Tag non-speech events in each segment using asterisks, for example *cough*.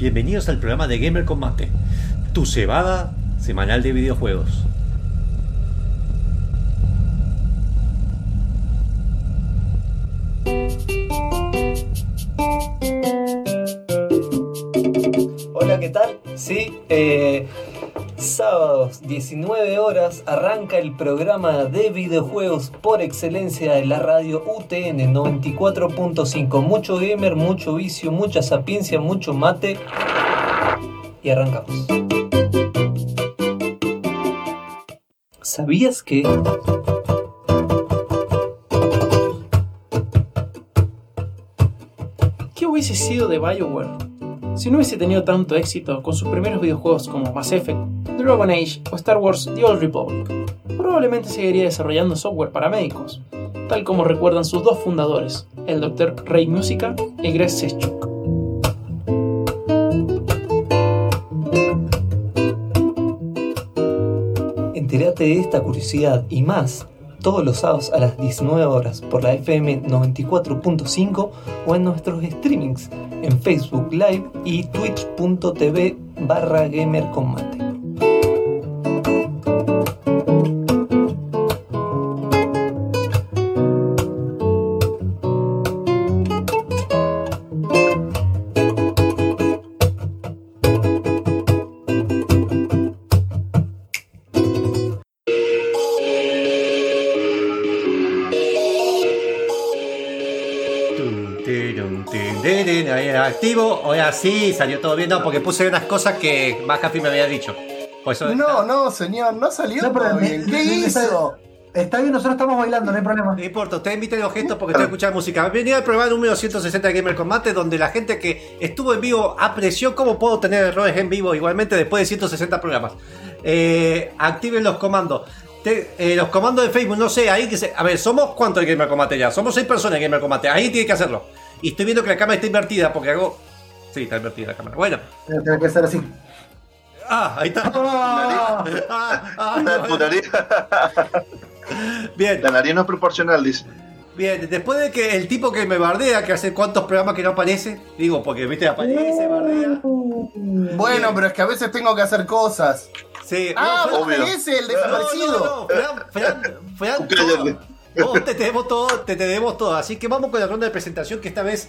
Bienvenidos al programa de Gamer Combate, tu cebada semanal de videojuegos. Hola, ¿qué tal? Sí, eh, sábados 19 arranca el programa de videojuegos por excelencia de la radio UTN 94.5. Mucho gamer, mucho vicio, mucha sapiencia, mucho mate. Y arrancamos. ¿Sabías que... ¿Qué hubiese sido de BioWare si no hubiese tenido tanto éxito con sus primeros videojuegos como Mass Effect, Dragon Age o Star Wars The Old Republic? Probablemente seguiría desarrollando software para médicos, tal como recuerdan sus dos fundadores, el Dr. Ray Musica y Greg Sechuk. Entérate de esta curiosidad y más todos los sábados a las 19 horas por la FM 94.5 o en nuestros streamings en Facebook Live y twitch.tv barra gamercombate. Ahí era activo, ahora sí, salió todo bien, no, porque puse unas cosas que McAfee me había dicho. Por eso No, no, señor, no salió No, pero todo bien. ¿Qué hizo? Está bien, nosotros estamos bailando, no hay problema. No importa, ustedes inviten los gestos porque estoy escuchando música. Bienvenido al programa número 160 de Gamer Combate, donde la gente que estuvo en vivo apreció cómo puedo tener errores en vivo igualmente después de 160 programas. Eh, activen los comandos. Te- eh, los comandos de Facebook, no sé, ahí que se. A ver, ¿somos cuántos de Gamer Combate ya? Somos 6 personas en Gamer Combate, ahí tiene que hacerlo. Y estoy viendo que la cámara está invertida porque hago. Sí, está invertida la cámara. Bueno, Tiene que ser así. ah, ahí está. ¡Ah! Ah, ah, La, no, nariz, *laughs* Bien, la nariz no es proporcional, dice. Bien, después de que el tipo que me bardea, que hace cuántos programas que no aparece, digo, porque viste, aparece, bardea. Bueno, pero es que a veces tengo que hacer cosas. Sí, Ah, no, vos obvio. ese, el no, desaparecido. no, no, Fran, Fran, Fran, Vos te tenemos todo, te tenemos todo. Así que vamos con la ronda de presentación que esta vez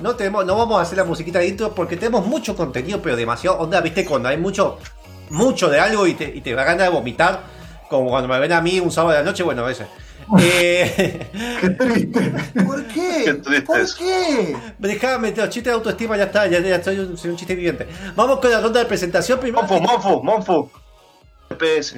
no tenemos, no vamos a hacer la musiquita de intro porque tenemos mucho contenido, pero demasiado onda, viste, cuando hay mucho, mucho de algo y te, y te va a ganar de vomitar, como cuando me ven a mí un sábado de la noche, bueno, a veces. Eh, *laughs* Qué triste. ¿Por qué? Qué triste ¿Por qué? Déjame, los chistes de autoestima ya está, ya, ya soy, un, soy un chiste viviente. Vamos con la ronda de presentación primero. Monfu, Monfu, Monfu. PS.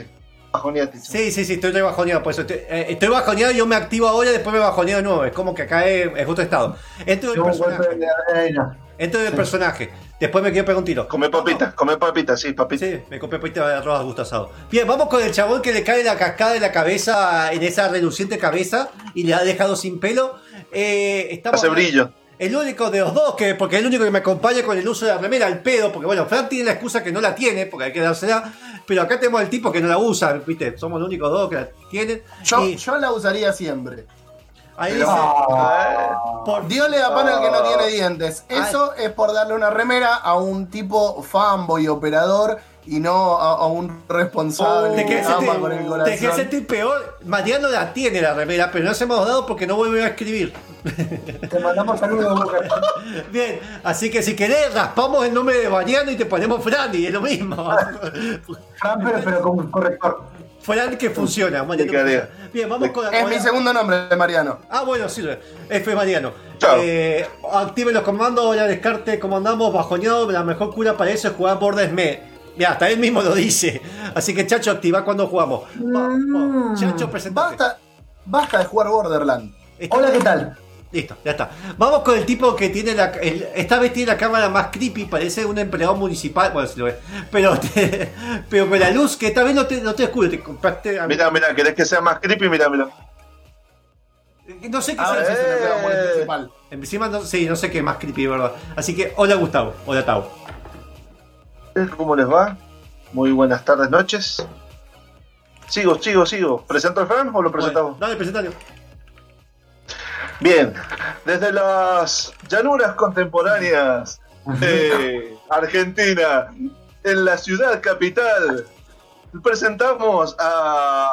Bajoneate. Sí, sí, sí, estoy re bajoneado, por eso estoy, eh, estoy bajoneado, yo me activo ahora y después me bajoneo de nuevo. Es como que acá es, es otro estado. Tengo un golpe personaje. arena. Entro del personaje. Después me quiero pegar un tiro. Come papitas, come papitas, sí, papitas. Sí, me compré papita de arroz a gusto asado. Bien, vamos con el chabón que le cae la cascada de la cabeza en esa reluciente cabeza y le ha dejado sin pelo. Eh, estamos Hace brillo. El único de los dos, que porque es el único que me acompaña con el uso de la remera al pedo, porque bueno, Fran tiene la excusa que no la tiene, porque hay que dársela, pero acá tenemos al tipo que no la usa, viste, somos los únicos dos que la tienen. Yo, y yo la usaría siempre. ahí dice, Ah. por- Dios le da pan al que no tiene dientes. Eso es por darle una remera a un tipo fanboy operador y no a, a un responsable te que querés ama sentir, con el te corazón. querés sentir peor. Mariano la tiene la remera, pero no se hemos dado porque no vuelve a escribir. *laughs* Te mandamos saludos, Boca. Bien, así que si querés, raspamos el nombre de Mariano y te ponemos Fran, y es lo mismo. Fran, pero, pero con corrector. Fran que funciona. Mariano funciona. Bien, vamos con la Es con mi la- segundo nombre, Mariano. Ah, bueno, sí, F Mariano. Chao. Eh, activen los comandos, ya descarte, como andamos, bajoneado, la mejor cura para eso es jugar Bordes Me. Mira, hasta él mismo lo dice. Así que Chacho, activa cuando jugamos. Va- va. Chacho, presentate. Basta, basta de jugar Borderland. Hola, ¿qué tal? Listo, ya está. Vamos con el tipo que tiene la. el- esta vez tiene la cámara más creepy, parece un empleado municipal. Bueno, si lo es. Pero, te- *laughs* pero con la luz que esta vez no te, no te descubre, te compraste. a- Mira, mira, ¿querés que sea más creepy? Mira, mira. No sé qué sea. es un empleado Eh. municipal. Encima, no, sí, no sé qué más creepy, ¿verdad? Así que, hola Gustavo, hola Tau. ¿Cómo les va? Muy buenas tardes, noches. Sigo, sigo, sigo. ¿Presento al Fran o lo presentamos? Bueno, dale, presentalo. Bien, desde las llanuras contemporáneas eh, Argentina, en la ciudad capital, presentamos a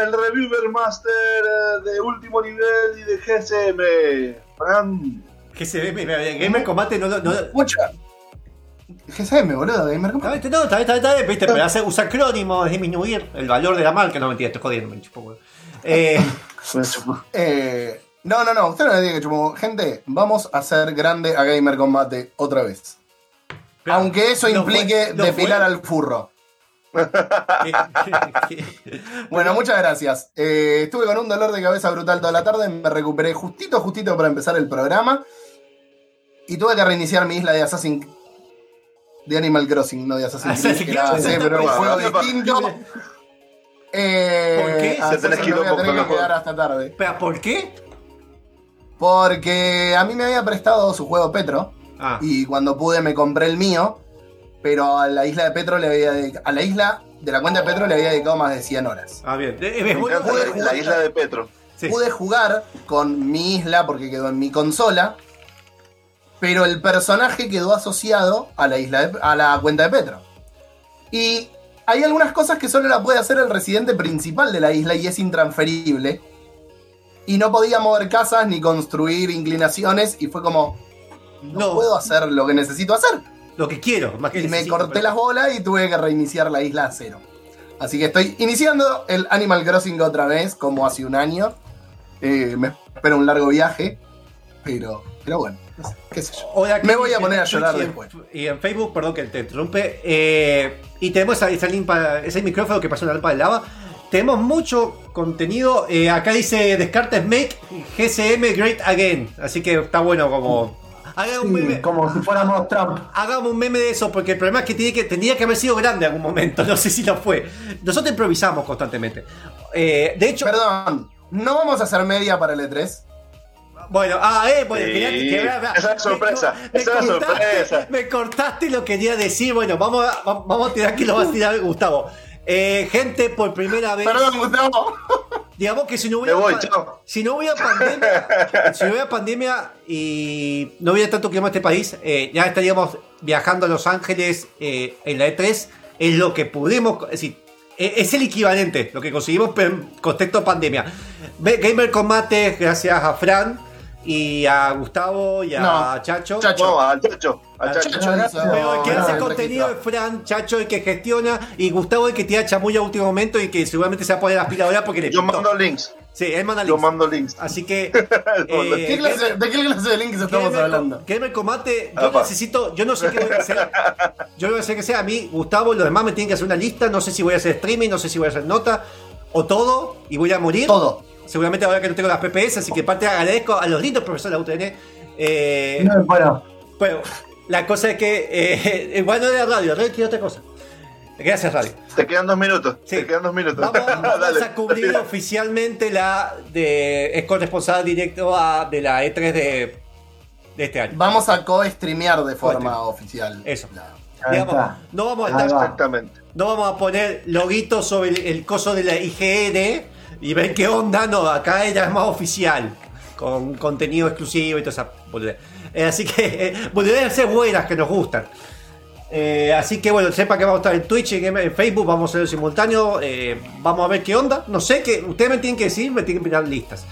el Reviewer Master de último nivel y de GSM. Fran, mira, Gamer Combate no, no, no, Escucha. GSM, boludo, Gamer Combate. no, está bien, está bien, está bien, viste, pero hace usar acrónimos, es disminuir el valor de la marca. No, mentira, estoy jodiendo, me chupo. Eh, *laughs* Eh, no, no, no, usted no le diga que chupo. Gente, vamos a hacer grande a Gamer Combate otra vez. Aunque eso no implique fue- no depilar fue- al furro. *laughs* Bueno, muchas gracias. Eh, estuve con un dolor de cabeza brutal toda la tarde. Me recuperé justito, justito para empezar el programa. Y tuve que reiniciar mi isla de Assassin. De Animal Crossing, no de Assassin's Creed. Assassin's que era- Creed. sí, pero un *laughs* juego distinto. Eh, ¿Por qué? Se tenés que voy a tener que quedar hasta tarde. Espera, ¿por qué? Porque a mí me había prestado su juego Petro. Ah, Y cuando pude me compré el mío. Pero a la isla de Petro le había dedica- A la isla de la cuenta de Petro le había dedicado más de 100 horas. ah, bien. Eh, bueno. la, la isla de Petro. Sí. Pude jugar con mi isla porque quedó en mi consola. Pero el personaje quedó asociado a la isla de- a la cuenta de Petro. Y hay algunas cosas que solo la puede hacer el residente principal de la isla y es intransferible. Y no podía mover casas ni construir inclinaciones. Y fue como. No, No. puedo hacer lo que necesito hacer. Lo que quiero, más que Y me corté pero- las bolas y tuve que reiniciar la isla a cero. Así que estoy iniciando el Animal Crossing otra vez, como hace un año. Eh, me espera un largo viaje. Pero, pero bueno, no sé, qué sé yo. Hola, Me voy a poner a llorar y en- después. Y en Facebook, perdón que te interrumpe. eh, y tenemos esa- ese, ese micrófono que pasó en la lámpara de lava. Tenemos mucho contenido. eh, acá dice Descartes Make GCM Great Again. Así que está bueno como. Haga un Sí, meme. como si fuéramos Trump. Hagamos un meme de eso, porque el problema es que, tiene que tendría que haber sido grande en algún momento. *laughs* No sé si lo fue. Nosotros improvisamos constantemente. Eh, de hecho, Perdón, ¿no vamos a hacer media para el E E3? Bueno, ah, eh, bueno, Sí, quería- quería- esa es sorpresa, me, esa es cortaste, sorpresa. me cortaste y lo quería decir. Bueno, vamos a, va- vamos a tirar que lo va a tirar Gustavo. Eh, gente, por primera vez, Perdón, Gustavo. digamos que si no hubiera, voy, si no hubiera pandemia, *laughs* si no hubiera pandemia y no hubiera tanto clima en este país, eh, ya estaríamos viajando a Los Ángeles eh, en la E3. Es lo que pudimos, es decir, eh, es el equivalente, lo que conseguimos en contexto pandemia. Gamer Combate, gracias a Fran y a Gustavo y a No, Chacho. Chacho. No, al Chacho. Al Al Chacho. Chacho Pero el que no, hace el contenido es Fran, Chacho el que gestiona y Gustavo el que tira chamulla a último momento y que seguramente se va a poner las pilas ahora porque le Yo pintó. mando links. Sí, él manda Yo links. mando links. Así que. *laughs* eh, ¿Qué clase- ¿De qué clase de links estamos hablando? Gamer Combate, yo Apa. necesito, yo no sé qué voy a hacer. Yo voy a hacer que sea a mí, Gustavo, los demás me tienen que hacer una lista. No sé si voy a hacer streaming, no sé si voy a hacer nota o todo y voy a morir. Todo. Seguramente ahora que no tengo las PPS, así que parte agradezco a los lindos profesores de la UTN. Eh, No, bueno, Bueno, la cosa es que. Eh, igual no era radio, radio quiere otra cosa. Gracias, radio. Te quedan dos minutos. Sí. Te quedan dos minutos. Vamos, *laughs* vamos Dale, a cubrir dale. oficialmente la de. Es corresponsal directo a, de la E3 de, de este año. Vamos a co-streamear de forma oficial. Eso. La- Digamos, no vamos a estar. va. No vamos a poner loguitos sobre el, el coso de la IGN y ver qué onda. No, acá ella es más oficial. Con contenido exclusivo y toda esa. Eh, así que, eh, boludeces buenas que nos gustan. Eh, así que bueno, sepa que vamos a estar en Twitch y en Facebook, vamos a hacer simultáneo. eh, vamos a ver qué onda. No sé, que ustedes me tienen que decir, me tienen que mirar listas.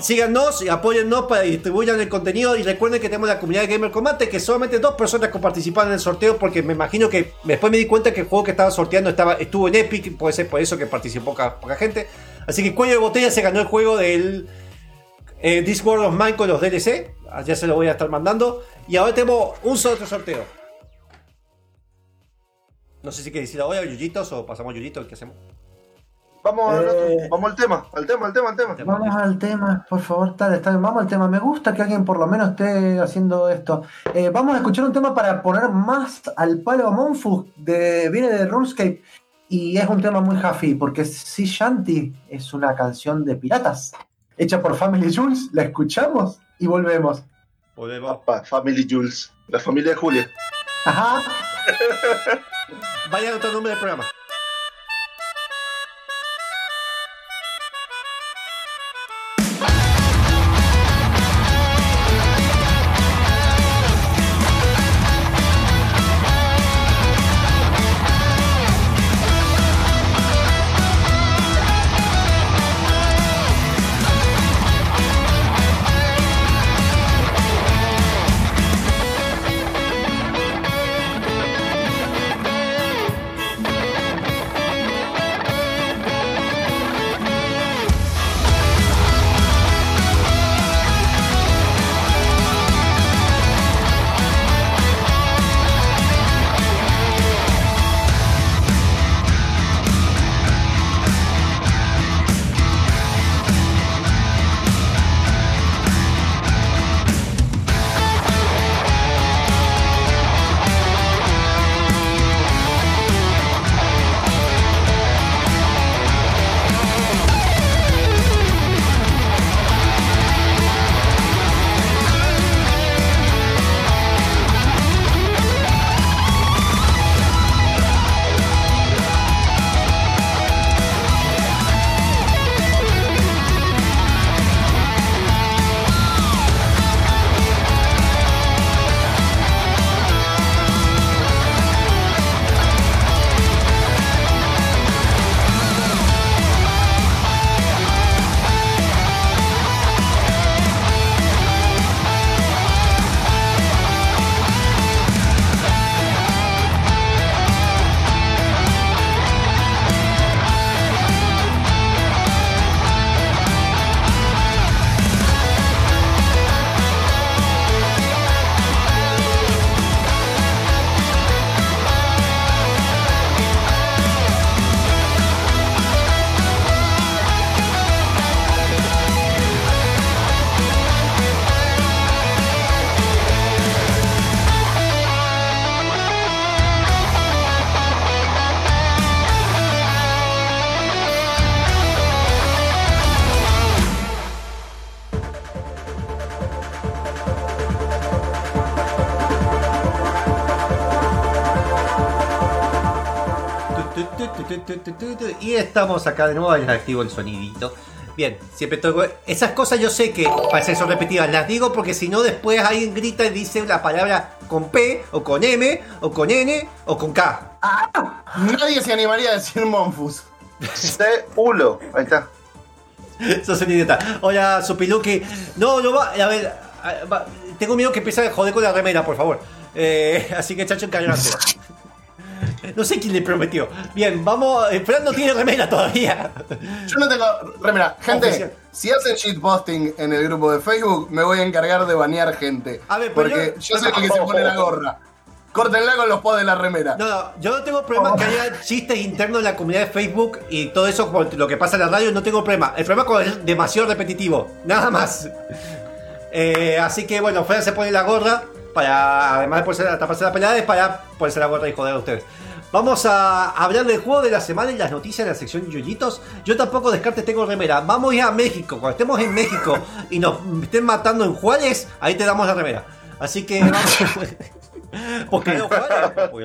Síganos y apóyennos para que distribuyan el contenido. Y recuerden que tenemos la comunidad de Gamer Combate, que solamente dos personas participaron en el sorteo, porque me imagino que después me di cuenta que el juego que estaba sorteando estaba, estuvo en Epic, puede ser por eso que participó poca gente. Así que Cuello de Botella se ganó el juego del eh, This World of Mine con los DLC. Ya se lo voy a estar mandando. Y ahora tenemos un solo otro sorteo. No sé si quieres decir ahora, Yuyitos, o pasamos a Yuyitos, ¿qué hacemos? Vamos, al Eh. otro. vamos al tema, al tema, al tema, al tema. Vamos al tema, por favor, tal, bien, vamos al tema. Me gusta que alguien por lo menos esté haciendo esto. Eh, vamos a escuchar un tema para poner más al palo a Monfu, de, viene de RuneScape, y es un tema muy happy, porque Si Shanty es una canción de piratas, hecha por Family Jules, la escuchamos y volvemos. Volvemos. Papá, Family Jules. La familia de Julia. Ajá. *laughs* Vaya otro nombre del programa. Estamos acá de nuevo, les activo el sonidito. Bien, siempre toco. Esas cosas yo sé que parecen son repetidas, las digo porque si no después alguien grita y dice la palabra con P, o con M, o con N, o con K. Nadie se animaría a decir Monfus. C. Ulo. Ahí está. Sos un idiota. Hola, Supiluki. No, no va. A ver, va- tengo miedo que empiece a joder con la remera, por favor. Eh, *laughs* así que chacho encañonazo. *laughs* No sé quién le prometió. Bien, vamos. eh, Fran no tiene remera todavía. Yo no tengo. Remira, gente, Oficial. si hacen shitposting en el grupo de Facebook, me voy a encargar de banear gente. A ver, pero porque yo- yo, soy el que se pone la gorra. Córtenla con los pods de la remera. No, no, yo no tengo problema que haya chistes internos en la comunidad de Facebook y todo eso, lo que pasa en la radio, no tengo problema. El problema es cuando es demasiado repetitivo, nada más. Eh, así que bueno, Fran se pone la gorra para, además de ponerse, taparse la pelada, es para ponerse la gorra y joder a ustedes. Vamos a hablar del juego de la semana y las noticias de la sección Yuyitos. Yo tampoco descartes tengo remera. Vamos a ir a México. Cuando estemos en México y nos estén matando en Juárez, ahí te damos la remera. Así que vamos. *laughs* Porque no.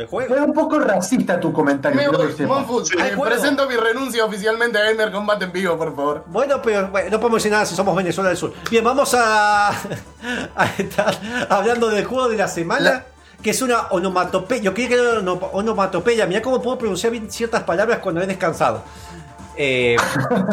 Fue un poco racista tu comentario. Me voy. Monfus, eh, presento mi renuncia oficialmente a Gamer Combat en vivo, por favor. Bueno, pero bueno, no podemos decir nada si somos Venezuela del Sur. Bien, vamos a, *laughs* a estar hablando del juego de la semana, La- que es una onomatopeya. Yo quería que era una onomatopeya. Mira cómo puedo pronunciar bien ciertas palabras cuando he descansado. Eh,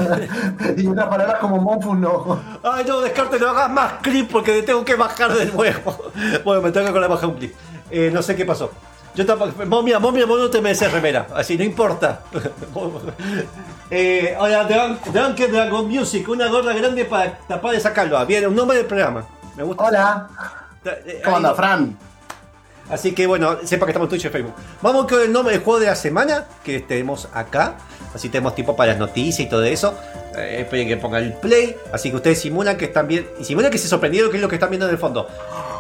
*laughs* Y unas palabras como Monfus no. ay, no, descarte, no hagas más clip porque te tengo que bajar de nuevo. *laughs* Bueno, me tengo que bajar un clip. Eh, no sé qué pasó. Yo tampoco. Momia, momia, vos no te mereces remera. Así, no importa. *laughs* eh, ahora, Drunk, Drunken Dragon Music, una gorra grande para tapar esa calva. Bien, un nombre del programa. Me gusta. Hola. Eh, ¿Cómo anda. Fran? Así que bueno, sepa que estamos en Twitch y Facebook. Vamos con el nombre del juego de la semana que tenemos acá. Así tenemos tiempo para las noticias y todo eso. Eh, esperen que ponga el play. Así que ustedes simulan que están bien. Y simulan que se sorprendieron que es lo que están viendo en el fondo.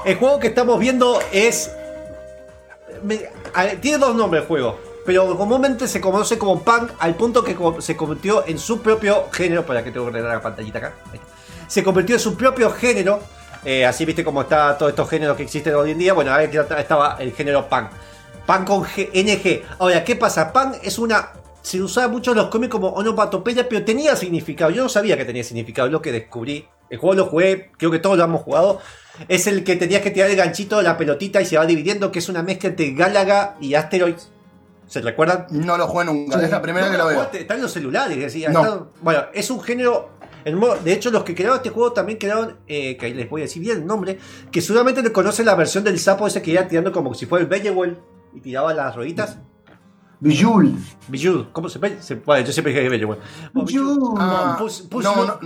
El juego que estamos viendo es. Me- a ver, tiene dos nombres el juego. Pero comúnmente se conoce como punk al punto que se convirtió en su propio género. Para que tengo que ordenar la pantallita acá. Se convirtió en su propio género. Eh, así viste cómo está todos estos géneros que existen hoy en día. Bueno, ahí estaba el género punk. Punk con G- NG. Ahora, ¿qué pasa? Punk es una. Se usaba mucho en los cómics como onomatopeya, pero tenía significado. Yo no sabía que tenía significado, lo que descubrí. El juego lo jugué, creo que todos lo hemos jugado. Es el que tenías que tirar el ganchito de la pelotita y se va dividiendo, que es una mezcla entre Gálaga y Asteroids. ¿Se recuerdan? No lo jugué nunca, Sí. es la primera No, que lo no, veo. jugaste, Está en los celulares. No. está- bueno, es un género. de hecho, los que crearon este juego también crearon, eh, que ahí les voy a decir bien el nombre, que seguramente le conocen la versión del sapo ese que iba tirando como si fuera el Bellewell y tiraba las rueditas. Bijul. Bijou, ¿cómo se ve? Bueno, yo siempre dije Bellewell. Bijou. Ah, no, no- no, no,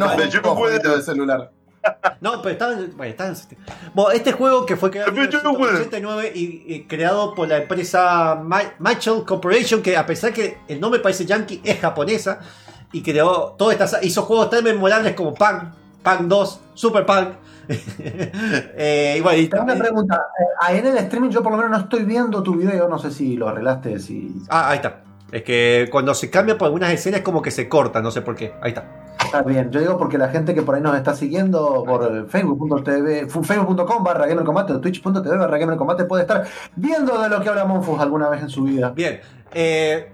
no. Bijou juego puede- jueguito de celular. No, pero estaba en, bueno, este- Bueno, este juego que fue creado en Pero yo, 1989 y, y creado por la empresa Mitchell Corporation, que a pesar que el nombre parece yankee, es japonesa, y creó todas estas, hizo juegos tan memorables como Punk, Punk 2, Super Punk. *laughs* Eh, y bueno, y Tengo una pregunta. Eh, ahí en el streaming yo por lo menos no estoy viendo tu video. No sé si lo arreglaste. Si... ah, ahí está. Es que cuando se cambia por algunas escenas como que se corta, no sé por qué. Ahí está. Está bien. Yo digo porque la gente que por ahí nos está siguiendo por facebook.tv, fu- facebook.com barra gamercombate o twitch.tv barra gamercombate puede estar viendo de lo que habla Monfus alguna vez en su vida. Bien. eh,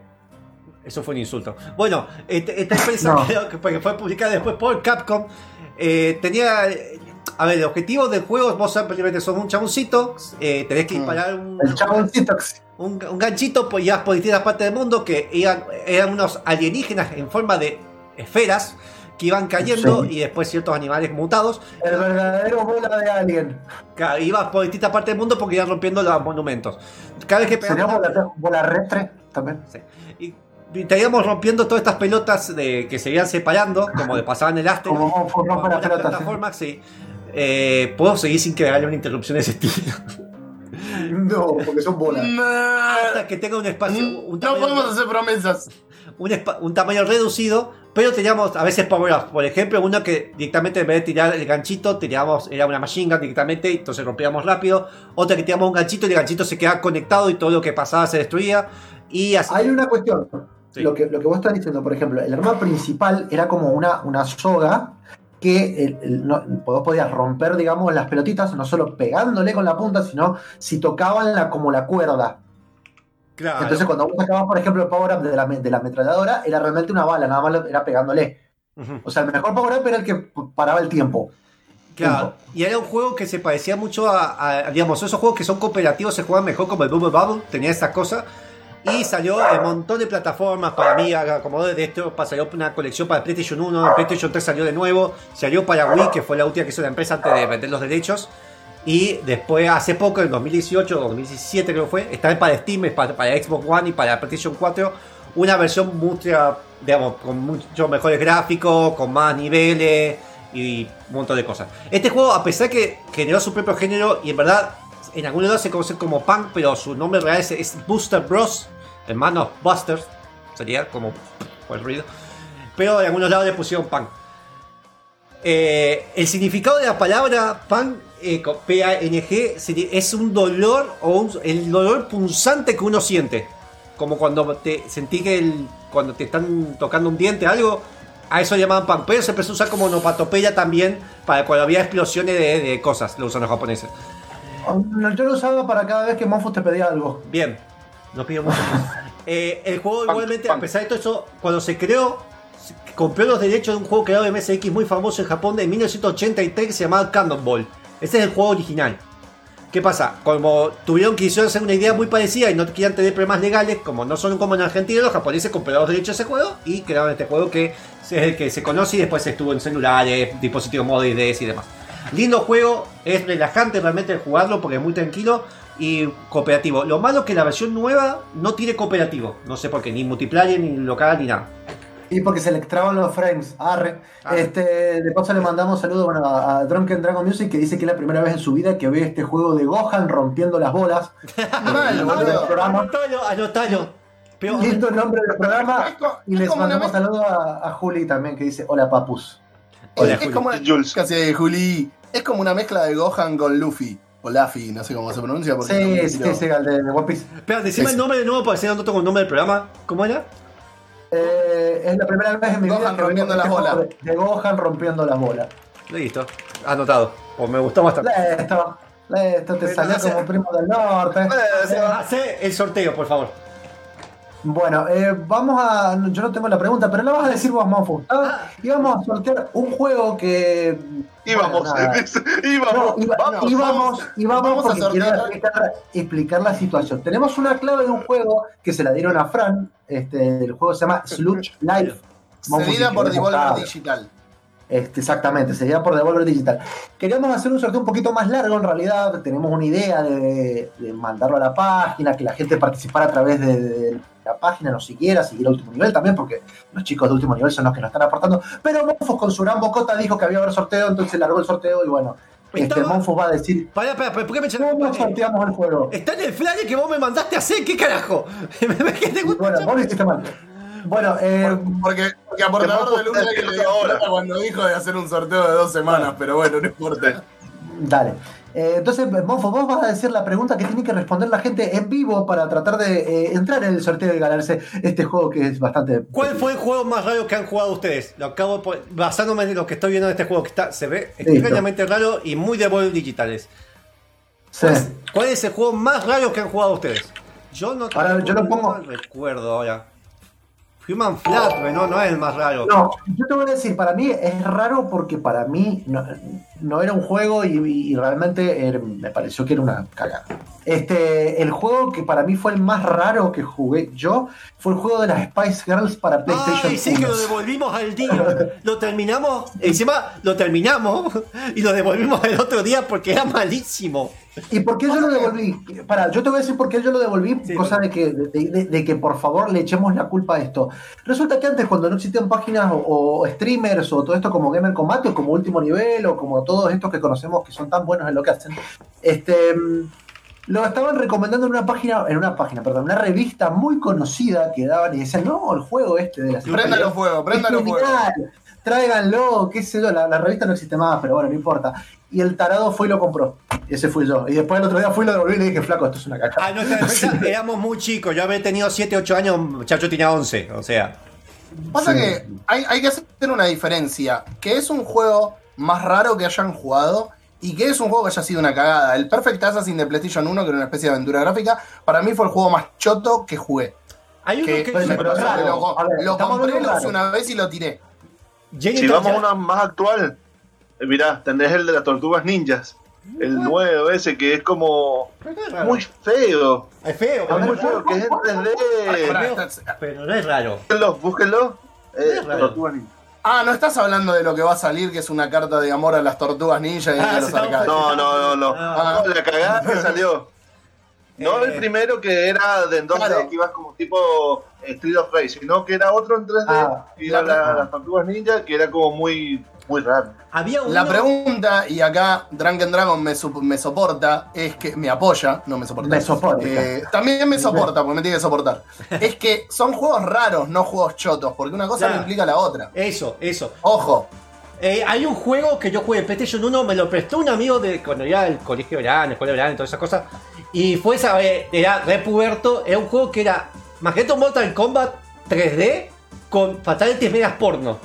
eso fue un insulto. Bueno, este- esta empresa No. que fue publicada después por Capcom. eh, tenía. A ver, el objetivo del juego, vos simplemente sos un chaboncito, eh, tenés que Mm. disparar un, un, un ganchito pues, ya por distintas partes del mundo que eran, eran unos alienígenas en forma de esferas que iban cayendo Sí. y después ciertos animales mutados. El verdadero bola de alien. Ibas por distintas partes del mundo porque iban rompiendo los monumentos. Cada vez que pegabas- bola, bola restre también. Sí. Y, estaríamos rompiendo todas estas pelotas de, que se iban separando, como le pasaba en el Aster. Como Monfus rompe las pelotas. ¿sí? sí. Eh, Puedo seguir sin que haya una interrupción de ese estilo. No, porque son bolas. Hasta que tenga un espacio. Un No podemos hacer promesas. un, un tamaño reducido, pero teníamos a veces power ups. Por ejemplo, uno que directamente en vez de tirar el ganchito, tirábamos, era una machine gun directamente, entonces rompíamos rápido. Otra que tirábamos un ganchito y el ganchito se quedaba conectado y todo lo que pasaba se destruía. Y así. Hay una cuestión. Sí. Lo, que, lo que vos estás diciendo, por ejemplo, el arma principal era como una, una soga que el- el- no- vos podías romper, digamos, las pelotitas, no solo pegándole con la punta, sino si tocaban la, como la cuerda. Claro. Entonces cuando vos sacabas, por ejemplo, el power-up de la, de la ametralladora, era realmente una bala, nada más era pegándole. O sea, el mejor power-up era el que paraba el tiempo. Claro, y era un juego que se parecía mucho a, a, digamos, esos juegos que son cooperativos se juegan mejor como el Bubble Bubble, tenía esas cosas. Y salió un montón de plataformas para Amiga, como de esto, salió una colección para PlayStation 1, el PlayStation 3 salió de nuevo, salió para Wii, que fue la última que hizo la empresa antes de vender los derechos. Y después, hace poco, en 2018 o 2017 creo que fue, está para Steam, para, para Xbox One y para PlayStation 4, una versión mucha, digamos, con mucho mejores gráficos, con más niveles y un montón de cosas. Este juego, a pesar que generó su propio género y en verdad en algún lado se conoce como Punk, pero su nombre real es, es Booster Bros, hermanos Busters, sería como por el ruido. Pero en algunos lados le pusieron Punk. Eh, el significado de la palabra pan, eh, P-A-N-G, es un dolor o un- el dolor punzante que uno siente. Como cuando te sentí que el, cuando te están tocando un diente, algo, a eso le llamaban pan. Pero se empezó a usar como nopatopeya también para cuando había explosiones de, de cosas, lo usan los japoneses. Yo lo usaba para cada vez que Monfus te pedía algo. Bien, no pido mucho. *laughs* Eh, el juego igualmente, a pesar de todo eso, cuando se creó, compró los derechos de un juego creado de MSX muy famoso en Japón de 1983 que se llamaba Cannonball. Ese es el juego original. ¿Qué pasa? Como tuvieron que hacer una idea muy parecida y no querían tener problemas legales, como no son como en Argentina, los japoneses compraron los derechos de ese juego y crearon este juego que es el que se conoce y después estuvo en celulares, dispositivos móviles y demás. Lindo juego, es relajante realmente jugarlo porque es muy tranquilo y cooperativo. Lo malo es que la versión nueva no tiene cooperativo, no sé por qué, ni multiplayer, ni local, ni nada. Y porque se le extraban los frames. Arre. Arre. Este, de paso le mandamos saludos bueno, a, a Drunken Dragon Music que dice que es la primera vez en su vida que ve este juego de Gohan rompiendo las bolas. *laughs* Programa. Anotalo, anotalo. Listo el nombre del programa. Es Y es les mandamos saludos a, a Juli también que dice hola papus. Hola, es, es Juli. Jules. casi Juli. Es como una mezcla de Gohan con Luffy. O Luffy, no sé cómo se pronuncia. Porque Sí, es sí, un sí, el de, de One Piece. espera, decime Es- el nombre de nuevo para decir no tengo el nombre del programa. ¿Cómo era? Eh, es la primera vez en mi Gohan vida rompiendo las bolas. De, de Gohan rompiendo las bolas. Listo, anotado. Pues me gustó bastante. Listo, listo, te salió como primo del norte. Eh, Hace el sorteo, por favor. Bueno, eh, vamos a. Yo no tengo la pregunta, pero la vas a decir vos, Monfu. Ah. Y vamos a sortear un juego que. Íbamos, *laughs* íbamos. iba- vamos, íbamos, vamos, íbamos vamos a porque quiero sortear. explicar, explicar la situación. Tenemos una clave de un juego que se la dieron a Fran. Este, el juego se llama *laughs* Sludge Life. Monfu, Cedida si por Devolver. Digital. Este, exactamente, sería por Devolver Digital. Queríamos hacer un sorteo un poquito más largo en realidad. Tenemos una idea de, de mandarlo a la página, que la gente participara a través de, de la página, nos siguiera, seguir a último nivel también, porque los chicos de último nivel son los que nos están aportando. Pero Monfos con su gran bocota dijo que había haber sorteo, entonces largó el sorteo y bueno, este, Monfos va a decir Pará, pará, pará, ¿por qué me cómo sorteamos el juego. Está en el flyer que vos me mandaste a hacer, ¿qué carajo? *laughs* Bueno, vos lo hiciste mal. Bueno, eh, Porque, porque aportador de Luna que le dio ahora. cuando dijo de hacer un sorteo de dos semanas, pero bueno, no importa. Dale. Eh, entonces, Monfo, vos vas a decir la pregunta que tiene que responder la gente en vivo para tratar de eh, entrar en el sorteo y ganarse este juego que es bastante. ¿Cuál fue el juego más raro que han jugado ustedes? Lo acabo de poner- basándome en lo que estoy viendo en este juego, que está, se ve extrañamente raro y muy de bol digitales. Sí. ¿Cuál es el juego más raro que han jugado ustedes? Yo no Ahora, tengo yo lo pongo- recuerdo ahora. Human Flat, no, no es el más raro. No, yo te voy a decir, para mí es raro porque para mí no, no era un juego y, y realmente era- me pareció que era una cagada. Este, el juego que para mí fue el más raro que jugué yo fue el juego de las Spice Girls para PlayStation Ay, sí que 1. lo devolvimos al día. *laughs* Lo terminamos, encima lo terminamos y lo devolvimos el otro día porque era malísimo. ¿Y por qué yo lo devolví? Para, yo te voy a decir por qué yo lo devolví, Sí, cosa de que, de, de- de que por favor le echemos la culpa a esto. Resulta que antes, cuando no existían páginas o, o streamers o todo esto como Gamer Combate o como Último Nivel o como todos estos que conocemos que son tan buenos en lo que hacen, este mm, lo estaban recomendando en una página, en una página, perdón, una revista muy conocida que daban y decían, no, el juego este de la Préndalo fuego, préndalo fuego. Tráiganlo, qué sé yo, la, la revista no existe más, pero bueno, no importa. Y el tarado fue y lo compró. Ese fui yo. Y después el otro día fui y lo devolví y le dije, flaco, esto es una caca. A nuestra defensa *laughs* éramos muy chicos. Yo había tenido 7, 8 años, Chacho tenía 11. O sea, Pasa Sí. que hay, hay que hacer una diferencia, que es un juego más raro que hayan jugado y que es un juego que haya sido una cagada. El Perfect Assassin de PlayStation 1, que era una especie de aventura gráfica, para mí fue el juego más choto que jugué. Hay uno Que que. Me pero pasó raro. lo, ver, compré, lo usé raro. una vez y lo tiré. Si vamos a una más actual, eh, mirá, tenés el de las tortugas ninjas. El nuevo ese que es como es raro. muy feo. Es feo, Es muy feo, que es en 3D. Pará, feo, está- pero no es raro. Búsquenlo, búsquenlo. Eh, Es raro. tortugas ninjas. Ah, no estás hablando de lo que va a salir, que es una carta de amor a las tortugas ninja y Ah, a los sí, estamos- arcades. No, no, no, no. Ah. No, la cagada que salió. No Eh. el primero que era de en 2D, Claro. que ibas como tipo eh, Street of Rage, sino que era otro en 3D, Ah, y era la- la- las tortugas ninja, que era como muy, muy raro. Había uno. La pregunta, y acá Drunken Dragon me, sup- me soporta, es que me apoya, no me soporta. Me soporta. Eh, también me soporta, porque me tiene que soportar. *laughs* Es que son juegos raros, no juegos chotos, porque una cosa Ya. no implica la otra. Eso, eso. Ojo, Eh, hay un juego que yo jugué en PlayStation 1, me lo prestó un amigo de cuando iba al colegio de verano, escuela de verano y todas esas cosas. Y fue esa vez, era repuberto, era un juego que era Magneto Mortal Kombat 3D con fatalities medias porno.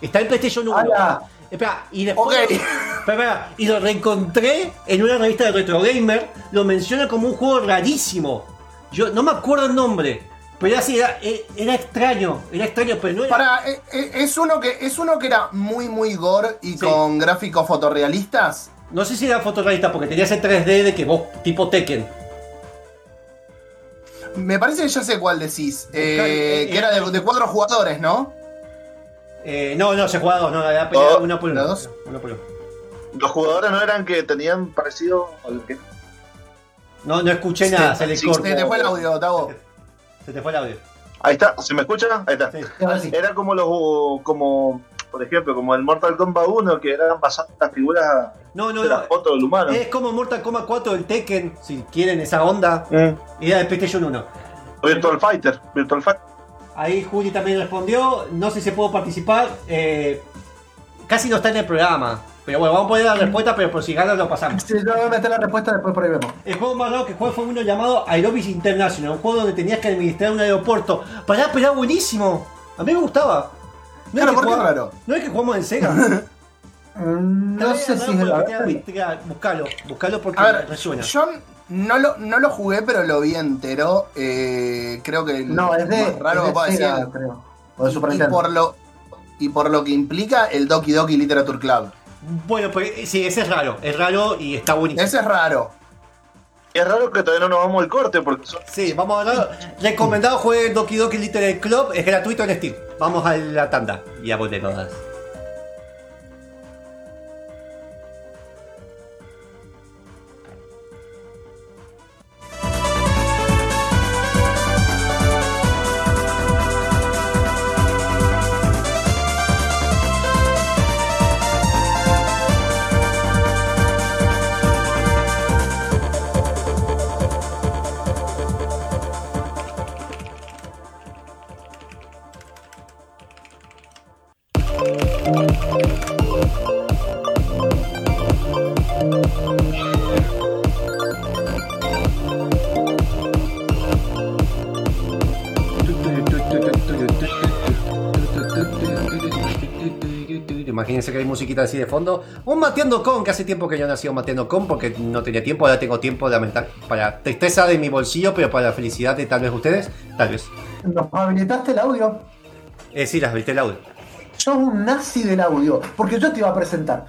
Está en PlayStation 1. ¡Hala! Espera, y después. Ok. Espera, espera, y lo reencontré en una revista de Retro Gamer. Lo menciona como un juego rarísimo. Yo no me acuerdo el nombre. Pero era así, era, eh, era extraño. Era extraño, pero no era. para, eh, eh, es, uno que, es uno que era muy, muy gore y Sí. con gráficos fotorrealistas. No sé si era fotorrealista porque tenía ese 3D de que vos, tipo Tekken. Me parece que ya sé cuál decís. eh, eh, que era de, de cuatro jugadores, ¿no? Eh, no, no, se jugaba dos, no, era pelea Oh, uno por uno. ¿dos? Uno por uno. Los jugadores no eran que tenían parecido al que. No, no escuché nada, se le cortó. Se te fue el audio, Tavo. Se te fue el audio. Ahí está, ¿se me escucha? Ahí está. Sí. Ahora sí. Era como los. como por ejemplo, como el Mortal Kombat 1, que eran basadas en las figuras No, no, de no. la foto del humano. Es como Mortal Kombat 4 del Tekken, si quieren esa onda. Mm. Era de PlayStation 1. Virtual Fighter, Virtual Fighter. Ahí Juli también respondió. No sé si puedo participar. eh, casi no está en el programa. Pero bueno, vamos a poner la respuesta, pero por si ganas lo pasamos. Sí, yo voy a meter la respuesta después por ahí vemos. El juego más raro que jugué fue uno llamado Aerobis International, un juego donde tenías que administrar un aeropuerto. Pará, pero era buenísimo. A mí me gustaba. No Claro, que ¿por qué jugaba- raro? Es que jugamos en Sega. *laughs* No sé si es la Buscalo, buscalo porque A me ver, resuena. yo no lo, no lo jugué, pero lo vi entero. Eh, creo que el No, es de, más raro es de que decir. Sega, creo. O de Super Y por, lo, y por lo que implica el Doki Doki Literature Club. Bueno, pues eh, sí, ese es raro. Es raro y está buenísimo. Ese es raro. Es raro que todavía no nos vamos al corte, porque son Sí, vamos a hablar. Recomendado jueguen Doki Doki Little Club. Es gratuito en Steam. Vamos a la tanda. Y a volvemos. Imagínense que hay musiquita así de fondo. Un Mateando Con, que hace tiempo que yo no hacía un Mateando Con porque no tenía tiempo, ahora tengo tiempo de aumentar. Para tristeza de mi bolsillo, pero para la felicidad de tal vez ustedes, tal vez. Nos habilitaste el audio. Eh, sí, las viste el audio. Sos un nazi del audio. Porque yo te iba a presentar.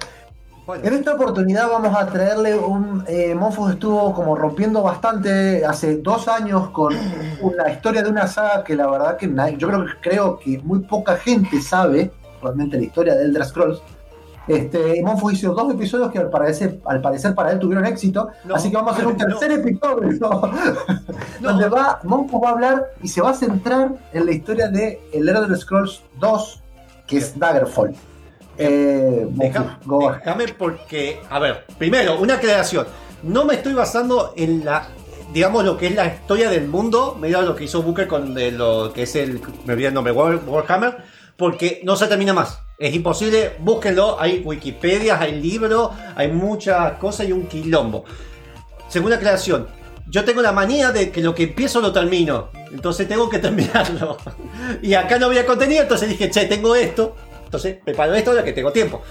Bueno, En esta oportunidad vamos a traerle un. Eh, Monfus estuvo como rompiendo bastante hace dos años con una historia de una saga que la verdad que nadie- yo creo creo que muy poca gente sabe realmente la historia de Elder Scrolls. Este, Monfus hizo dos episodios que al parecer, al parecer para él tuvieron éxito, No, así que vamos a hacer un *laughs* no. tercer episodio *laughs* donde va, Monfus va a hablar y se va a centrar en la historia de el Elder Scrolls 2, que es Daggerfall. Eh, Deja- go ahead. déjame porque, a ver, primero, una aclaración. No me estoy basando en la, digamos, lo que es la historia del mundo, mira lo que hizo Booker con de lo que es el, me olvidé el nombre, War- Warhammer, porque no se termina más. Es imposible, búsquenlo, hay Wikipedia, hay libros, hay muchas cosas y un quilombo. Segunda aclaración, yo tengo la manía de que lo que empiezo lo termino, entonces tengo que *laughs* terminarlo. Y acá no había contenido, entonces dije, che, tengo esto, entonces preparo esto ahora que tengo tiempo.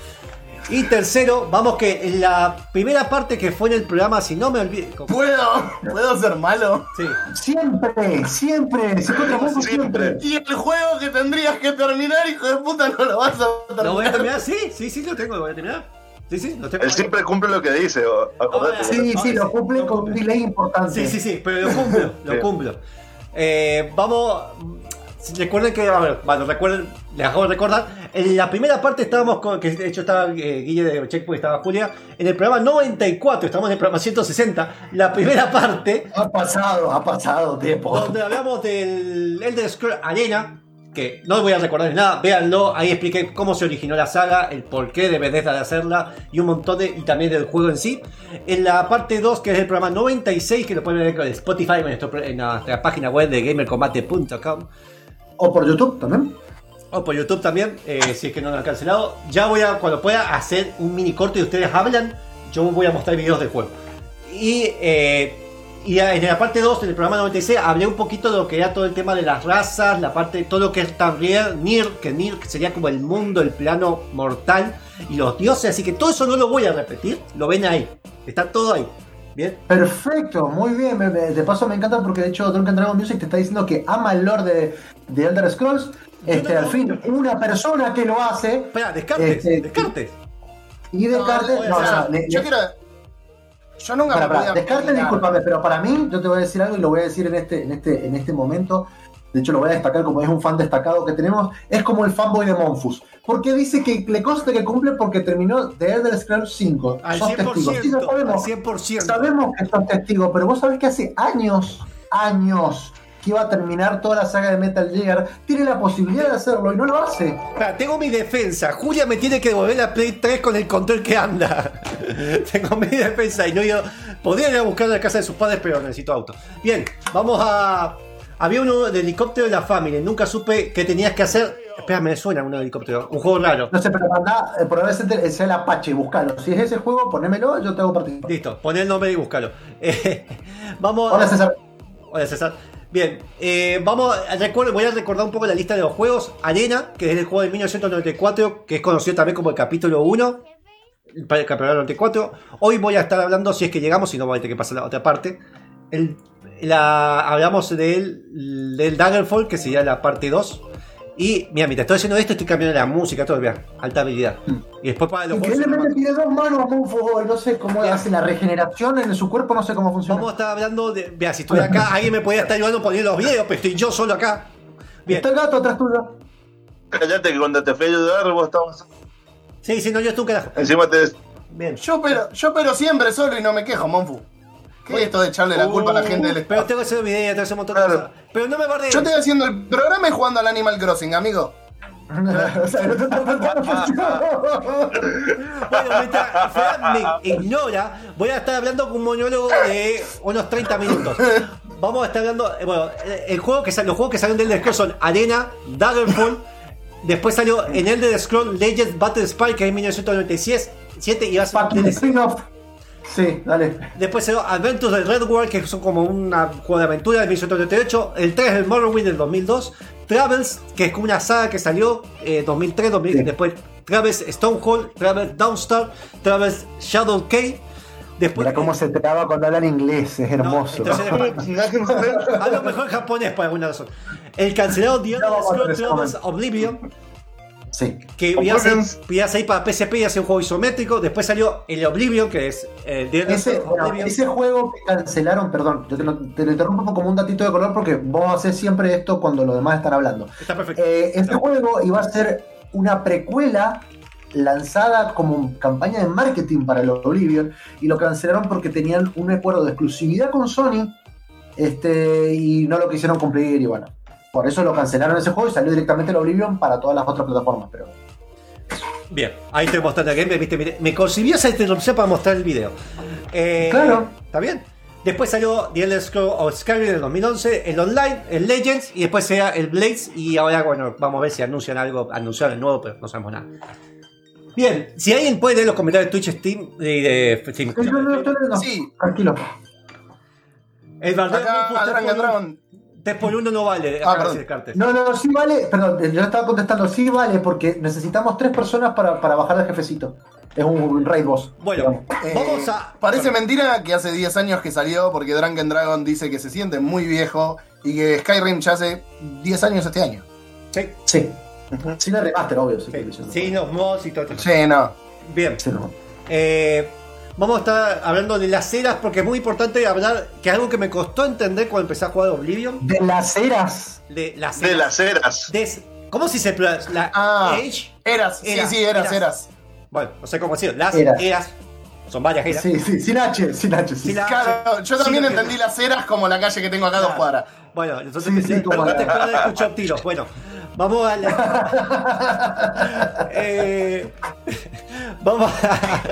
Y tercero, vamos que en la primera parte que fue en el programa, si no me olvido. ¿Puedo? ¿Puedo ser malo? Sí. Siempre, siempre. Si contra Monfus, siempre. Y el juego que tendrías que terminar, hijo de puta, no lo vas a terminar. ¿Lo voy a terminar? Sí, sí, sí, lo tengo, lo voy a terminar. Sí, sí, lo tengo. Él siempre cumple lo que dice, o- acordate. Sí, sí, No, lo cumple con un cumple. delay importante. Sí, sí, sí, pero lo cumplo, lo cumplo. Eh, vamos. Recuerden que, a ver, bueno, recuerden, les acabo de recordar. En la primera parte estábamos con, que de hecho estaba eh, Guille de Checkpoint, estaba Julia. En el programa 94, estamos en el programa 160. La primera parte, Ha pasado, ha pasado tiempo. donde hablamos del Elder Scrolls Arena. Que no voy a recordar nada, véanlo, ahí expliqué cómo se originó la saga, el porqué de Bethesda de hacerla y un montón de, y también del juego en sí. En la parte 2, que es el programa 96, que lo pueden ver en Spotify, en, nuestro- en nuestra página web de gamercombate.com O por YouTube también. o por YouTube también, eh, si es que no lo han cancelado. Ya voy a, cuando pueda, hacer un mini corte y ustedes hablan, yo voy a mostrar videos del juego. Y, eh, y en la parte 2 del programa 96 hablé un poquito de lo que era todo el tema de las razas, la parte, todo lo que es también Nir, que Nir sería como el mundo, el plano mortal y los dioses, así que todo eso no lo voy a repetir, lo ven ahí, está todo ahí. Bien, Perfecto, muy bien. me- me- de paso me encanta porque de hecho Drunken Dragon Music te está diciendo que ama el lore de, de Elder Scrolls. Este, no, al no. fin, una persona que lo hace espera, descartes, Este, descartes. y Descartes. No, No, o sea, le- yo le- quiero. Yo nunca Para, me para, podía Descartes, discúlpame, pero para mí, yo te voy a decir algo y lo voy a decir en este, en este, en este momento. De hecho, lo voy a destacar como es un fan destacado que tenemos. Es como el fanboy de Monfus. Porque dice que le consta que cumple porque terminó The Elder Scrolls 5. Al Sos testigo. Sí, 100%, lo al sabemos. 100%. Sabemos que sos testigo, pero vos sabés que hace años, años que iba a terminar toda la saga de Metal Gear. Tiene la posibilidad de hacerlo y no lo hace. Tengo mi defensa. Julia me tiene que devolver la Play 3 con el control que anda. *laughs* tengo mi defensa y no yo. Podría ir a buscar la casa de sus padres, pero necesito auto. Bien, vamos a. Había uno de helicóptero de la familia. Nunca supe qué tenías que hacer. Espera, me suena uno de helicóptero. Un juego raro. No sé, pero mandá, eh, probablemente sea el Apache, buscalo. Si es ese juego, ponémelo, yo te hago participar. Listo, pon el nombre y búscalo. *laughs* Eh, vamos Hola. César. Hola César. Bien, eh, vamos a recuerdo, voy a recordar un poco la lista de los juegos. Arena, que es el juego de 1994, que es conocido también como el capítulo 1. Para el campeonato 94. Hoy voy a estar hablando, si es que llegamos, si no voy a tener que pasar a la otra parte. El, la, hablamos del, del Daggerfall, que sería la parte 2. Y mira, mientras estoy haciendo esto, estoy cambiando la música, todo, mira, alta habilidad. Y después para los juegos. Increíblemente tiene dos manos Monfus hoy. No sé cómo hace la regeneración en su cuerpo, no sé cómo funciona. Vamos a estar hablando de. Vea, si estoy acá, alguien me podría estar ayudando a poner los videos, pero estoy yo solo acá. Bien. Está el gato atrás tuyo. Cállate que cuando te fui a ayudar vos estabas... Sí, sí, no, yo estoy un carajo. Encima te... Bien. Yo pero, yo pero siempre solo y no me quejo, Monfu. ¿Qué es esto de echarle la culpa a la gente del Pero Estado? tengo que hacer video, tengo que hacer un montón de Claro. cosas. Pero no me guardé. Yo estoy haciendo el programa y jugando al Animal Crossing, amigo. *laughs* o sea, no te está faltando Bueno, mientras Fran me ignora, voy a estar hablando con un monólogo de unos 30 minutos. Vamos a estar hablando. eh, Bueno, eh, el juego que sal- los juegos que salieron del Elder son Arena, Daggerfall. Después salió en Elder Scrolls Legends Battle Spy, que es en 1997 y va a ser un Fucking DLC. spin-off. Sí, dale. Después salió Adventures del Red World, que son como un juego de aventura de 1998. El 3 del Morrowind del 2002. Travels, que es como una saga que salió eh, 2003, 2000, Sí. después Travels Stonehold, Travels Downstar, Travels Shadow Cave. Después, Mira cómo se traba cuando hablan inglés, es hermoso. entonces, *laughs* *laughs* Hablo mejor japonés por alguna razón. El cancelado The Elder vamos a Scrolls hacer Travels. Oblivion, Sí. que iba a, salir, Oblivion. iba a salir para PSP y hacer un juego isométrico. Después salió el Oblivion, que es eh, The Elder Ese, Oblivion. ese juego que cancelaron, perdón, yo te lo, te lo interrumpo como un datito de color porque vos haces siempre esto cuando los demás están hablando. Está perfecto. Eh, este juego iba a ser una precuela lanzada como campaña de marketing para el Oblivion y lo cancelaron porque tenían un acuerdo de exclusividad con Sony este, y no lo quisieron cumplir y bueno, por eso lo cancelaron ese juego y salió directamente el Oblivion para todas las otras plataformas. Pero Bien, ahí estoy mostrando gameplay, viste, mire, me concibió esa interrupción para mostrar el video. Eh, Claro. ¿Está bien? Después salió The Elder Scrolls of Skyrim en el 2011, el Online, el Legends y después sea el Blades y ahora, bueno, vamos a ver si anuncian algo, anunciaron el nuevo, pero no sabemos nada. Bien, si alguien puede leer los comentarios de Twitch, Steam y de Steam. Sí, tranquilo. el acá Dragon 3x1 Dragon. 3 por 1 no vale. Ah, perdón. Descartes. No, no, no, sí vale, perdón, yo estaba contestando, sí vale, porque necesitamos tres personas para, para bajar al jefecito. Es un raid boss. Bueno, digamos. Eh, vamos a. Parece mentira que hace 10 años que salió porque Drunken Dragon dice que se siente muy viejo y que Skyrim ya hace 10 años este año. Sí, Sí. Sin el remaster, obvio. Sí, sí, sí, los mods y todo. Sí, no. Bien. Sí, no. Eh, vamos a estar hablando de las eras porque es muy importante hablar que es algo que me costó entender cuando empecé a jugar Oblivion. De las eras. De las De eras. las eras. Des- ¿Cómo se dice? La Ah. age. Eras, Eras, sí, sí, eras, eras. eras. Bueno, no sé cómo decirlo. Las Eras. eras. Son varias eras. Sí, sí, sin H, sin H. Sí. Sí, la- Claro, yo Sí, también entendí las eras como la calle que tengo acá dos cuadras. Bueno, entonces Sí, sí, no como te escuchar tiros. Bueno, vamos a la... *laughs* *laughs* Eh, vamos a...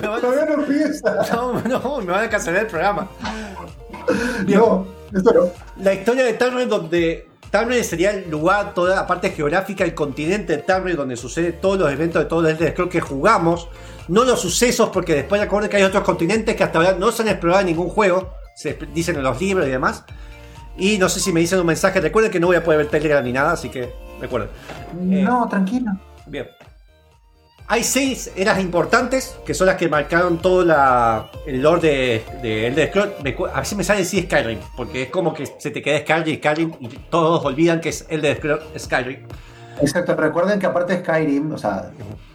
me *laughs* van- Todavía no empieza. No, no, me van a cancelar el programa. No, esto no. La historia de Tamriel donde Tamriel sería el lugar, toda la parte geográfica, el continente de Tamriel donde sucede todos los eventos de todos los Elder Scrolls que jugamos. No los sucesos, porque después recuerden que hay otros continentes que hasta ahora no se han explorado en ningún juego. Se dicen en los libros y demás. Y no sé si me dicen un mensaje. Recuerden que no voy a poder ver Telegram ni nada, así que recuerden. Eh, No, tranquilo. Bien. Hay seis eras importantes que son las que marcaron todo la, el lore de, de Elder Scrolls. Me A veces me sale decir Skyrim, porque es como que se te queda Skyrim, Skyrim y todos olvidan que es Elder Scrolls Skyrim. Exacto, recuerden que aparte de Skyrim, o sea,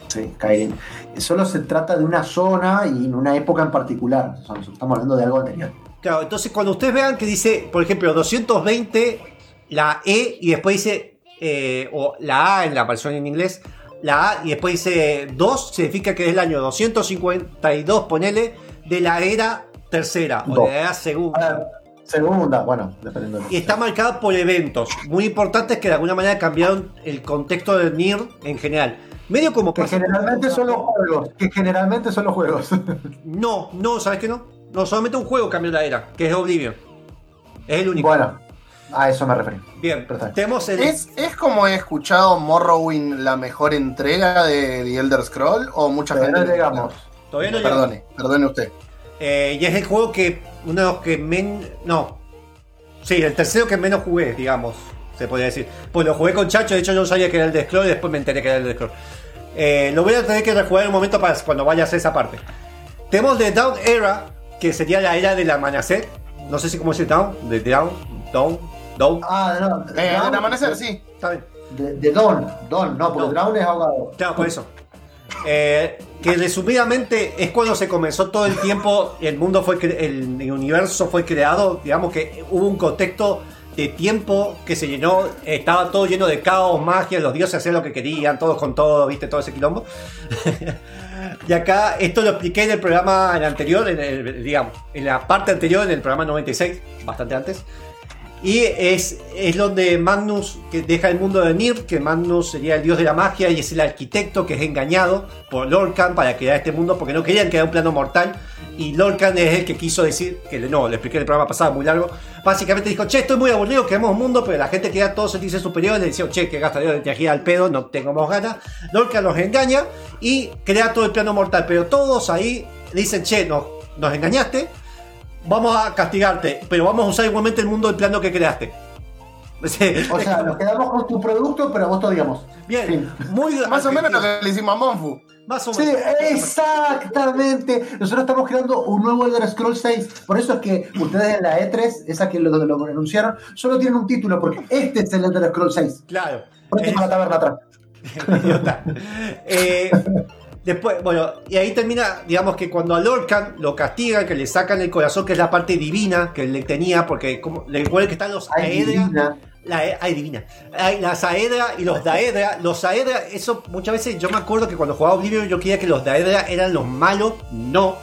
sí, Skyrim, solo se trata de una zona y en una época en particular. O sea, estamos hablando de algo anterior. Claro, entonces cuando ustedes vean que dice, por ejemplo, 220, la E y después dice, eh, o la A en la versión en inglés, la A y después dice 2, significa que es el año 252, ponele, de la era tercera o de la era segunda. A ver, segunda, bueno, dependiendo de Y está marcada por eventos muy importantes que de alguna manera cambiaron el contexto del NIR en general. Medio como Que generalmente son los juegos. Que generalmente son los juegos. No, no, ¿sabes qué no? No, solamente un juego cambió la era, que es Oblivion. Es el único. bueno, a eso me referí. Bien, perfecto. tenemos el... ¿Es, ¿Es como he escuchado Morrowind la mejor entrega de The Elder Scroll? ¿O mucha Pero gente.? no llegamos. Todavía no llegamos. Perdone, perdone usted. Eh, y es el juego que. Uno de los que menos. No. Sí, el tercero que menos jugué, digamos. Se podría decir. Pues lo jugué con Chacho, de hecho yo no sabía que era el de Scroll y después me enteré que era el de Scroll. Eh, lo voy a tener que rejugar en un momento para cuando vaya a hacer esa parte. Tenemos The Down Era, que sería la era del amanecer. No sé si cómo dice Down. De Down, Down, Down. Ah, no. Eh, Drown- del amanecer, sí. Está bien. De, de Don, Don, no, porque No. Drown es ahogado. Claro, por eso. Eh, que resumidamente es cuando se comenzó todo el tiempo, el mundo fue, el, el universo fue creado, digamos que hubo un contexto de tiempo que se llenó, estaba todo lleno de caos, magia, los dioses hacían lo que querían, todos con todo, viste, todo ese quilombo. *laughs* y acá, esto lo expliqué en el programa en el anterior, en el, digamos, en la parte anterior, en el programa 96, bastante antes. Y es, es donde Magnus que deja el mundo de Nir, que Magnus sería el dios de la magia y es el arquitecto que es engañado por Lorcan para crear este mundo porque no querían crear un plano mortal. Y Lorcan es el que quiso decir, que no, lo expliqué el programa pasado, muy largo. Básicamente dijo, che, estoy muy aburrido, queremos un mundo, pero la gente quería todos sentirse superiores. Le decía, che, que gastadero de energía al pedo, no tengamos ganas. Lorcan los engaña y crea todo el plano mortal, pero todos ahí dicen, che, no, nos engañaste, vamos a castigarte, pero vamos a usar igualmente el mundo del plano que creaste. *laughs* O sea, nos quedamos con tu producto, pero vos odiamos. Bien, Fin. muy *laughs* Más o menos lo que le hicimos a Monfu. Más o Sí, menos. exactamente. Nosotros estamos creando un nuevo Elder Scrolls 6. Por eso es que ustedes en la E3, esa que lo, lo anunciaron, solo tienen un título, porque este es el Elder Scrolls 6. Claro. Por eso Eh, la taberna atrás. *laughs* idiota. Eh, después, bueno, y ahí termina, digamos que cuando a Lorcan lo castigan, que le sacan el corazón, que es la parte divina que le tenía, porque como, le recuerden que están los Ay, Aedra. divina. La, ay, divina. Hay las Aedra y los Daedra. Los Aedra, eso muchas veces yo me acuerdo que cuando jugaba Oblivion yo creía que los Daedra eran los malos. No,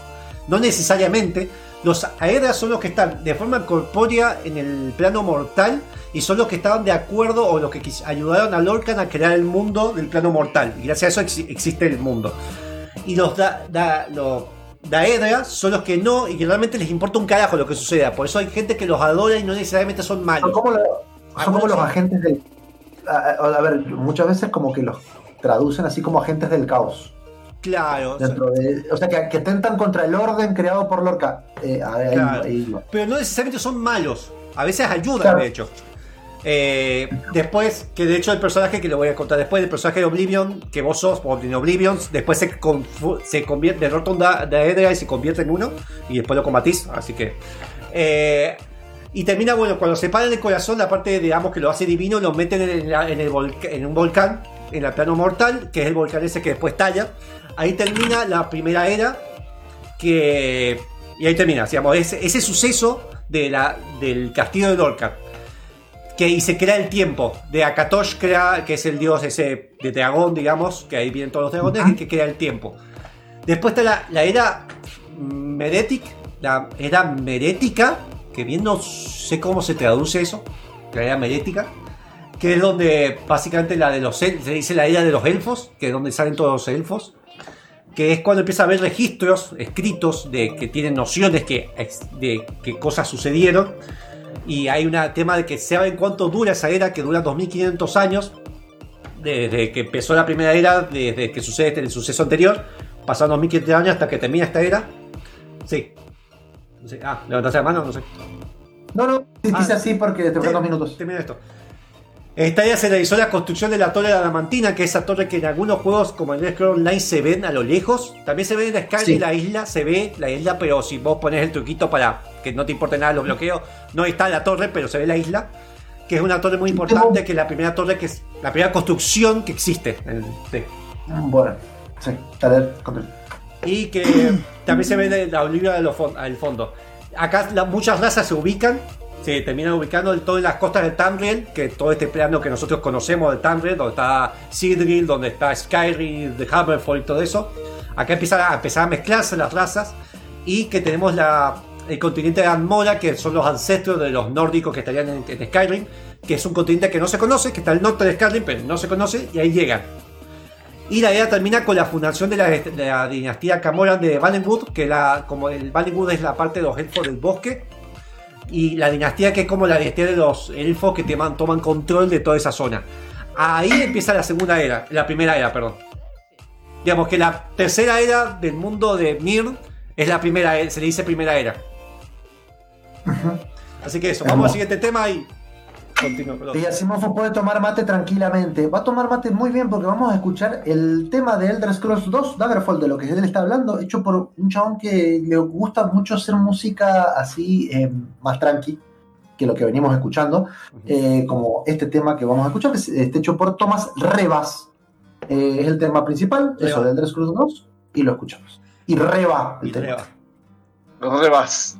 no necesariamente. Los Aedra son los que están de forma corpórea en el plano mortal y son los que estaban de acuerdo o los que ayudaron a Lorcan a crear el mundo del plano mortal. Y gracias a eso exi- existe el mundo. Y los, da, da- los Daedra son los que no y que realmente les importa un carajo lo que suceda. Por eso hay gente que los adora y no necesariamente son malos. Son como, lo- son como los agentes del. A- a ver, muchas veces como que los traducen así como agentes del caos. Claro. o sea, Dentro de, o sea, que, que tentan contra el orden creado por Lorca. Eh, ahí- Claro. ahí va. Pero no necesariamente son malos. A veces ayudan, Claro. de hecho. Eh, después, que de hecho el personaje que le voy a contar después, el personaje de Oblivion, que vos sos, o en Oblivion, después se, se convierte, derrota un da- Daedra y se convierte en uno, y después lo combatís, así que... eh, y termina, bueno, cuando se para el corazón, la parte, digamos, que lo hace divino, lo meten en, la- en el volca- en un volcán, en el plano mortal, que es el volcán ese que después talla. Ahí termina la primera era, que... Y ahí termina, digamos, ese, ese suceso de la, del castillo de Dorca. Que, y se crea el tiempo. De Akatosh crea, que es el dios ese de dragón, digamos, que ahí vienen todos los dragones, y que crea el tiempo. Después está la, la era Meretic, la era merética, que bien no sé cómo se traduce eso, la era merética, que es donde básicamente la de los se dice la era de los elfos, que es donde salen todos los elfos, que es cuando empieza a haber registros escritos de que tienen nociones que, de qué cosas sucedieron. Y hay un tema de que saben cuánto dura esa era, que dura 2500 años, desde que empezó la primera era, desde que sucede el suceso anterior, pasaron 2500 años hasta que termina esta era. Sí. Sé. Ah, levantaste la mano, no sé. No, no, Ah. dice así porque te quedan dos minutos. Termina esto. Esta ya se realizó la construcción de la torre de Adamantina, que es esa torre que en algunos juegos como en el Scroll Online se ven a lo lejos. También se ve en Skyrim Sí. la isla, se ve la isla, pero si vos pones el truquito para que no te importe nada los bloqueos, no está la torre, pero se ve la isla. Que es una torre muy importante, que es la primera torre que es la primera construcción que existe. en-. Bueno, sí, continúa. Y que también se ve la fon- al fondo. Acá la- muchas razas se ubican, se terminan ubicando en todas las costas de Tamriel, que todo este plano que nosotros conocemos de Tamriel, donde está Sidril, donde está Skyrim, de Hammerfall y todo eso. Acá empiezan a, empezar a mezclarse las razas y que tenemos la, el continente de Anmora, que son los ancestros de los nórdicos que estarían en, en Skyrim, que es un continente que no se conoce, que está al norte de Skyrim, pero no se conoce, y ahí llegan. Y la idea termina con la fundación de la, de la dinastía Camoran de Valenwood, que la, como el Valenwood es la parte de los elfos del bosque, y la dinastía que es como la dinastía de los elfos que toman, toman control de toda esa zona. Ahí empieza la segunda era, la primera era, perdón. Digamos que la tercera era del mundo de Mir es la primera, era- se le dice primera era. Así que eso, vamos al siguiente tema y continúo con Y otro. así Mofo puede tomar mate tranquilamente. Va a tomar mate muy bien porque vamos a escuchar el tema de Elder Scrolls 2, Daggerfall, de lo que él está hablando, hecho por un chabón que le gusta mucho hacer música así eh, más tranqui que lo que venimos escuchando, eh, como este tema que vamos a escuchar, que es este hecho por Thomas Rebas. Eh, es el tema principal, Reba. eso de Elder Scrolls 2, y lo escuchamos. Y Reba el tema. Reba. Los rebas.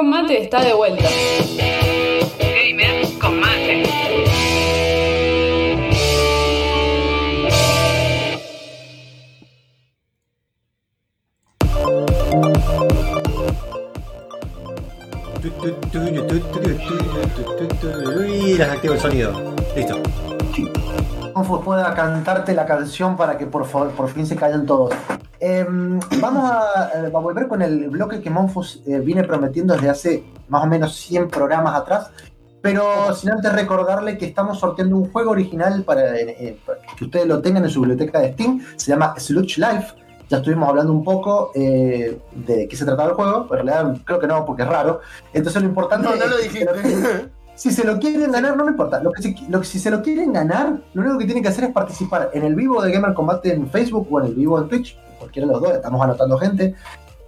Con mate está de vuelta. Gamer con mate. Y las activo el sonido. Listo. Pueda cantarte la canción para que por favor por fin se callen todos. Em, vamos a, eh, a volver con el bloque que Monfus eh, viene prometiendo desde hace más o menos 100 programas atrás. Pero sin antes recordarle que estamos sorteando un juego original para, eh, eh, para que ustedes lo tengan en su biblioteca de Steam. Se llama Sludge Life. Ya estuvimos hablando un poco eh, de qué se trataba el juego. pero En realidad creo que no, porque es raro. Entonces lo importante No, no es lo que- dijiste. si se lo quieren ganar, no me importa. Lo que si, lo que- si se lo quieren ganar, lo único que tienen que hacer es participar en el vivo de Gamer Combate en Facebook o en el vivo en Twitch, cualquiera de los dos, estamos anotando gente.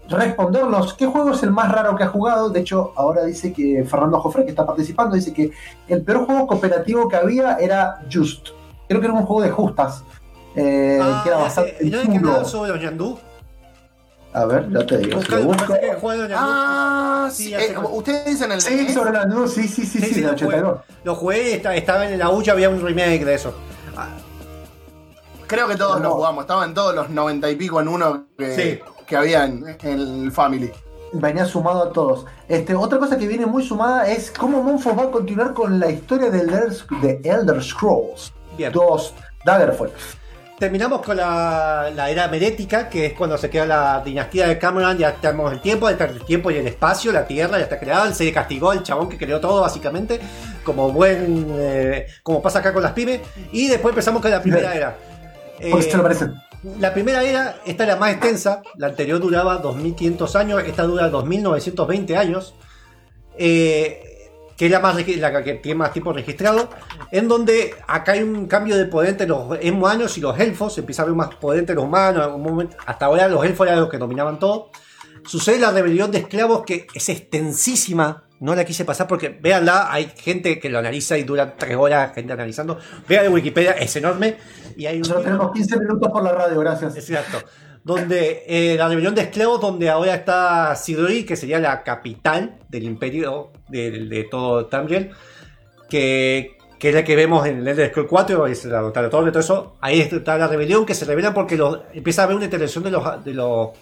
Respondernos qué juego es el más raro que ha jugado. De hecho, ahora dice que Fernando Jofre, que está participando, dice que el peor juego cooperativo que había era Just. Creo que era un juego de justas. eh, Ah, que era bastante ¿No hay que hablar sobre los Yandú? A ver, ya te digo. si Busca- lo me busco. que juego de. Ah, Sí, sí. eh. Ustedes dicen el Sí, sobre la sí, sí, sí, sí, lo jugué. 82. Lo jugué, esta- estaba en la U, había un remake de eso. Ah, Creo que todos No. lo jugamos. Estaban todos los noventa y pico en uno que, Sí. que había en, en el Family. venía sumado a todos. Este, otra cosa que viene muy sumada es cómo Monfos va a continuar con la historia Elder, de Elder Scrolls Bien. 2 Daggerfall. Terminamos con la, la era merética, que es cuando se queda la dinastía de Cameron, ya tenemos el tiempo, el tiempo y el espacio, la tierra ya está creada, se castigó al chabón que creó todo básicamente, como buen, eh, como pasa acá con las pymes, y después empezamos con la primera era. Porque Eh, se lo parece. La primera era, esta era más extensa, la anterior duraba 2500 años, esta dura 2920 años, eh, que es la, más, la que tiene más tiempo registrado, en donde acá hay un cambio de poder entre los humanos y los elfos, se empieza a ver más poder entre los humanos, en momento- hasta ahora los elfos eran los que dominaban todo. Sucede la rebelión de esclavos que es extensísima, no la quise pasar porque véanla, hay gente que lo analiza y dura tres horas, gente analizando. Vean en Wikipedia, es enorme. Y hay un Solo tenemos 15 minutos por la radio, gracias. Exacto. Donde eh, la rebelión de esclavos, donde ahora está Sidori, que sería la capital del imperio de, de todo Tamriel, que, que es la que vemos en el Elder Scrolls 4, es la, torre, todo eso. Ahí está la rebelión que se rebelan porque los, empieza a haber una intervención de los, de los, de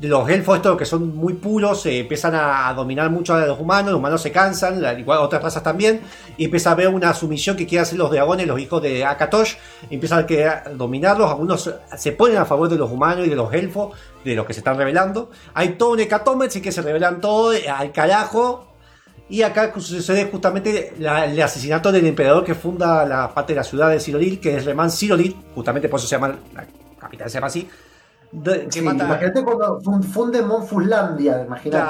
los elfos, estos que son muy puros, se empiezan a, a dominar mucho a los humanos, los humanos se cansan, la- igual otras razas también, y empieza a haber una sumisión que quieren hacer los dragones, los hijos de Akatosh, empiezan a querer dominarlos, algunos se ponen a favor de los humanos y de los elfos, de los que se están rebelando. Hay todo un hecatombe, así que se rebelan todo eh, al carajo. Y acá sucede justamente la- el asesinato del emperador que funda la parte de la ciudad de Cyrodiil, que es Remán Cyrodiil, justamente por eso se llama, la capital se llama así. De- Sí, Imagínate cuando fun- funde Monfuslandia, imagínate.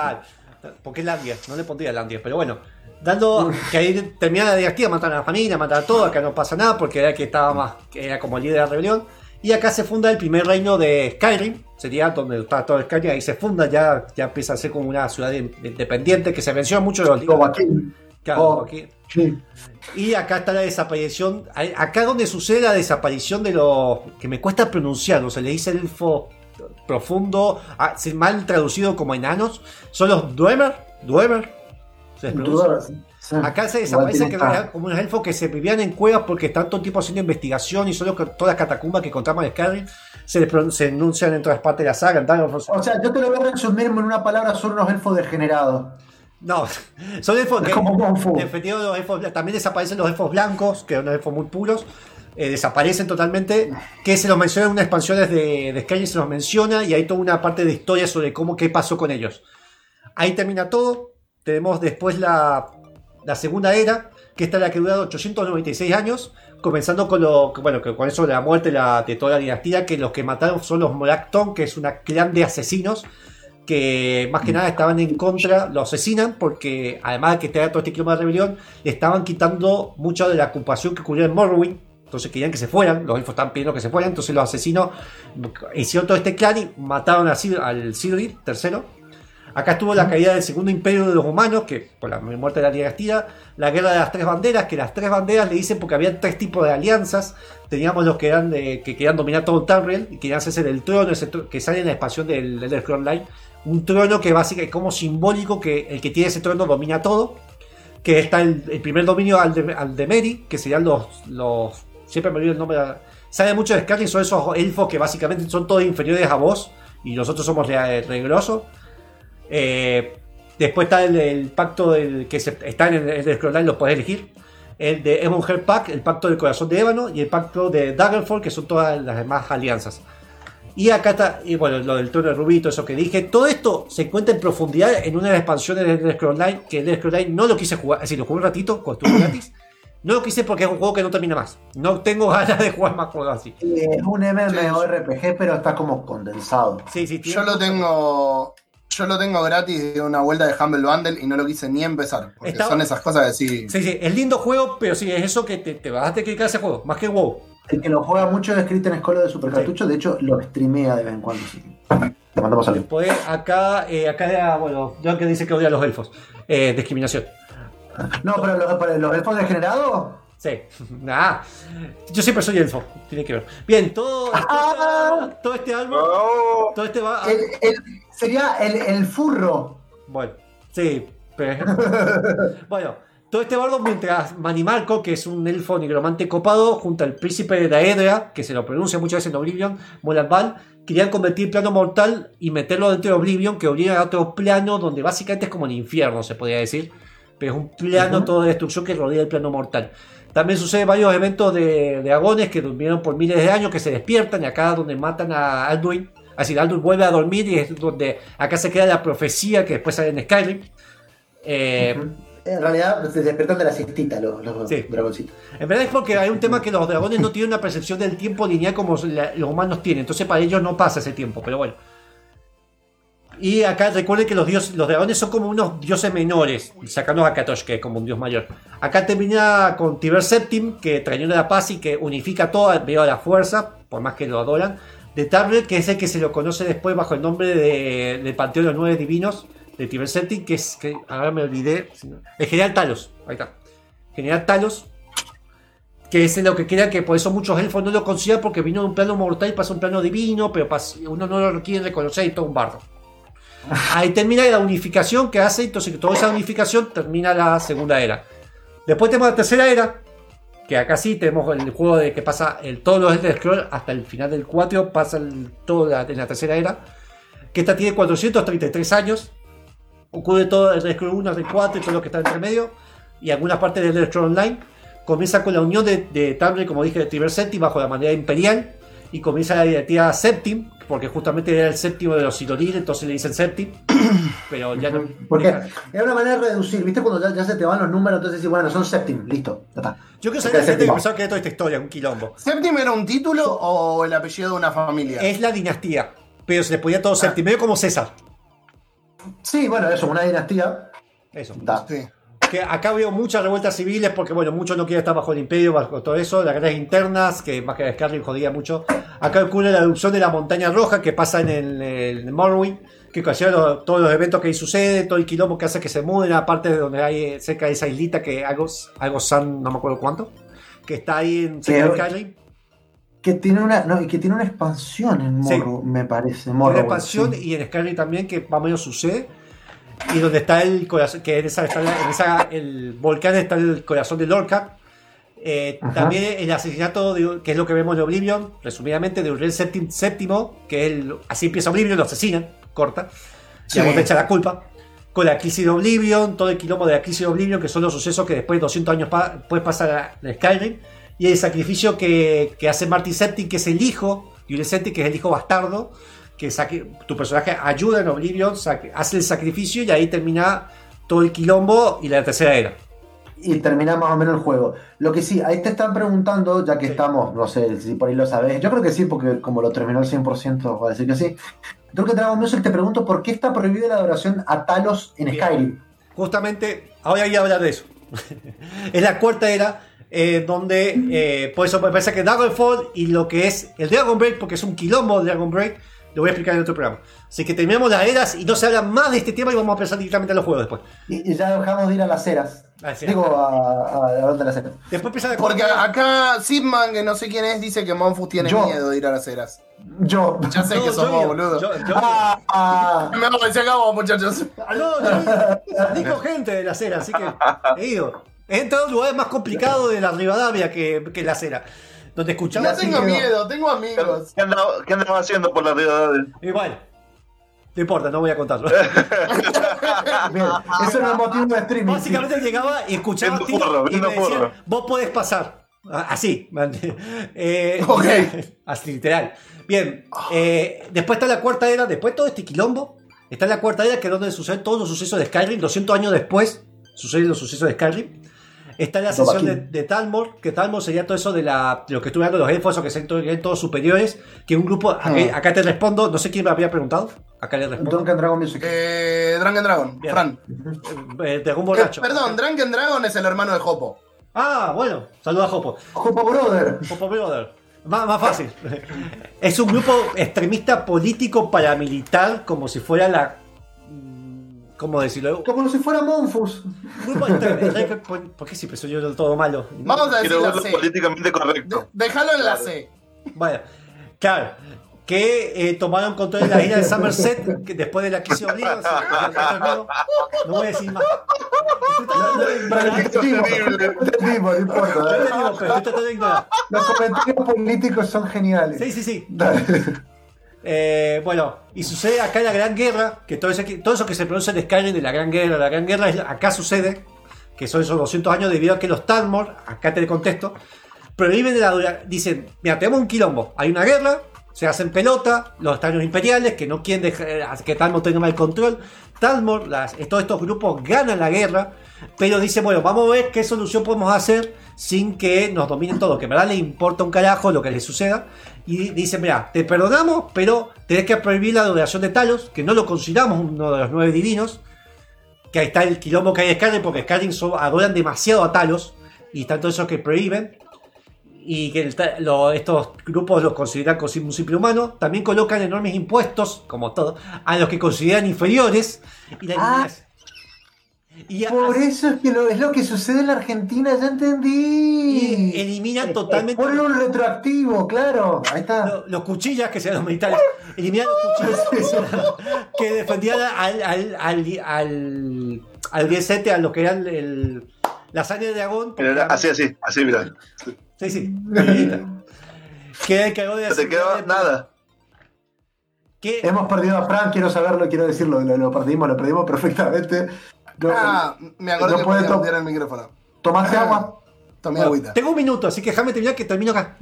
Claro, porque es Landia, no le pondría Landia, pero bueno. Dando que ahí termina la dinastía, matan a la familia, matan a todo, acá no pasa nada porque era el que estaba más, era como el líder de la rebelión. Y acá se funda el primer reino de Skyrim, sería donde está todo Skyrim, ahí se funda, ya, ya empieza a ser como una ciudad in- independiente que se menciona mucho en los libros. Claro, Oh. aquí. Sí. Y acá está la desaparición. Acá donde sucede la desaparición de los. que me cuesta pronunciarlo. Se le dice elfo profundo. ah, mal traducido como enanos. Son los Dwemer. Dwemer. Se les pronuncia. Dudas, sí. Acá se desaparece que eran como unos elfos que se vivían en cuevas porque están todo el tiempo haciendo investigación y solo que todas las catacumbas que encontramos en Skyrim se, les se enuncian en todas partes de la saga. en. O sea, yo te lo voy a resumir en una palabra, son unos elfos degenerados. No, son elfos Es como los elfos También desaparecen los elfos blancos, que son elfos muy puros. eh, desaparecen totalmente. Que se los menciona en unas expansiones de, de Skyrim, se los menciona y hay toda una parte de historia sobre cómo qué pasó con ellos. Ahí termina todo. Tenemos después la, la segunda era, que esta es la que dura 896 años. Comenzando con lo bueno, que con eso de la muerte de la- de toda la dinastía, que los que mataron son los Morakton, que es una clan de asesinos que más que nada estaban en contra, lo asesinan porque además de que tenía todo este clima de rebelión, le estaban quitando mucha de la ocupación que ocurrió en Morrowind. Entonces querían que se fueran, los elfos estaban pidiendo que se fueran, entonces los asesinos hicieron todo este clan y mataron a al Cyrodiil tercero. Acá estuvo la caída del segundo imperio de los humanos, que por la muerte de la dinastía, la guerra de las tres banderas, que las tres banderas le dicen porque había tres tipos de alianzas. Teníamos los que eran que querían dominar todo Tamriel y querían hacerse del trono, que sale en la expansión del Scrolls Online. Un trono que básicamente es como simbólico que el que tiene ese trono domina todo. Que está el, primer dominio al de, al de Meri, que serían los, los. Siempre me olvido el nombre. Sale mucho de Skyrim, son esos elfos que básicamente son todos inferiores a vos. Y nosotros somos re- regrosos. Eh, después está el, pacto del, que se- está en el, el Scroll Line, lo podés elegir. El de Ebon Pack, el pacto del corazón de Ébano y el pacto de Daggerfall, que son todas las demás alianzas. Y acá está, y bueno, lo del trono de Rubí, todo eso que dije. Todo esto se encuentra en profundidad en una de las expansiones del Elder Online, que el Elder Online no lo quise jugar, es decir, lo jugué un ratito, cuando estuvo gratis. No lo quise porque es un juego que no termina más. No tengo ganas de jugar más juegos así. Es un MMORPG, pero está como condensado. Sí, sí, tiene Yo lo tengo. Yo lo tengo gratis de una vuelta de Humble Bundle y no lo quise ni empezar. Porque Está- son esas cosas que sí. Sí, sí, es lindo juego, pero sí, es eso que te, te vas a tener que ese juego, más que WoW. El que lo juega mucho es Cristian Escolo de Supercartucho, de hecho lo streamea de vez en cuando. sí. Le mandamos salir. Después, acá, eh, acá era, bueno, John que dice que odia a los elfos. Eh, discriminación. No, pero los, pero los elfos degenerados. Sí. Nah. *laughs* Yo siempre soy elfo. Tiene que ver. Bien, todo, *laughs* todo, todo este álbum. Oh, Todo este va. El- el- sería el, el furro. Bueno, sí. Pero... *laughs* bueno, todo este bardo mientras Manimarco, que es un elfo nigromante copado, junto al príncipe de Daedra, que se lo pronuncia muchas veces en Oblivion, Molanbal, querían convertir plano mortal y meterlo dentro de Oblivion, que obliga a otro plano donde básicamente es como el infierno, se podría decir. Pero es un plano Ujú. todo de destrucción que rodea el plano mortal. También sucede varios eventos de, dragones que durmieron por miles de años, que se despiertan y acá donde matan a Alduin. Así, Alduin vuelve a dormir y es donde acá se queda la profecía que después sale en Skyrim. Eh, En realidad se despiertan de la siestita los, los Sí. dragoncitos. En verdad es porque hay un tema que los dragones no tienen una percepción del tiempo lineal como la- los humanos tienen. Entonces para ellos no pasa ese tiempo, pero bueno. Y acá recuerden que los, dioses, los dragones son como unos dioses menores, sacando a Katosh, que es como un dios mayor. Acá termina con Tiber Septim, que trae la paz y que unifica todo, veo a la fuerza, por más que lo adoran. De Tabre, que es el que se lo conoce después bajo el nombre de, del Panteón de los Nueve Divinos, de Tiber Septim, que es, que ahora me olvidé, el General Talos, ahí está. General Talos, que es lo que queda que por eso muchos elfos no lo consideran porque vino de un plano mortal y pasa a un plano divino, pero uno no lo quiere reconocer y todo un bardo. *laughs* Ahí termina la unificación que hace, entonces toda esa unificación termina la segunda era. Después tenemos la tercera era, que acá sí tenemos el juego de que pasa el, todos los Elder Scrolls hasta el final del 4, pasa el- todo la- en la tercera era, que esta tiene 433 años, ocurre todo el Elder Scrolls 1, el 4 y todo lo que está entre medio, y algunas partes del Elder Scrolls Online. Comienza con la unión de, de Tamriel, como dije, de Tiber Septim bajo la manera imperial. Y comienza la dinastía Septim, porque justamente era el séptimo de los Silmaril, entonces le dicen Septim. *coughs* Pero ya no. Porque es una manera de reducir, ¿viste? Cuando ya, ya se te van los números, entonces decís, bueno, son septim, listo, ya está. Yo quiero saber Porque la gente que séptimo. pensaba que era toda esta historia, un quilombo. ¿Septim era un título o el apellido de una familia? Es la dinastía, pero se le ponía todo Septim, medio como César. Sí, bueno, eso, una dinastía. Eso. Da. Sí. Que acá veo muchas revueltas civiles porque, bueno, muchos no quieren estar bajo el imperio, bajo todo eso, las guerras internas, que más que Skyrim jodía mucho. Acá ocurre la erupción de la montaña roja que pasa en el, el Morrowind, que ocasiona los- todos los eventos que ahí suceden, todo el quilombo que hace que se muden a parte de donde hay cerca de esa islita que algo, algo San, no me acuerdo cuánto, que está ahí en Skyrim. Que tiene una, no, y que tiene una expansión en Sí. Morro, me parece. Morro, expansión sí. y en Skyrim también, que más o menos sucede. Y donde está el corazón, que en esa, está la- en esa- el volcán está el corazón de Lorca. Eh, también el asesinato, de- que es lo que vemos de Oblivion, resumidamente, de Uriel Séptim- séptimo, que él, así empieza Oblivion, lo asesinan, corta. Sí. Y a vos te echa la culpa. Con la crisis de Oblivion, todo el quilombo de la crisis de Oblivion, que son los sucesos que después de 200 años pa- después pasa a Skyrim. Y el sacrificio que, que hace Martin Septim, que es el hijo, y Uriel Septim, que es el hijo bastardo, que saque- tu personaje ayuda en Oblivion, sac- hace el sacrificio y ahí termina todo el quilombo y la tercera era. Y termina más o menos el juego. Lo que sí, ahí te están preguntando, ya que Sí. estamos, no sé si por ahí lo sabes. Yo creo que sí, porque como lo terminó al 100%, voy a decir que sí. Creo que Dragon Music te pregunto por qué está prohibida la adoración a Talos en Bien. Skyrim. Justamente, ahora voy a hablar de eso. *laughs* es la cuarta era eh, donde, eh, por eso me parece que Dragonfall y lo que es el Dragon Break, porque es un quilombo de Dragon Break, Lo voy a explicar en otro programa. Así que terminamos las eras y no se habla más de este tema y vamos a pasar directamente a los juegos después. Y, y ya dejamos de ir a las ceras. Ah, sí. Digo, a, a, a las ceras. Después empieza la Porque acá Sidman, que no sé quién es, dice que Monfus tiene Yo. miedo de ir a las eras. Yo. Ya sé que No, sos yo vos, digo, boludo. yo- yo- Ah, ah. *laughs* Me hago se acabó, muchachos. Ah, no, yo dijo *laughs* gente de la acera, así que he ido. He entrado a un lugar más complicado de la Rivadavia que, que la acera. Donde escuchaba. No tengo miedo, tengo amigos. ¿Qué andaba, qué andaba haciendo por la Rivadavia? Igual. No importa, no voy a contarlo. *laughs* Bien, eso no es motivo de streaming. Básicamente llegaba y escuchaba Viendo tiros porro, y me decían, vos podés pasar. Así. *laughs* Eh, Ok. *laughs* Así, literal. Bien. eh, después está la cuarta era, después de todo este quilombo, está la cuarta era que es donde suceden todos los sucesos de Skyrim. 200 años después suceden los sucesos de Skyrim. Está la sesión de, de Talmor, que Talmor sería todo eso de, la, de lo que estuve hablando de los elfos, que son todos, todos superiores. Que un grupo, acá, Ah. acá te respondo, no sé quién me había preguntado. Acá le respondo. Duncan Dragon Music. Eh, Drunken Dragon, Bien. Fran. Eh, Dragón Eh, borracho. perdón, Drunken Dragon es el hermano de Hopo. Ah, bueno, saluda a Jopo. Jopo Brother. Popo Brother. Más, más fácil. *laughs* Es un grupo extremista político paramilitar, como si fuera la. ¿Cómo decirlo? Como si fuera Monfus. ¿Por qué siempre soy yo del todo malo? Vamos a decir Quiero la verlo C. políticamente correcto. De- Déjalo en la C. Bueno, claro. Que eh, tomaron control de la isla de Somerset que después de la crisis Oblivion. No voy a decir más. Los comentarios políticos son geniales. Sí, sí, sí. Eh, bueno, y sucede acá la Gran Guerra, que todo, ese, todo eso que se pronuncia en Skyrim de la Gran Guerra, la Gran Guerra acá sucede, que son esos 200 años debido a que los Talmor, acá te contesto, prohíben la dura, dicen, mira, tenemos un quilombo, hay una guerra, se hacen pelota, los Talmor imperiales que no quieren que Talmor tenga el control, Talmor, las, todos estos grupos ganan la guerra, pero dicen, bueno, vamos a ver qué solución podemos hacer sin que nos dominen todo, que en verdad le importa un carajo lo que les suceda. Y dicen, mira, te perdonamos, pero tenés que prohibir la adoración de Talos, que no lo consideramos uno de los nueve divinos. Que ahí está el quilombo que hay de Skyrim, porque Skyrim adoran demasiado a Talos, y están todos esos que prohíben. Y que el ta- lo- estos grupos los consideran como un simple humano. También colocan enormes impuestos, como todo, a los que consideran inferiores. Y la Ah. Y Por eso es que lo, es lo que sucede en la Argentina, ya y entendí. eliminan totalmente Ponle un retroactivo, claro. Ahí está. lo- los cuchillas que sean los militares. Eliminan los cuchillas *laughs* que defendían al, al, al, al, al 17, a lo que eran el, la sangre de dragón. Era así, así, así, mirá. Sí, sí. Pequeñita. *laughs* Que cagó de No te quedaba nada. Hemos perdido a Frank, quiero saberlo, quiero decirlo. Lo, lo perdimos, lo perdimos *laughs* perfectamente. No, Ah, me acordé no que puede el micrófono. ¿Tomaste agua? Tomé bueno, agüita. tengo un minuto, así que déjame terminar que termino acá.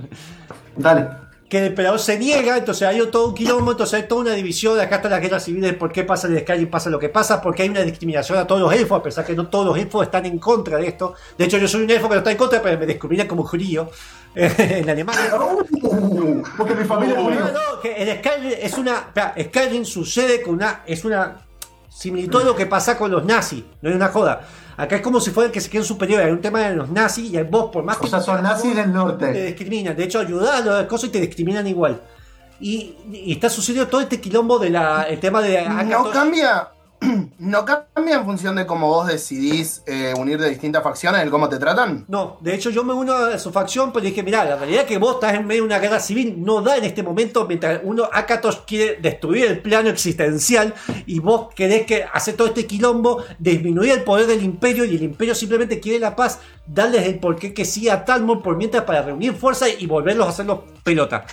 Dale. Que el emperador se niega, entonces hay todo un quilombo, entonces hay toda una división, acá está la guerra civil de por qué pasa el Skyrim, pasa lo que pasa, porque hay una discriminación a todos los elfos, a pesar que no todos los elfos están en contra de esto. De hecho, yo soy un elfo que no está en contra, pero me descubrirían como judío *laughs* en Alemania. *laughs* Porque mi familia No, no, que el Skyrim es una. espera, Skyrim sucede con una. Es una similitud a lo que pasa con los nazis, no es una joda. Acá es como si fueran que se queden superiores. Hay un tema de los nazis y vos, por más que. O sea, son nazis del te discriminan. De hecho, ayudás a las cosas y te discriminan igual. Y, y está sucediendo todo este quilombo de la, el tema de. No cambia. *clears throat* No cambia en función de cómo vos decidís eh, unir de distintas facciones, el cómo te tratan. No, de hecho yo me uno a su facción, pero dije, mirá, la realidad es que vos estás en medio de una guerra civil no da en este momento, mientras uno, Akatos quiere destruir el plano existencial y vos querés que hacer todo este quilombo, disminuir el poder del imperio y el imperio simplemente quiere la paz, darles el porqué que sí a Talmor por mientras para reunir fuerza y volverlos a hacerlos pelota.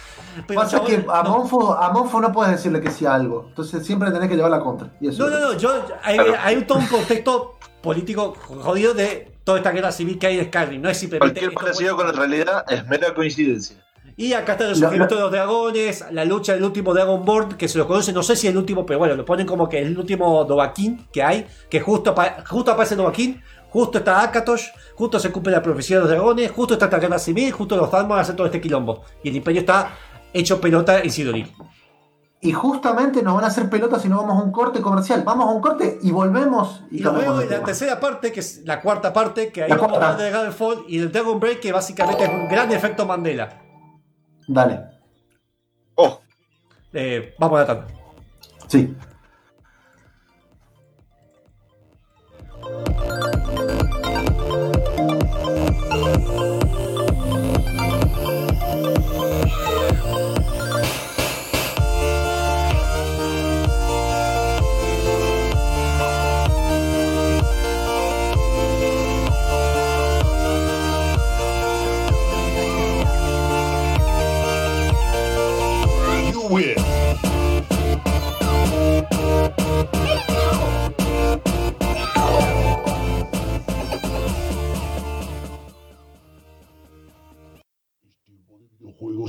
Pero, Pasa chabón, que a no. Monfo, a Monfo no puedes decirle que sí a algo. Entonces siempre tenés que llevar la contra. Y eso No, no, no, yo, hay, todo un contexto político jodido de toda esta guerra civil que hay de Skyrim, no es simplemente... Cualquier parecido fue- con la realidad es mera coincidencia. Y acá está el Lo- surgimiento lo- de los dragones, la lucha del último Dragonborn, que se lo conoce, no sé si es el último, pero bueno, lo ponen como que es el último Dovahkiin que hay, que justo, justo aparece Dovahkiin, justo está Akatosh, justo se cumple la profecía de los dragones, justo está esta guerra civil, justo los Dalmor hacen todo este quilombo. Y el imperio está hecho pelota en Sidorín. Y justamente nos van a hacer pelotas si no vamos a un corte comercial. Vamos a un corte y volvemos. Y, Y de en la tema. tercera parte, que es la cuarta parte, que ahí La vamos a hablar de Dragonfall y del Dragon Break, que básicamente es un gran efecto Mandela. Dale. Oh, Eh, vamos a la tanda. Sí.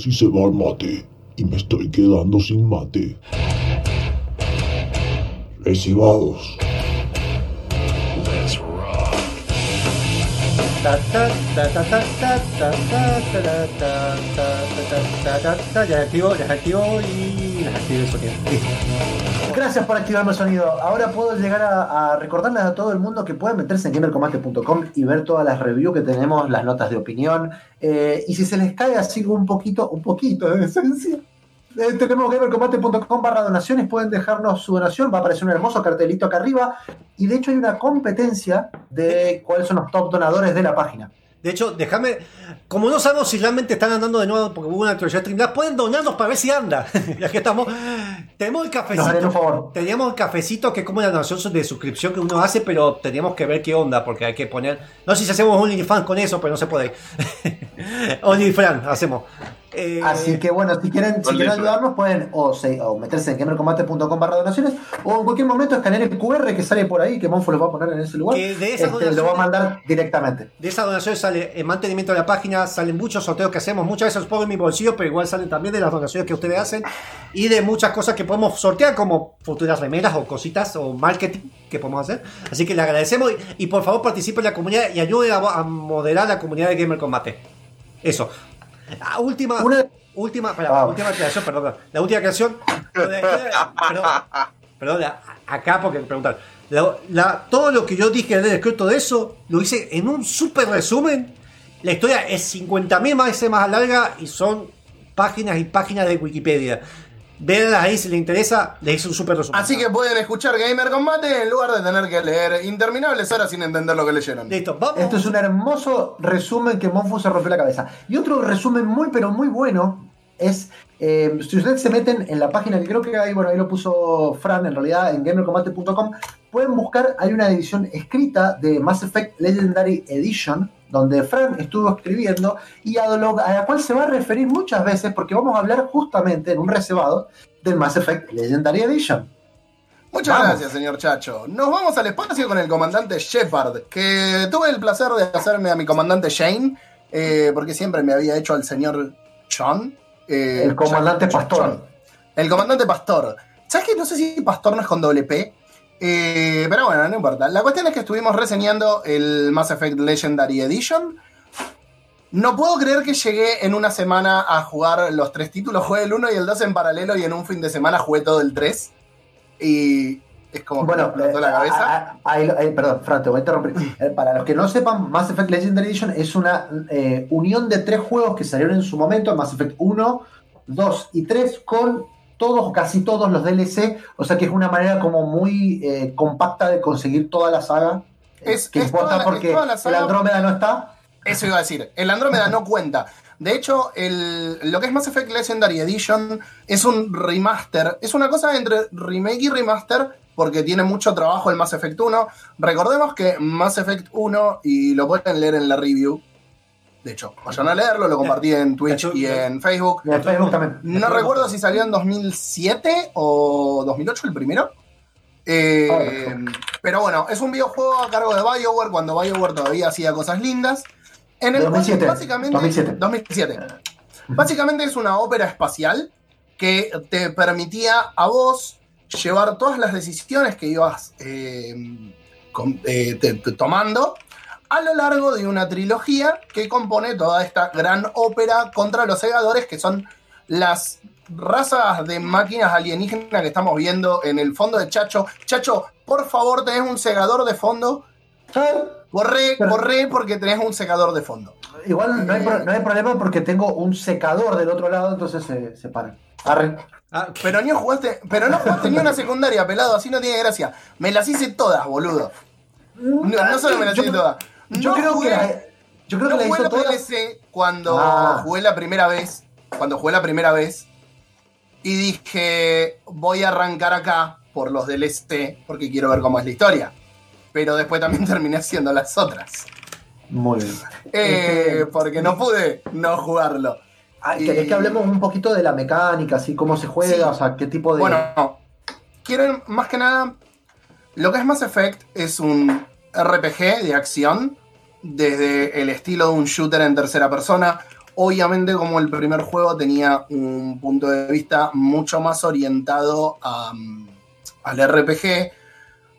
Y se va al mate. Y me estoy quedando sin mate. Recibados. Ta, ta, Ya activo, ya activo y ya activo el sonido. Gracias por activarme el sonido. Ahora puedo llegar a, a recordarles a todo el mundo que pueden meterse en gamercombate.com y ver todas las reviews que tenemos, las notas de opinión. Eh, y si se les cae así un poquito, un poquito de esencia, eh, tenemos gamercombate.com barra donaciones, pueden dejarnos su donación, va a aparecer un hermoso cartelito acá arriba. Y de hecho hay una competencia de cuáles son los top donadores de la página. De hecho, déjame, como no sabemos si realmente están andando de nuevo porque hubo una actualización Streamlabs, pueden donarnos para ver si anda. *laughs* ya que estamos, tenemos el un cafecito. favor. Teníamos el cafecito que es como la donación de suscripción que uno hace, pero teníamos que ver qué onda porque hay que poner. No sé si hacemos OnlyFans con eso, pero no se puede. *laughs* OnlyFans hacemos. Eh, Así que bueno, si quieren, si quieren ayudarnos, pueden o, se- o meterse en gamercombate.com barra donaciones o en cualquier momento escanear el QR que sale por ahí, que Monfo los va a poner en ese lugar. Que de esas Este, lo va a donaciones- mandar directamente. De esa donación sale el mantenimiento de la página, salen muchos sorteos que hacemos, muchas veces los pongo en mi bolsillo, pero igual salen también de las donaciones que ustedes hacen y de muchas cosas que podemos sortear como futuras remeras o cositas o marketing que podemos hacer. Así que le agradecemos y, y por favor participen en la comunidad y ayuden a, a moderar la comunidad de Gamer Combate. Eso. Ah, última, Una- última, última aclaración, perdón. La última de- Perdón, perdón, acá porque me preguntan. La- la- todo lo que yo dije en el escrito de eso, lo hice en un súper resumen. La historia es 50.000 veces más larga y son páginas y páginas de Wikipedia. Véanlas ahí si les interesa, les hice un súper resumen. Así que pueden escuchar Gamer Combate en lugar de tener que leer interminables horas sin entender lo que leyeron. Listo, vamos. Esto es un hermoso resumen que Monfu se rompió la cabeza. Y otro resumen muy, pero muy bueno es, eh, si ustedes se meten en la página, que creo que ahí, bueno, ahí lo puso Fran, en realidad, en gamercombate.com, pueden buscar, hay una edición escrita de Mass Effect Legendary Edition, donde Fran estuvo escribiendo y a, lo- a la cual se va a referir muchas veces, porque vamos a hablar justamente en un reservado del Mass Effect Legendary Edition. Muchas Vamos. gracias, señor Chacho. Nos vamos al espacio con el comandante Shepard, que tuve el placer de hacerme a mi comandante Shane, eh, porque siempre me había hecho al señor John. eh, El comandante Pastor. John. El comandante Pastor. ¿Sabes qué? No sé si Pastor no es con doble P. eh, pero bueno, no importa. La cuestión es que estuvimos reseñando el Mass Effect Legendary Edition. No puedo creer que llegué en una semana a jugar los tres títulos. Jugué el 1 y el 2 en paralelo y en un fin de semana jugué todo el 3. Y es como que me Bueno, explotó eh, la cabeza. a- a- ahí lo- eh, perdón, Fran, te voy a interrumpir. *laughs* Eh, Para los que no sepan, Mass Effect Legendary Edition es una eh, unión de tres juegos que salieron en su momento, Mass Effect 1, 2 y 3, con todos, casi todos los DLC, o sea que es una manera como muy eh, compacta de conseguir toda la saga. eh, Es- que es importa la- porque el Andrómeda no está. Eso iba a decir. El Andrómeda no cuenta. De hecho, el, lo que es Mass Effect Legendary Edition es un remaster. Es una cosa entre remake y remaster porque tiene mucho trabajo el Mass Effect 1. Recordemos que Mass Effect 1, y lo pueden leer en la review. De hecho, vayan a leerlo, lo compartí en Twitch y en Facebook. Y en Facebook también. No recuerdo si salió en 2007 o 2008 el primero. Eh, pero bueno, es un videojuego a cargo de BioWare cuando BioWare todavía hacía cosas lindas. En el cual 2007, básicamente 2007. 2007. Básicamente es una ópera espacial que te permitía a vos llevar todas las decisiones que ibas eh, com- eh, te- te- tomando a lo largo de una trilogía que compone toda esta gran ópera contra los segadores, que son las razas de máquinas alienígenas que estamos viendo en el fondo de Chacho. Chacho, por favor, tenés un segador de fondo. Corre, Pero- corre, porque tenés un segador de fondo. Igual no hay, pro- no hay problema porque tengo un secador del otro lado, entonces se, se paran. Arre. Ah, Pero ni jugaste, pero no jugaste ni una secundaria, pelado, así no tiene gracia. Me las hice todas, boludo. No, no solo me las hice todas. Yo No creo jugué- que la, yo creo no que la hizo la. PLC cuando Ah. jugué la primera vez. Cuando jugué la primera vez. Y dije, voy a arrancar acá por los DLC porque quiero ver cómo es la historia. Pero después también *laughs* terminé haciendo las otras. Muy bien. Eh, Este- porque no pude no jugarlo. Ah, ¿Querés Y- que hablemos un poquito de la mecánica, así cómo se juega? Sí. O sea, qué tipo de. Bueno, quiero más que nada. Lo que es Mass Effect es un RPG de acción, desde el estilo de un shooter en tercera persona. Obviamente, como el primer juego tenía un punto de vista mucho más orientado a, al RPG,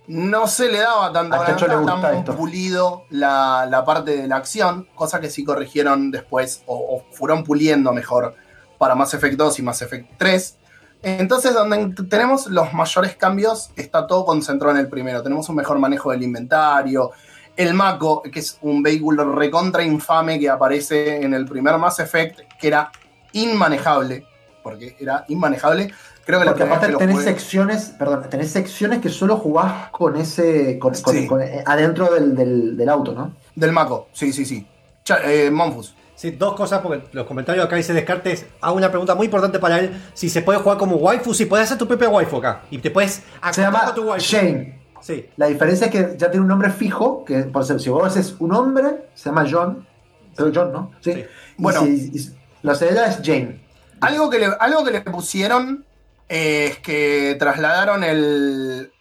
no se le daba tanta tan esto. pulido la, la parte de la acción, cosa que sí corrigieron después o, o fueron puliendo mejor para Mass Effect 2 y Mass Effect 3. Entonces, donde tenemos los mayores cambios, está todo concentrado en el primero. Tenemos un mejor manejo del inventario. El Mako, que es un vehículo recontra infame que aparece en el primer Mass Effect, que era inmanejable. Porque era inmanejable. Creo que Porque aparte que tenés jugué- secciones, perdón, tenés secciones que solo jugás con ese, con, con- Sí. con- eh, adentro del, del- del auto, ¿no? Del Mako, sí, sí, sí. Cha- eh, Monfus. Sí, dos cosas, porque los comentarios acá dice Descartes. Hago una pregunta muy importante para él: si se puede jugar como waifu, si puedes hacer tu propia waifu acá. Y te puedes Se llama con tu waifu. Shane. Sí. La diferencia es que ya tiene un nombre fijo, que por ejemplo, si vos haces un hombre, se llama John. Pero John, ¿no? Sí. Sí. Y Bueno. si- y- lo de ella es Jane. Algo que le, algo que le pusieron eh, es que trasladaron el.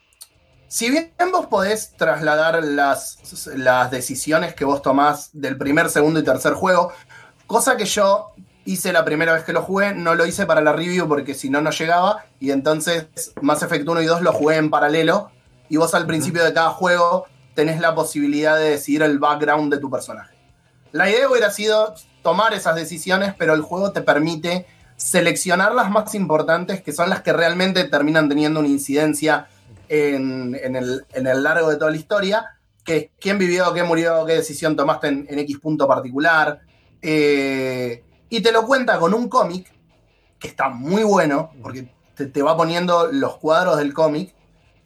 Si bien vos podés trasladar las, las decisiones que vos tomás del primer, segundo y tercer juego, cosa que yo hice la primera vez que lo jugué, no lo hice para la review porque si no, no llegaba, y entonces Mass Effect 1 y 2 lo jugué en paralelo, y vos al principio de cada juego tenés la posibilidad de decidir el background de tu personaje. La idea hubiera sido tomar esas decisiones, pero el juego te permite seleccionar las más importantes, que son las que realmente terminan teniendo una incidencia en, el, largo de toda la historia, que es quién vivió, qué murió, qué decisión tomaste en, X punto particular. eh, y te lo cuenta con un cómic, que está muy bueno, porque te, te va poniendo los cuadros del cómic,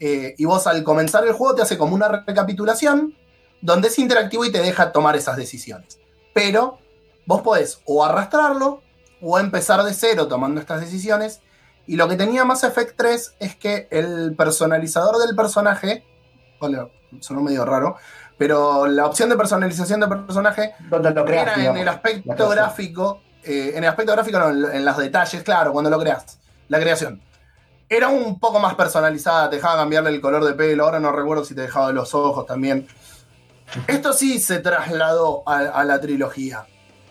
eh, y vos al comenzar el juego te hace como una recapitulación, donde es interactivo y te deja tomar esas decisiones. Pero vos podés o arrastrarlo o empezar de cero tomando estas decisiones. Y lo que tenía Mass Effect 3 es que el personalizador del personaje, sonó medio raro, pero la opción de personalización del personaje Donde lo creas, era en el aspecto gráfico, eh, en el aspecto gráfico, no, en, en los detalles, claro, cuando lo creas, la creación. Era un poco más personalizada, te dejaba cambiarle el color de pelo, ahora no recuerdo si te dejaba los ojos también. Esto sí se trasladó a, a la trilogía.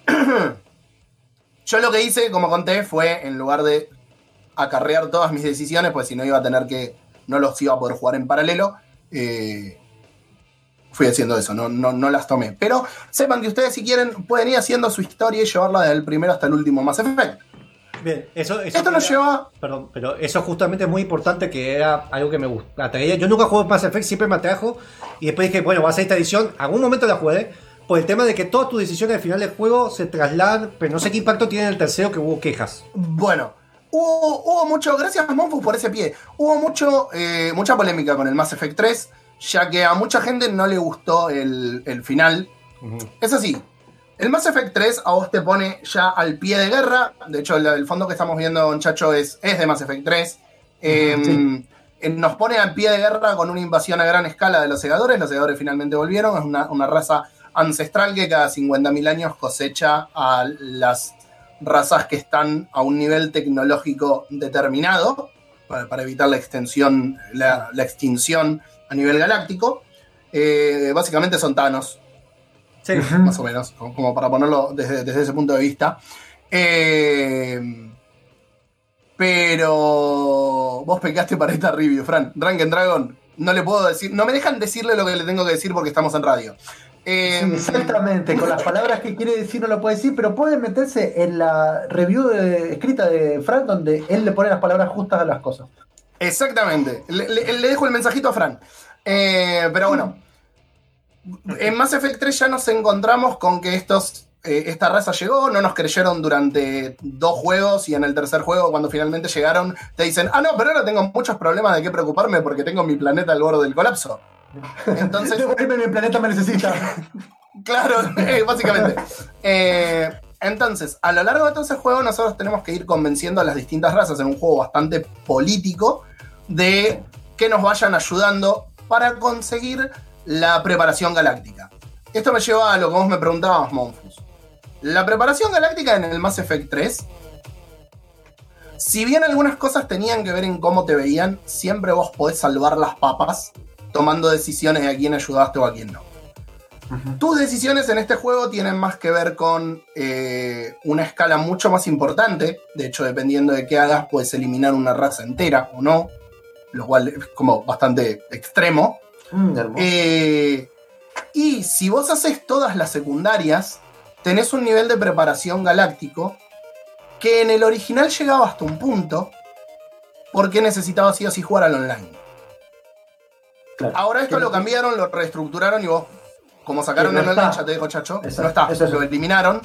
*clears throat* Yo lo que hice, como conté, fue en lugar de acarrear todas mis decisiones, pues si no iba a tener que, no los iba a poder jugar en paralelo, eh, fui haciendo eso, no, no, no las tomé. Pero sepan que ustedes si quieren pueden ir haciendo su historia y llevarla desde el primero hasta el último Mass Effect. Bien, eso, eso Esto nos lleva... Perdón, pero eso justamente es muy importante que era algo que me gusta. atraía. Yo nunca jugué Mass Effect, siempre me atrajo. Y después dije, bueno, va a ser esta edición. Algún momento la jugué. Por el tema de que todas tus decisiones al final del juego se trasladan. Pero no sé qué impacto tiene en el tercero que hubo quejas. Bueno, hubo, hubo mucho, gracias Monfus por ese pie, hubo mucho, eh, mucha polémica con el Mass Effect 3, ya que a mucha gente no le gustó el, el final. Es así, el Mass Effect 3 a vos te pone ya al pie de guerra, de hecho el, el fondo que estamos viendo, muchacho, es, es de Mass Effect 3. Eh, Sí. eh, Nos pone al pie de guerra con una invasión a gran escala de los segadores. Los segadores finalmente volvieron. Es una, una raza ancestral que cada 50.000 años cosecha a las razas que están a un nivel tecnológico determinado para, para evitar la extensión, la, la extinción a nivel galáctico. Eh, básicamente son Thanos, Sí. más o menos, como, como para ponerlo desde, desde ese punto de vista. Eh, pero vos pecaste para esta review, Fran. Drunken Dragon, no le puedo decir, no me dejan decirle lo que le tengo que decir porque estamos en radio. Eh, exactamente, con las palabras que quiere decir no lo puede decir, pero pueden meterse en la review de- escrita de Frank donde él le pone las palabras justas a las cosas. Exactamente. Le, le- le dejo el mensajito a Fran. Eh, pero bueno. En Mass Effect 3 ya nos encontramos con que estos eh, esta raza llegó, no nos creyeron durante dos juegos y en el tercer juego, cuando finalmente llegaron, te dicen, ah, no, pero ahora tengo muchos problemas de qué preocuparme porque tengo mi planeta al borde del colapso. Entonces, Devuelve, mi planeta me necesita. *laughs* Claro, eh, básicamente. Eh, entonces, a lo largo de todo ese juego, nosotros tenemos que ir convenciendo a las distintas razas en un juego bastante político de que nos vayan ayudando para conseguir la preparación galáctica. Esto me lleva a lo que vos me preguntabas, Monfus. La preparación galáctica en el Mass Effect 3, si bien algunas cosas tenían que ver en cómo te veían, siempre vos podés salvar las papas tomando decisiones de a quién ayudaste o a quién no. Tus decisiones en este juego tienen más que ver con eh, una escala mucho más importante. De hecho, dependiendo de qué hagas, puedes eliminar una raza entera o no. Lo cual es como bastante extremo. Mm. Eh, y si vos haces todas las secundarias, tenés un nivel de preparación galáctico que en el original llegaba hasta un punto porque necesitabas sí o sí jugar al online. Claro. Ahora esto lo cambiaron, lo reestructuraron y vos, como sacaron no el online, ya te dijo Chacho, Exacto. no está, Eso es- lo eliminaron.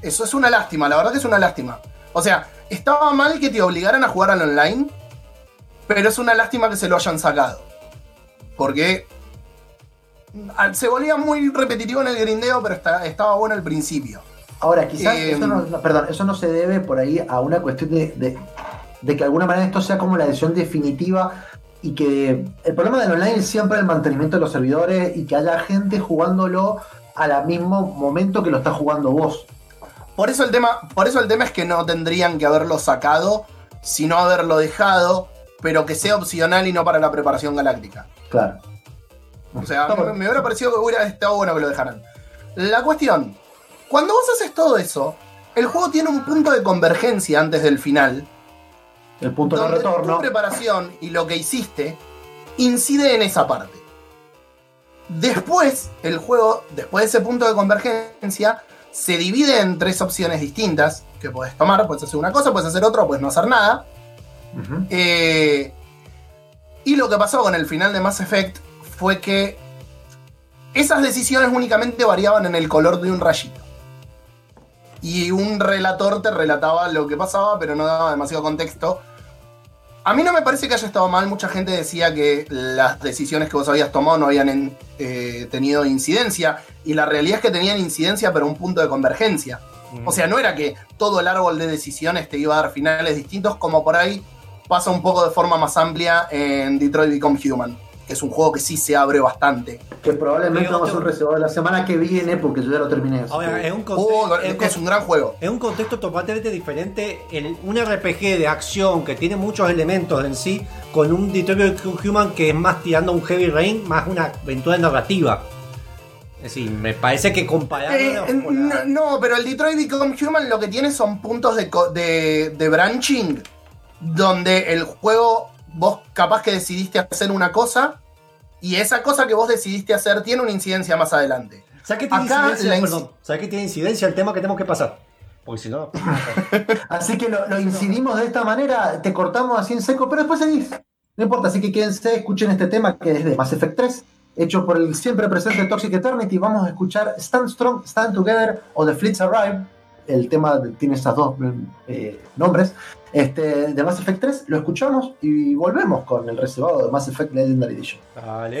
Eso es una lástima, la verdad que es una lástima. O sea, estaba mal que te obligaran a jugar al online, pero es una lástima que se lo hayan sacado. Porque se volvía muy repetitivo en el grindeo, pero está- estaba bueno al principio. Ahora, quizás Eh, eso no, no, perdón, eso no se debe por ahí a una cuestión de, de, de que de alguna manera esto sea como la decisión definitiva y que el problema del online es siempre el mantenimiento de los servidores y que haya gente jugándolo al mismo momento que lo está jugando vos. Por eso el tema, por eso el tema es que no tendrían que haberlo sacado, sino haberlo dejado, pero que sea opcional y no para la preparación galáctica. Claro. O sea, me hubiera parecido que hubiera estado bueno que lo dejaran. La cuestión, cuando vos haces todo eso, el juego tiene un punto de convergencia antes del final, El punto de no donde tu retorno. preparación y lo que hiciste incide en esa parte. Después, el juego, después de ese punto de convergencia, se divide en tres opciones distintas que puedes tomar. Puedes hacer una cosa, puedes hacer otra, puedes no hacer nada. Eh, y lo que pasó con el final de Mass Effect fue que esas decisiones únicamente variaban en el color de un rayito. Y un relator te relataba lo que pasaba, pero no daba demasiado contexto. A mí no me parece que haya estado mal. Mucha gente decía que las decisiones que vos habías tomado no habían eh, tenido incidencia. Y la realidad es que tenían incidencia, pero un punto de convergencia. O sea, no era que todo el árbol de decisiones te iba a dar finales distintos, como por ahí pasa un poco de forma más amplia en Detroit Become Human, que es un juego que sí se abre bastante. Que probablemente vamos a hacer un reservado la semana que viene porque yo ya lo terminé. Ahora, es un, Oh, es un es un gran juego. Es un contexto totalmente diferente. El, un RPG de acción que tiene muchos elementos en sí, con un Detroit Become Human que es más tirando a un Heavy Rain, más una aventura narrativa. Es decir, me parece que comparado Eh, no, no, pero el Detroit Become Human lo que tiene son puntos de, de, de branching, donde el juego vos capaz que decidiste hacer una cosa, y esa cosa que vos decidiste hacer tiene una incidencia más adelante. ¿Sabes qué tiene Acá incidencia? inc- Perdón, ¿sabes qué tiene incidencia el tema que tenemos que pasar? Porque si no. *laughs* Así que lo, lo incidimos de esta manera, te cortamos así en seco, pero después seguís. No importa, así que quédense, escuchen este tema que es de Mass Effect 3, hecho por el siempre presente Toxic Eternity. Vamos a escuchar Stand Strong, Stand Together o The Fleets Arrive. El tema tiene estos dos eh, nombres. Este, de Mass Effect 3, lo escuchamos y volvemos con el reservado de Mass Effect Legendary Edition. Vale.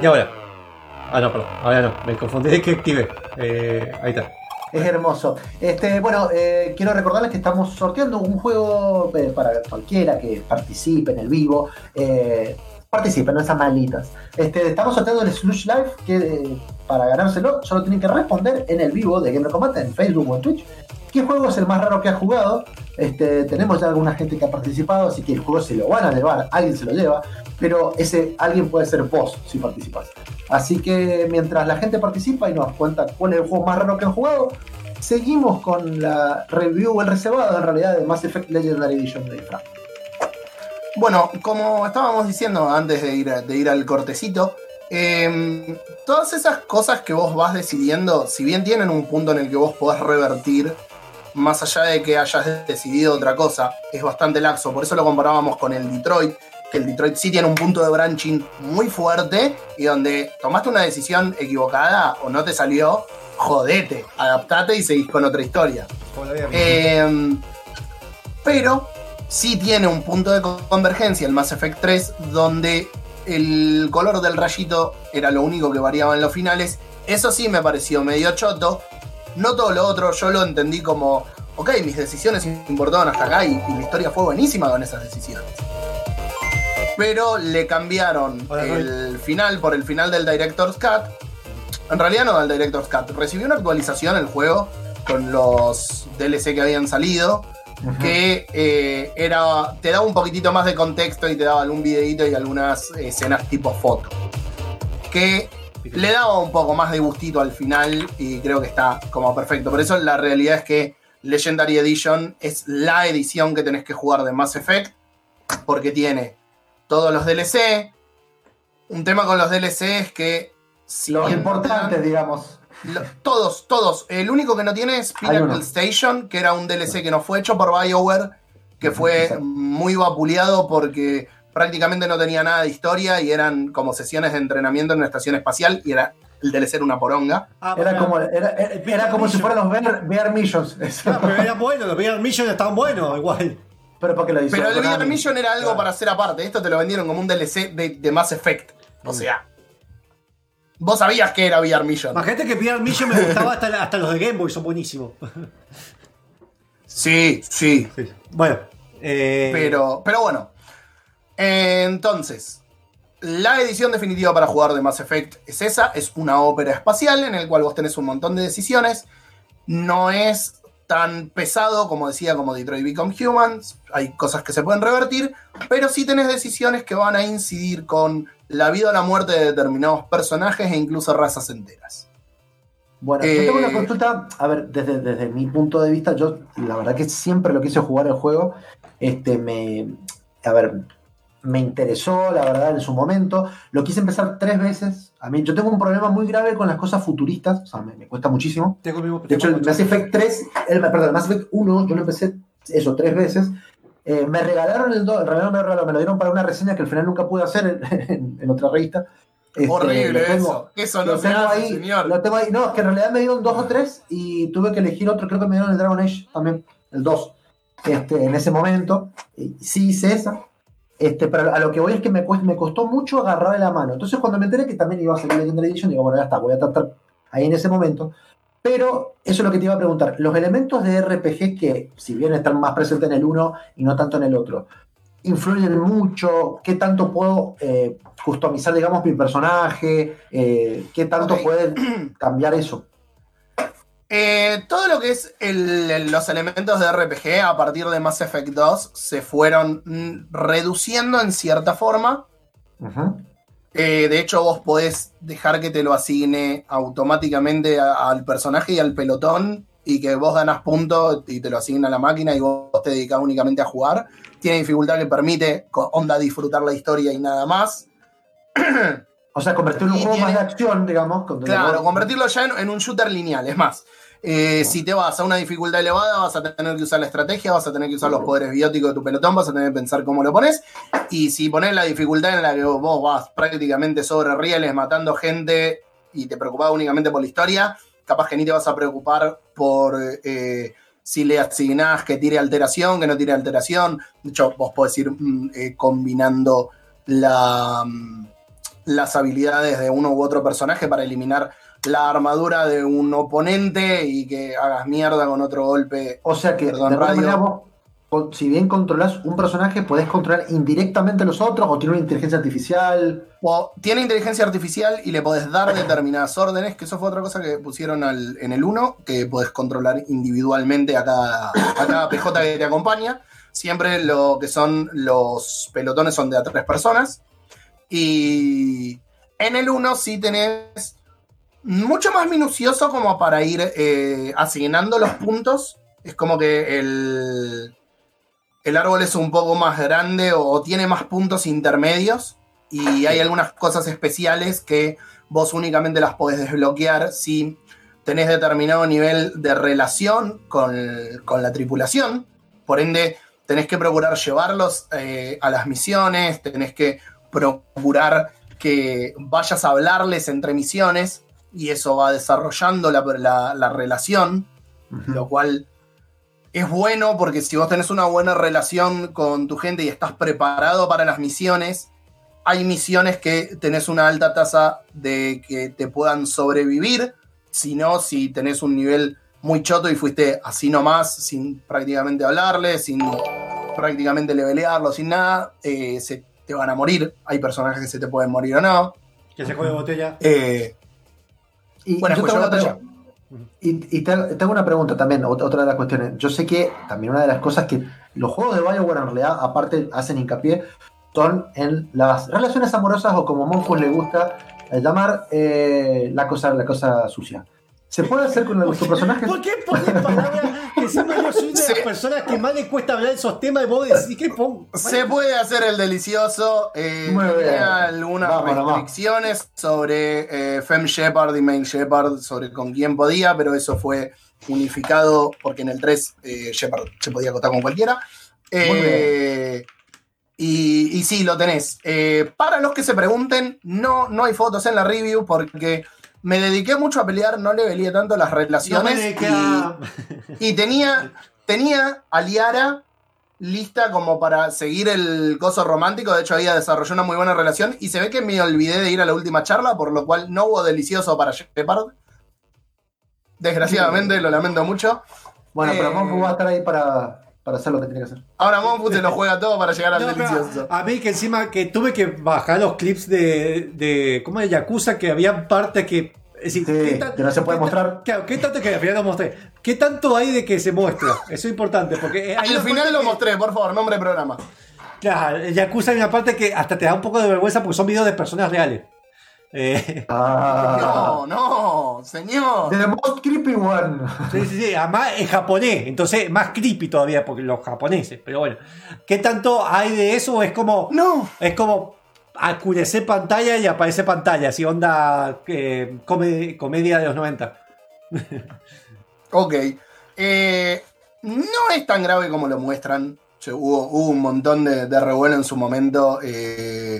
Y ahora. Ah, no, perdón. Ahora no. Me confundí de que active. Eh, ahí está. Es hermoso. Este, bueno, eh, quiero recordarles que estamos sorteando un juego eh, para cualquiera que participe en el vivo. Participen, no sean malitas. Este, estamos sorteando el Slush Live, que para ganárselo solo tienen que responder en el vivo de Gamer Combate, en Facebook o en Twitch. ¿Qué juego es el más raro que ha jugado? Este, tenemos ya alguna gente que ha participado, así que el juego se lo van a llevar, alguien se lo lleva, pero ese alguien puede ser vos si participas. Así que mientras la gente participa y nos cuenta cuál es el juego más raro que han jugado, seguimos con la review el reservado en realidad de Mass Effect Legendary Edition de Frank. Bueno, como estábamos diciendo antes de ir, de ir al cortecito, eh, todas esas cosas que vos vas decidiendo, si bien tienen un punto en el que vos podés revertir, más allá de que hayas decidido otra cosa, es bastante laxo. Por eso lo comparábamos con el Detroit, que el Detroit sí tiene un punto de branching muy fuerte y donde tomaste una decisión equivocada o no te salió, jodete, adaptate y seguís con otra historia. Eh, pero sí tiene un punto de convergencia el Mass Effect 3 donde el color del rayito era lo único que variaba en los finales. Eso sí me pareció medio choto. No todo lo otro, yo lo entendí como, ok, mis decisiones importaban hasta acá y, y la historia fue buenísima con esas decisiones. Pero le cambiaron Hola, el final por el final del Director's Cut. En realidad no del Director's Cut. Recibió una actualización el juego con los DLC que habían salido. Que eh, era. te daba un poquitito más de contexto y te daba algún videito y algunas escenas tipo foto. Que le daba un poco más de gustito al final y creo que está como perfecto. Por eso la realidad es que Legendary Edition es la edición que tenés que jugar de Mass Effect. Porque tiene todos los DLC. Un tema con los DLC es que. si Los importantes, digamos. lo- todos, todos. El único que no tiene es. Pinnacle Station, que era un DLC que no fue hecho por BioWare, que fue muy vapuleado porque prácticamente no tenía nada de historia y eran como sesiones de entrenamiento en una estación espacial y era el DLC era una poronga. Ah, Era bueno. como, era, era- era como si fueran los VR, VR Missions. eso. No, pero eran buenos, los VR Mission estaban buenos, igual. Pero porque lo hizo Pero el VR Konami. Mission era algo para hacer aparte. Esto te lo vendieron como un DLC de, de Mass Effect. O sea, vos sabías que era VR Mission. Imagínate que VR Mission me gustaba hasta, hasta los de Game Boy, son buenísimos. Sí, sí. Sí. Bueno, eh, Pero, pero bueno. Eh, Entonces, la edición definitiva para jugar de Mass Effect es esa. Es una ópera espacial en el cual vos tenés un montón de decisiones. No es tan pesado como decía como Detroit Become Humans. Hay cosas que se pueden revertir. Pero sí tenés decisiones que van a incidir con la vida o la muerte de determinados personajes e incluso razas enteras. Bueno, Eh, yo tengo una consulta, a ver, desde, desde mi punto de vista, yo la verdad que siempre lo quise jugar el juego, este, me, a ver, me interesó, la verdad, en su momento, lo quise empezar tres veces, a mí, yo tengo un problema muy grave con las cosas futuristas, o sea, me, me cuesta muchísimo, tengo mismo de hecho, el Mass Effect 3, el, perdón, el Mass Effect 1, yo lo empecé eso tres veces. Eh, me regalaron el 2, en realidad no me regalaron, me lo dieron para una reseña que al final nunca pude hacer en, en- en otra revista. Este, Horrible tengo- eso. Eso no lo se tengo hace, ahí, señor. Lo tengo ahí. No, es que en realidad me dieron dos o tres y tuve que elegir otro. Creo que me dieron el Dragon Age también, el 2. Este, en ese momento. Sí hice esa. Este, pero a lo que voy es que me, me costó mucho agarrar de la mano. Entonces, cuando me enteré que también iba a salir Legendary Edition, digo, bueno, ya está, voy a tratar ahí en ese momento. Pero eso es lo que te iba a preguntar. Los elementos de RPG que, si bien están más presentes en el uno y no tanto en el otro, influyen mucho. ¿Qué tanto puedo eh, customizar, digamos, mi personaje? Eh, ¿Qué tanto Ok. puede cambiar eso? Eh, todo lo que es el- los elementos de RPG a partir de Mass Effect 2 se fueron mm, reduciendo en cierta forma. Eh, de hecho, vos podés dejar que te lo asigne automáticamente a- al personaje y al pelotón y que vos ganas puntos y te lo asigna la máquina y vos te dedicas únicamente a jugar. Tiene dificultad que permite, onda, disfrutar la historia y nada más. *clears throat* O sea, convertirlo en un juego más de acción, digamos. con- Claro, convertirlo ya en, en un shooter lineal. Es más, eh, si te vas a una dificultad elevada, vas a tener que usar la estrategia, vas a tener que usar los poderes bióticos de tu pelotón, vas a tener que pensar cómo lo pones. Y si pones la dificultad en la que vos vas prácticamente sobre rieles matando gente y te preocupás únicamente por la historia, capaz que ni te vas a preocupar por eh, si le asignás que tire alteración, que no tire alteración. De hecho, vos podés ir mm, eh, combinando la, mm, las habilidades de uno u otro personaje para eliminar la armadura de un oponente y que hagas mierda con otro golpe. O sea que, Perdón, de alguna radio. manera, vos, con- si bien controlas un personaje, podés controlar indirectamente a los otros o tiene una inteligencia artificial. O tiene inteligencia artificial y le podés dar determinadas órdenes, que eso fue otra cosa que pusieron al- en el 1, que podés controlar individualmente a cada, a cada PJ que te acompaña. Siempre lo que son los pelotones son de a tres personas. Y en el 1 sí tenés mucho más minucioso como para ir eh, asignando los puntos. Es como que el, el árbol es un poco más grande o, tiene más puntos intermedios. Y hay algunas cosas especiales que vos únicamente las podés desbloquear si tenés determinado nivel de relación con, con la tripulación. Por ende, tenés que procurar llevarlos eh, a las misiones, tenés que procurar que vayas a hablarles entre misiones y eso va desarrollando la, la- la relación, lo cual es bueno porque si vos tenés una buena relación con tu gente y estás preparado para las misiones, hay misiones que tenés una alta tasa de que te puedan sobrevivir, si no, si tenés un nivel muy choto y fuiste así nomás, sin prácticamente hablarle, sin prácticamente levelearlo, sin nada, eh, se te van a morir. Hay personajes que se te pueden morir o no. Que se juegue botella. Eh, Y, Bueno, yo pues te hago yo una botella. pregunta. Y, y te, te hago una pregunta también, ot- otra de las cuestiones. Yo sé que también una de las cosas que los juegos de Bioware en realidad, aparte, hacen hincapié, son en las relaciones amorosas o como Monfus le gusta eh, llamar eh, la, cosa, la cosa sucia. ¿Se puede hacer con los- tus *laughs* personajes? ¿Por qué pones palabras que siempre yo soy de las personas que más le cuesta hablar de esos temas y vos decís que. Se puede hacer el delicioso. Eh, Muy bien. tenía algunas Vamos, restricciones sobre eh, Fem Shepard y Main Shepard, sobre con quién podía, pero eso fue unificado porque en el 3 eh, Shepard se podía acotar con cualquiera. Eh, y, y sí, lo tenés. Eh, para los que se pregunten, no, no hay fotos en la review porque me dediqué mucho a pelear, no le velé tanto las relaciones. y- *laughs* y tenía, tenía a Liara lista como para seguir el coso romántico. De hecho, había desarrollado una muy buena relación. Y se ve que me olvidé de ir a la última charla, por lo cual no hubo delicioso para Shepard. Desgraciadamente, lo lamento mucho. Bueno, pero Eh, Monfus va a estar ahí para, para hacer lo que tiene que hacer. Ahora Monfu se lo juega todo para llegar al No, delicioso. a mí que encima que tuve que bajar los clips de, de ¿cómo es? Yakuza que había parte que es decir, Sí, ¿qué tan- que no se puede mostrar. Claro, ¿qué tanto que al final lo mostré? ¿Qué tanto hay de que se muestra? Eso es importante porque eh, hay Al final lo que- mostré, por favor, nombre de programa. Claro, Yakuza hay una parte que hasta te da un poco de vergüenza porque son videos de personas reales. Eh, *laughs* Ah, No, no, señor. The most creepy one. Sí, sí, sí, además en japonés, entonces más creepy todavía porque los japoneses, pero bueno, ¿qué tanto hay de eso? Es como, No. es como oscurecer pantalla y aparece pantalla, así onda eh, come- comedia de los 90. Ok. Eh, no es tan grave como lo muestran. Che, Hubo, hubo un montón de, de revuelo en su momento. eh,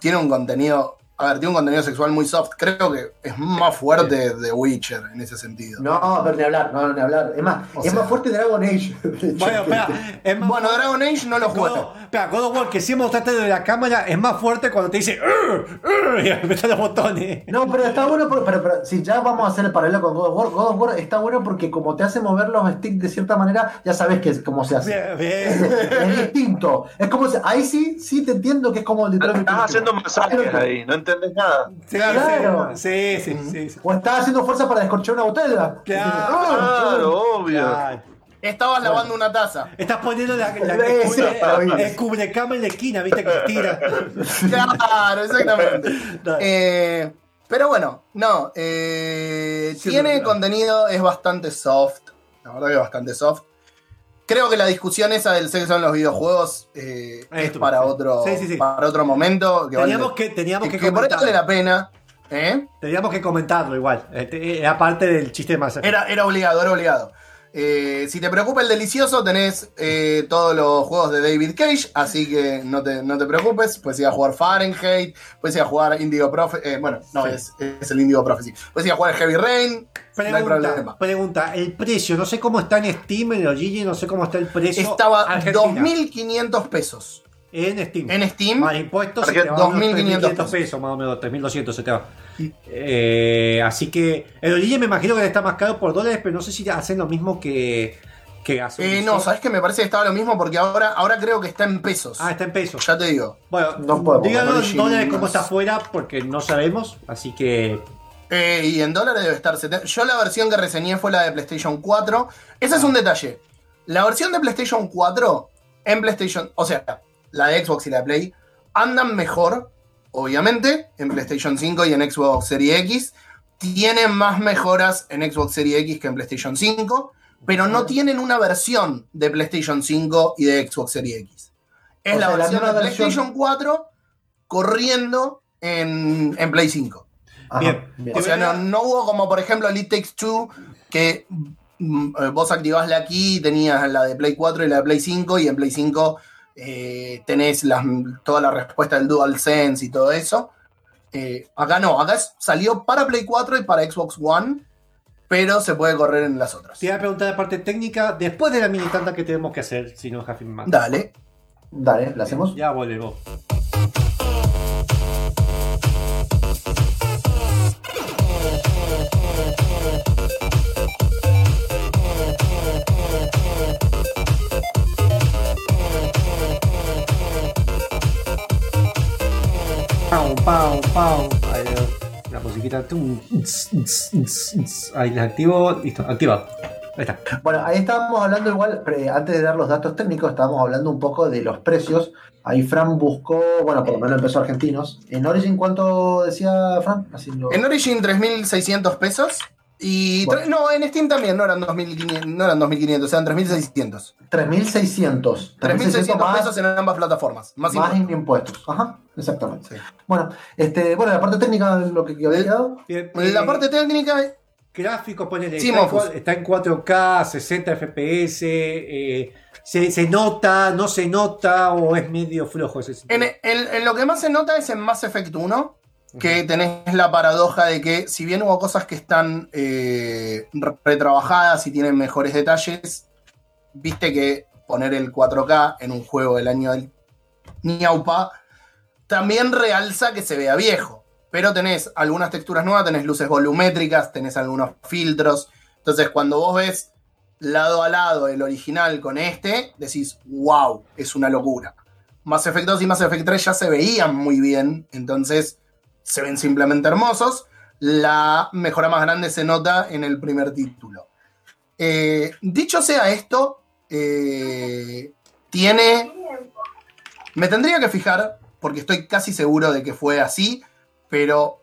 tiene un contenido. A ver, tiene un contenido sexual muy soft. Creo que es más fuerte de Witcher en ese sentido. No, pero ni hablar, no, ni hablar. Es más, O es sea- más fuerte Dragon Age. *laughs* Bueno, espera, es más Bueno, Dragon Age no lo jugué. espera, God of War, que si mostraste de la cámara, es más fuerte cuando te dice "Ur, ur", y *laughs* apretas los botones. No, pero está bueno, por- pero, pero si ya vamos a hacer el paralelo con God of War, God of War está bueno porque como te hace mover los sticks de cierta manera, ya sabes que es, cómo se hace. Bien, Es, bien. es distinto. Es como si- ahí sí, sí te entiendo que es como literalmente. Estás haciendo masajes ahí, no entendés nada. Sí, Claro. sí, sí, sí, sí. O estás haciendo fuerza para descorchar una botella. Claro. Claro, obvio. Claro. Estabas lavando una taza. Estás poniendo la, la, bien. el cubrecama en la esquina, viste que estira. Claro, exactamente. *laughs* Eh, Pero bueno, no. eh, Sí, tiene contenido, es bastante soft. La verdad que es bastante soft. Creo que la discusión esa del sexo en los videojuegos eh, es para otro, Sí, sí, sí. para otro momento. Que Teníamos vale- que, teníamos que, que por vale la pena. ¿eh? Teníamos que comentarlo igual. Este, Era parte del chiste Effect. Era, era obligado, era obligado. Eh, si te preocupa el delicioso, tenés eh, todos los juegos de David Cage, así que no te, no te preocupes. Puedes ir a jugar Fahrenheit, puedes ir a jugar Indigo Prophecy. bueno, no, Sí. es, es el Indigo Prophecy. Puedes ir a jugar Heavy Rain, no hay problema. pregunta, el precio, no sé cómo está en Steam, en Origin, no sé cómo está el precio. Estaba Argentina. 2.500 pesos. En Steam. En Steam, Más impuestos, se te va a unos 2.500 3.500 pesos, más o menos, 3.200 se te va. Eh, así que el Origin me imagino que está más caro por dólares, pero no sé si hacen lo mismo que, que Azul. eh, no, sabes que me parece que estaba lo mismo porque ahora, ahora creo que está en pesos. Ah, está en pesos. Ya te digo. Bueno, No podemos. díganos en dólares cómo está afuera, porque no sabemos, así que... Eh, y en dólares debe estar 70. Yo la versión que reseñé fue la de PlayStation 4. Ese es un detalle. La versión de PlayStation 4 en PlayStation, o sea, la de Xbox y la de Play, andan mejor, obviamente, en PlayStation 5 y en Xbox Series X. Tienen más mejoras en Xbox Series X que en PlayStation 5, pero no tienen una versión de PlayStation 5 y de Xbox Series X. Es O la sea, la versión de versión- PlayStation 4 corriendo en, en Play 5. Ajá, Bien. bien. O sea, no, no hubo como por ejemplo Elite Takes Two, que mm, eh, vos activás la y tenías la de Play 4 y la de Play 5, y en Play 5 eh, tenés las- toda la respuesta del DualSense y todo eso. Eh, acá no, acá es- salió para Play 4 y para Xbox One, pero se puede correr en las otras. Te iba a preguntar la parte técnica después de la mini tanda que tenemos que hacer, si no, Jafin más. Dale. Dale, ¿la hacemos? Ya volvemos. Pau, pau. Ahí, la musiquita. Ahí la activo. Listo, activado. Ahí está. Bueno, ahí estábamos hablando igual, antes de dar los datos técnicos, estábamos hablando un poco de los precios. Ahí Fran buscó, bueno, por lo menos empezó argentinos. ¿En Origin cuánto decía Fran? Así lo- En Origin 3.600 pesos. Y Bueno. no, en Steam también no eran 2.500, no eran 2.500, eran 3.600. 3.600. 3.600 más, pesos en ambas plataformas. Más, más impuestos. impuestos. Ajá, exactamente. Sí. Bueno, este, bueno, la parte técnica, lo que había quedado. Bien, La eh, parte técnica gráfico, ponele, Sí, está, en, Mofus. cua- está en 4K, 60 FPS, eh, se, se nota, no se nota o es medio flojo ese? En, en- en lo que más se nota es en Mass Effect 1, que tenés la paradoja de que si bien hubo cosas que están eh, re- retrabajadas y tienen mejores detalles, viste que poner el 4K en un juego del año del Niaupa también realza que se vea viejo. Pero tenés algunas texturas nuevas, tenés luces volumétricas, tenés algunos filtros. Entonces cuando vos ves lado a lado el original con este, decís, wow, es una locura. Mass Effect 2 y Mass Effect 3 ya se veían muy bien, entonces se ven simplemente hermosos. La mejora más grande se nota en el primer título. Eh, dicho sea esto, eh, tiene... Me tendría que fijar, porque estoy casi seguro de que fue así, pero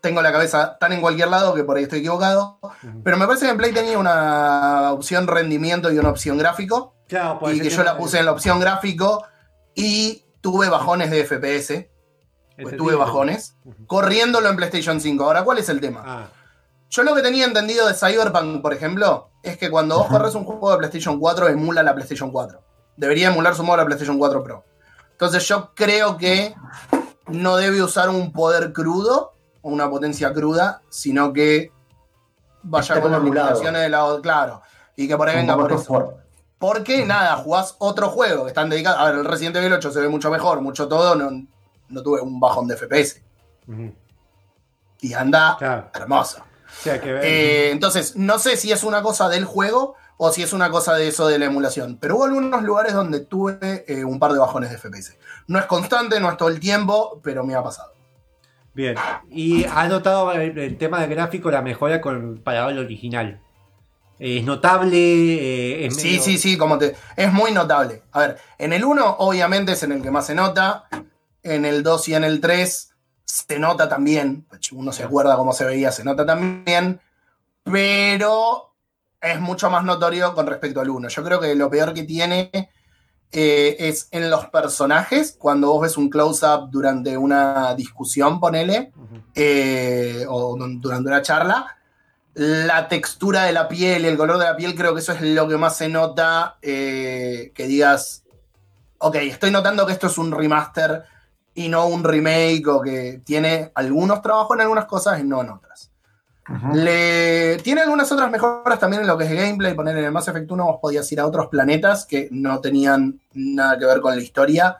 tengo la cabeza tan en cualquier lado que por ahí estoy equivocado. Pero me parece que en Play tenía una opción rendimiento y una opción gráfico Claro, y que yo la puse en la opción gráfico y tuve bajones de FPS, pues tuve bajones, corriéndolo en PlayStation 5. Ahora, ¿cuál es el tema? Ah, Yo lo que tenía entendido de Cyberpunk, por ejemplo, es que cuando vos corres un juego de PlayStation 4, emula la PlayStation 4. Debería emular su modo la PlayStation 4 Pro. Entonces yo creo que no debe usar un poder crudo o una potencia cruda, sino que vaya Esté con las limitaciones de lado, claro. Y que por ahí venga por eso. Porque nada, jugás otro juego que están dedicados. A ver, el Resident Evil 8 se ve mucho mejor, mucho todo. No, no tuve un bajón de FPS. Y anda Claro. hermoso. Eh, entonces, no sé si es una cosa del juego o si es una cosa de eso de la emulación. Pero hubo algunos lugares donde tuve eh, un par de bajones de FPS. No es constante, no es todo el tiempo, pero me ha pasado. Bien. Y ha notado el, el tema del gráfico, la mejora comparado al original. Es notable, eh, es Sí, medio- sí, sí, como te. Es muy notable. A ver, en el 1, obviamente, es en el que más se nota. En el 2 y en el 3 se nota también, uno se acuerda cómo se veía, se nota también, pero es mucho más notorio con respecto al 1. Yo creo que lo peor que tiene eh, es en los personajes, cuando vos ves un close-up durante una discusión, ponele, eh, o du- durante una charla, la textura de la piel y el color de la piel, creo que eso es lo que más se nota, eh, que digas, ok, estoy notando que esto es un remaster y no un remake, o que tiene algunos trabajos en algunas cosas y no en otras. Le... Tiene algunas otras mejoras también en lo que es gameplay. Poner en el Mass Effect 1 vos podías ir a otros planetas que no tenían nada que ver con la historia.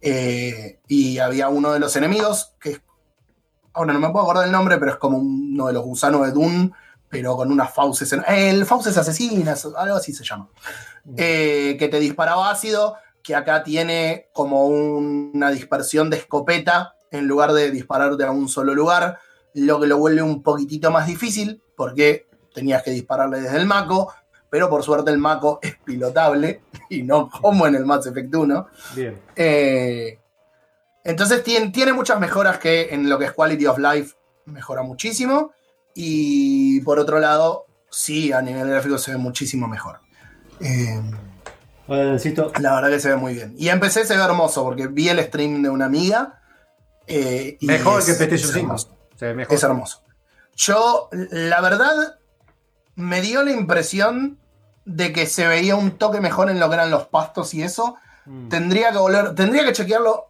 eh, y había uno de los enemigos que es- Ahora no me puedo acordar el nombre, pero es como uno de los gusanos de Dune, pero con unas fauces. en- El fauces asesinas, algo así se llama. Eh, que te disparaba ácido, que acá tiene como un- una dispersión de escopeta en lugar de dispararte a un solo lugar lo que lo vuelve un poquitito más difícil, porque tenías que dispararle desde el Mako, pero por suerte el Mako es pilotable *laughs* y no como en el Mass Effect 1. Bien. Eh, entonces tiene, tiene muchas mejoras que en lo que es Quality of Life mejora muchísimo. Y por otro lado, sí, a nivel gráfico se ve muchísimo mejor. Eh, Necesito. la verdad que se ve muy bien. Y empecé se ve hermoso porque vi el stream de una amiga. eh, y Mejor es- que PlayStation es 5. hermoso. Se ve mejor. Es hermoso. Yo, la verdad, me dio la impresión de que se veía un toque mejor en lo que eran los pastos y eso. Mm. Tendría que volver, tendría que chequearlo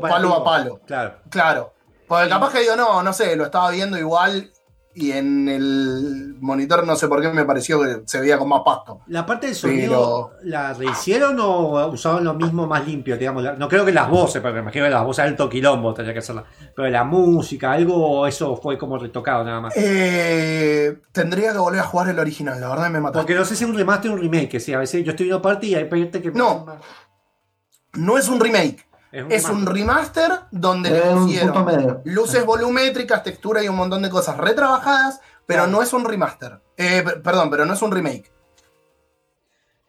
palo a palo. Claro. Claro. Porque capaz que digo, no, no sé, lo estaba viendo igual y en el monitor no sé por qué me pareció que se veía con más pasto. La parte del sonido, ¿la rehicieron o usaron lo mismo más limpio? Digamos, no creo que las voces, porque me imagino que las voces alto quilombo tendría que hacerla. Pero la música, algo, eso fue como retocado nada más. Eh, tendría que volver a jugar el original, la verdad me mató. Porque no sé si es un remaster o un remake, sí, a veces yo estoy viendo parte y hay parte que... No. No es un remake. Es un Es un remaster donde le pusieron luces volumétricas, textura y un montón de cosas retrabajadas, pero no es un remaster. Eh, perdón, pero no es un remake.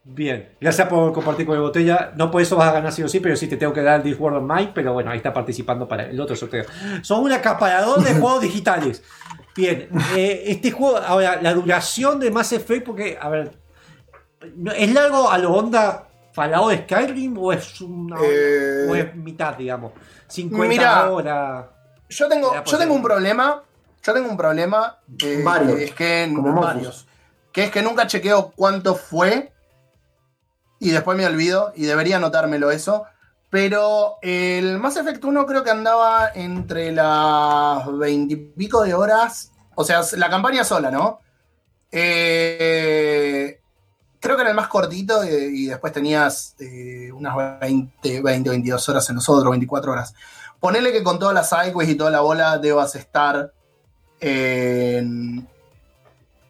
Bien, gracias por compartir con el botella. No por eso vas a ganar sí o sí, pero sí te tengo que dar el Discworld of Mike, pero bueno, ahí está participando para el otro sorteo. Son un acaparador de *laughs* juegos digitales. Bien, eh, este juego, ahora, la duración de Mass Effect, porque, a ver, ¿no- ¿es largo a lo onda Fallout de Skyrim o es una Eh, o es mitad, digamos? 50 Mira, horas. Yo tengo, yo tengo un problema. Yo tengo un problema. eh, Varios, que es que como Mofus. varios. Que es que nunca chequeo cuánto fue. Y después me olvido. Y debería anotármelo eso. Pero el Mass Effect 1 creo que andaba entre las 20 y pico de horas. O sea, la campaña sola, ¿no? Eh, creo que era el más cortito eh, y después tenías eh, unas 20, 20, 22 horas en los otros, 24 horas. Ponele que con todas las sideways y toda la bola debas estar en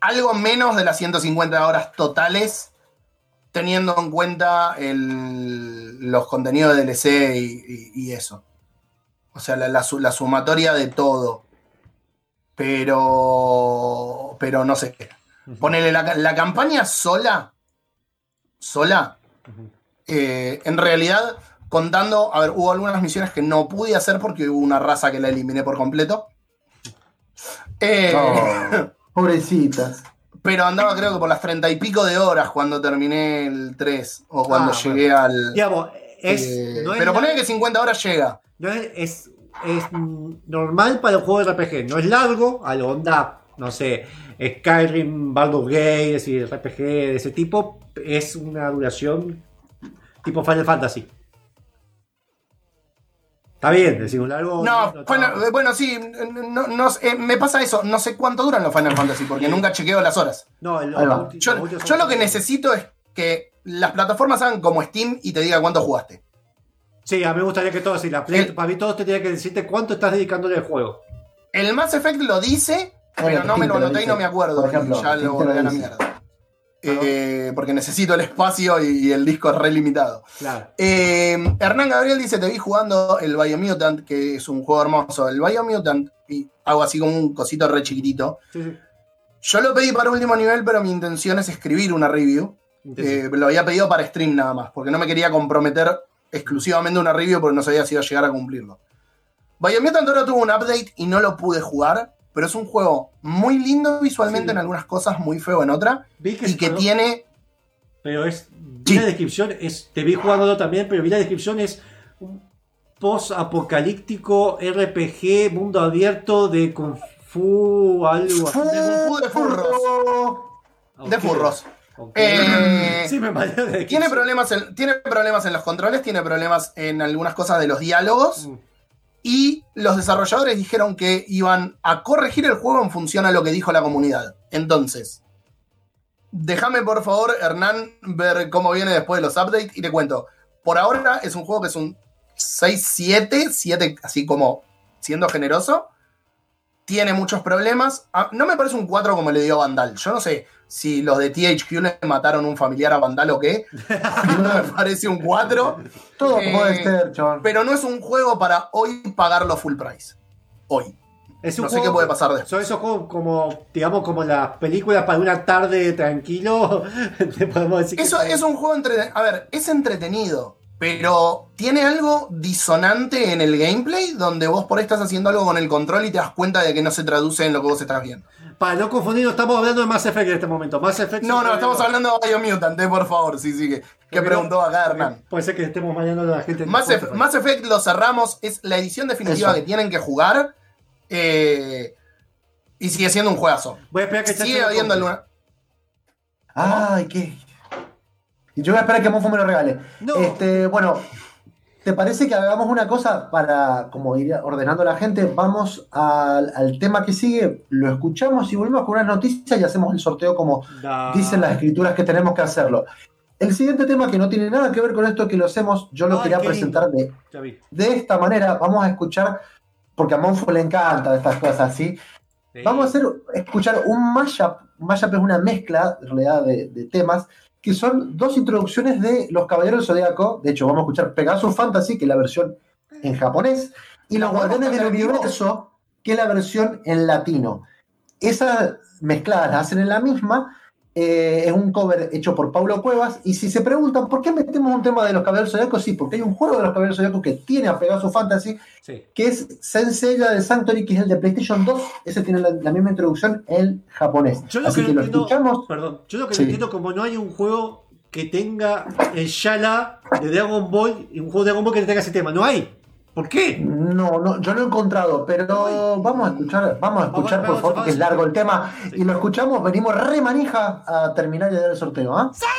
algo menos de las 150 horas totales, teniendo en cuenta el- los contenidos de DLC y, y- y eso. O sea, la, la su- la sumatoria de todo. Pero. Pero no sé. Ponele la, la campaña sola. Sola. eh, en realidad, contando. A ver, hubo algunas misiones que no pude hacer porque hubo una raza que la eliminé por completo. Eh, Oh, *laughs* pobrecitas. Pero andaba creo que por las treinta y pico de horas cuando terminé el 3. O cuando Ah, llegué al. Digamos, es, eh, no es pero la- ponele que 50 horas llega. No es, es, es, normal para un juego de RPG. No es largo, a lo onda, no sé, Skyrim, Baldur's Gate, decir, RPG de ese tipo. Es una duración tipo Final Fantasy. Está bien, decir un largo. No, está- bueno, bueno, sí, no, no eh, me pasa eso, no sé cuánto duran los Final Fantasy, porque nunca chequeo las horas. no, el- Yo, lo que necesito es que las plataformas hagan como Steam y te diga cuánto jugaste. Sí, a mí me gustaría que todos, si la Play, El- para mí todos tendría que decirte cuánto estás dedicándole al juego. El Mass Effect lo dice, pero Bueno, no me lo te anoté y no me acuerdo. Por ejemplo, y ya lo te lo volví a la dice. Eh, porque necesito el espacio y, y el disco es re limitado. Claro. Eh, Hernán Gabriel dice: Te vi jugando el Biomutant, que es un juego hermoso. El Biomutant, y hago así como un cosito re chiquitito. Sí, sí. Yo lo pedí para último nivel, pero mi intención es escribir una review. Eh, lo había pedido para stream nada más, porque no me quería comprometer exclusivamente una review porque no sabía si iba a llegar a cumplirlo. Biomutant ahora tuvo un update y no lo pude jugar, pero es un juego muy lindo visualmente Sí. en algunas cosas, muy feo en otras, Vi que y que tiene... Pero es. Vi Sí. la descripción, es, te vi jugándolo también, pero vi la descripción es un post-apocalíptico RPG, mundo abierto de Kung Fu, algo así. De Kung Fu de furros. De furros. Eh, *laughs* sí, me la Tiene problemas, en, tiene problemas en los controles, tiene problemas en algunas cosas de los diálogos. Mm. Y los desarrolladores dijeron que iban a corregir el juego en función a lo que dijo la comunidad. Entonces, déjame por favor, Hernán, ver cómo viene después de los updates y te cuento. Por ahora es un juego que es un 6-7, 7 así como siendo generoso. Tiene muchos problemas. No me parece un 4 como le dio Vandal. Yo no sé si los de THQ le mataron un familiar a Vandal o qué. *laughs* no me parece un 4. Todo Eh, puede ser, chabón. Pero no es un juego para hoy pagarlo full price. Hoy. Es un no sé juego- qué puede pasar después. Son esos juegos como, digamos, como las películas para una tarde tranquilo. *laughs* Te podemos decir Eso es un juego entretenido. A ver, es entretenido. Pero tiene algo disonante en el gameplay donde vos por ahí estás haciendo algo con el control y te das cuenta de que no se traduce en lo que vos estás viendo. Para no confundir, no estamos hablando de Mass Effect en este momento. Mass Effect No, no, estamos hablando de Biomutant, eh, por favor. Sí, sí, que, que preguntó acá Hernán. Puede ser que estemos mareando a la gente. en Mass. Mass Effect lo cerramos, es la edición definitiva Eso. que tienen que jugar. eh, y sigue siendo un juegazo. Voy a esperar que Sigue habiendo alguna. Ay, qué. Y yo voy a esperar que Monfo me lo regale. No. Este, bueno, ¿te parece que hagamos una cosa para como ir ordenando a la gente? Vamos al, al tema que sigue, lo escuchamos y volvemos con unas noticias y hacemos el sorteo como Da- dicen las escrituras que tenemos que hacerlo. El siguiente tema que no tiene nada que ver con esto que lo hacemos, yo lo Ay, quería presentar de, de esta manera. Vamos a escuchar, porque a Monfo le encanta estas cosas así. Sí. Vamos a hacer, escuchar un mashup. Un mashup es una mezcla, en realidad, de, de temas, que son dos introducciones de Los Caballeros del Zodíaco. De hecho, vamos a escuchar Pegasus Fantasy, que es la versión en japonés, y Los ¿La podemos Guardianes del? Universo, que es la versión en latino. Esas mezcladas las hacen en la misma. Eh, es un cover hecho por Paulo Cuevas. Y si se preguntan por qué metemos un tema de los Caballeros del Zodíaco, sí, porque hay un juego de los Caballeros del Zodíaco que tiene a Pegasus Fantasy, Sí. que es Senseiya de Sanctuary, que es el de PlayStation 2. Ese tiene la, la misma introducción en japonés. Yo lo Así que, que no lo entiendo, escuchamos. perdón, yo lo que no entiendo como no hay un juego que tenga el Shala de Dragon Ball y un juego de Dragon Ball que tenga ese tema. No hay. ¿Por qué? No, no, yo no he encontrado, pero vamos a escuchar, vamos a escuchar, Vamos, por vamos, favor, porque es vamos. largo el tema. Sí. Y lo escuchamos, venimos re manija a terminar y a dar el sorteo, ¿ah? Siempre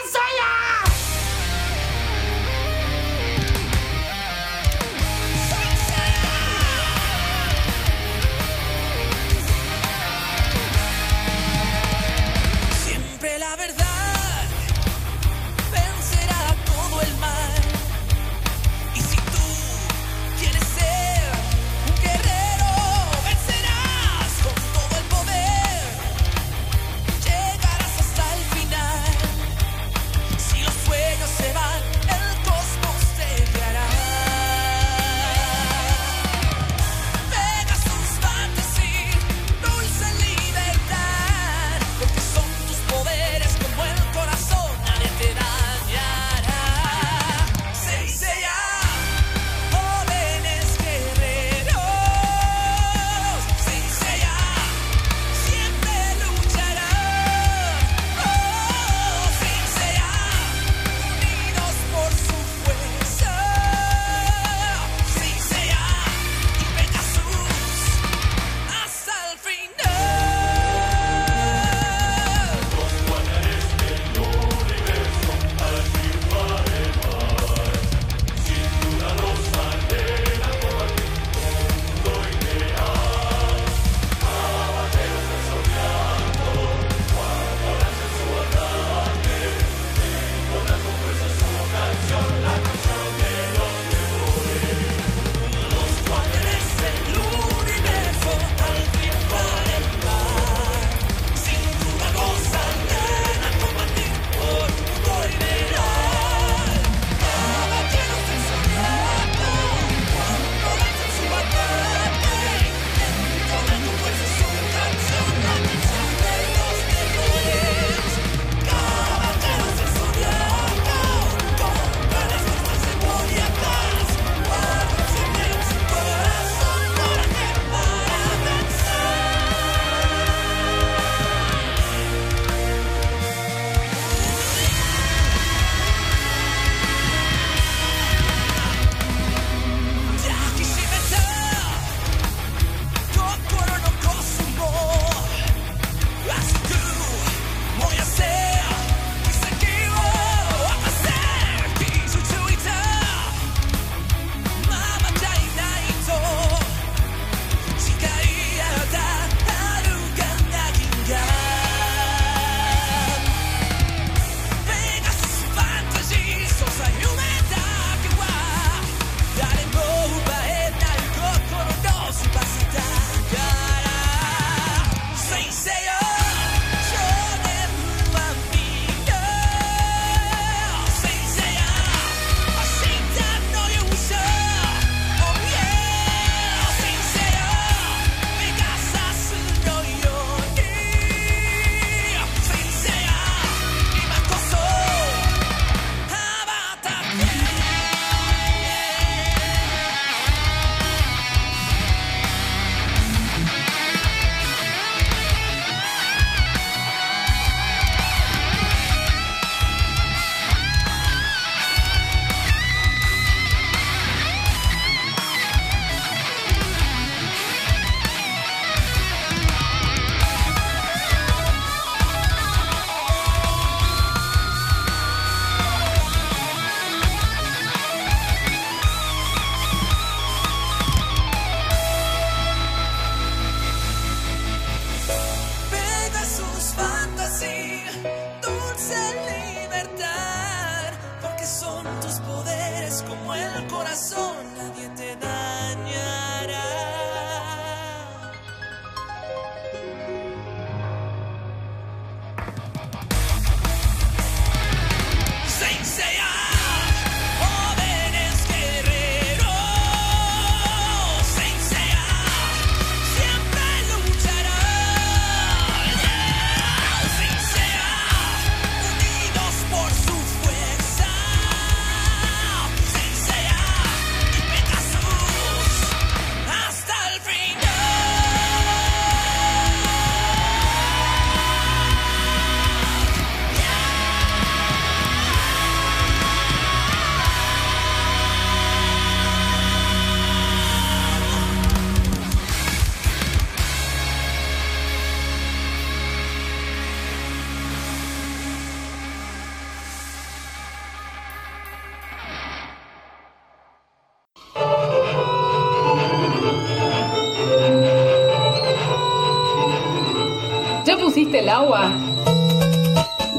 agua?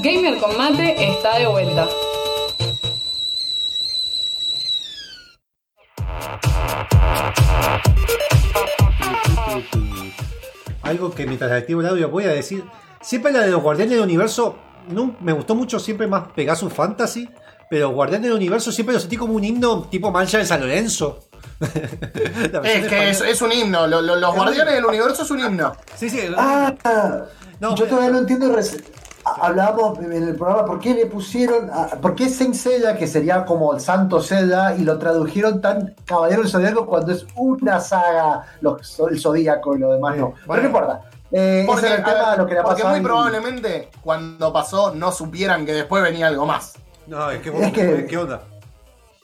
Gamer con está de vuelta. Algo que mientras activo el audio voy a decir. Siempre la de los Guardianes del Universo. Me gustó mucho siempre más Pegasus Fantasy. Pero Guardianes del Universo siempre lo sentí como un himno tipo Mancha de San Lorenzo. *laughs* Es que es, es un himno. lo- lo- los Es guardianes del universo es un himno. Sí, sí. Ah, No, yo todavía no entiendo. res- Hablábamos en el programa por qué le pusieron, a- por qué Saint Seiya, que sería como el Santo Zelda, y lo tradujeron tan Caballero del Zodíaco cuando es una saga, los- el Zodíaco y lo demás no. Pero no importa. Eh, Porque, ese era el a tema ver, de lo que le ha porque pasado muy y- probablemente cuando pasó no supieran que después venía algo más. No, es que, Es que- ¿qué onda?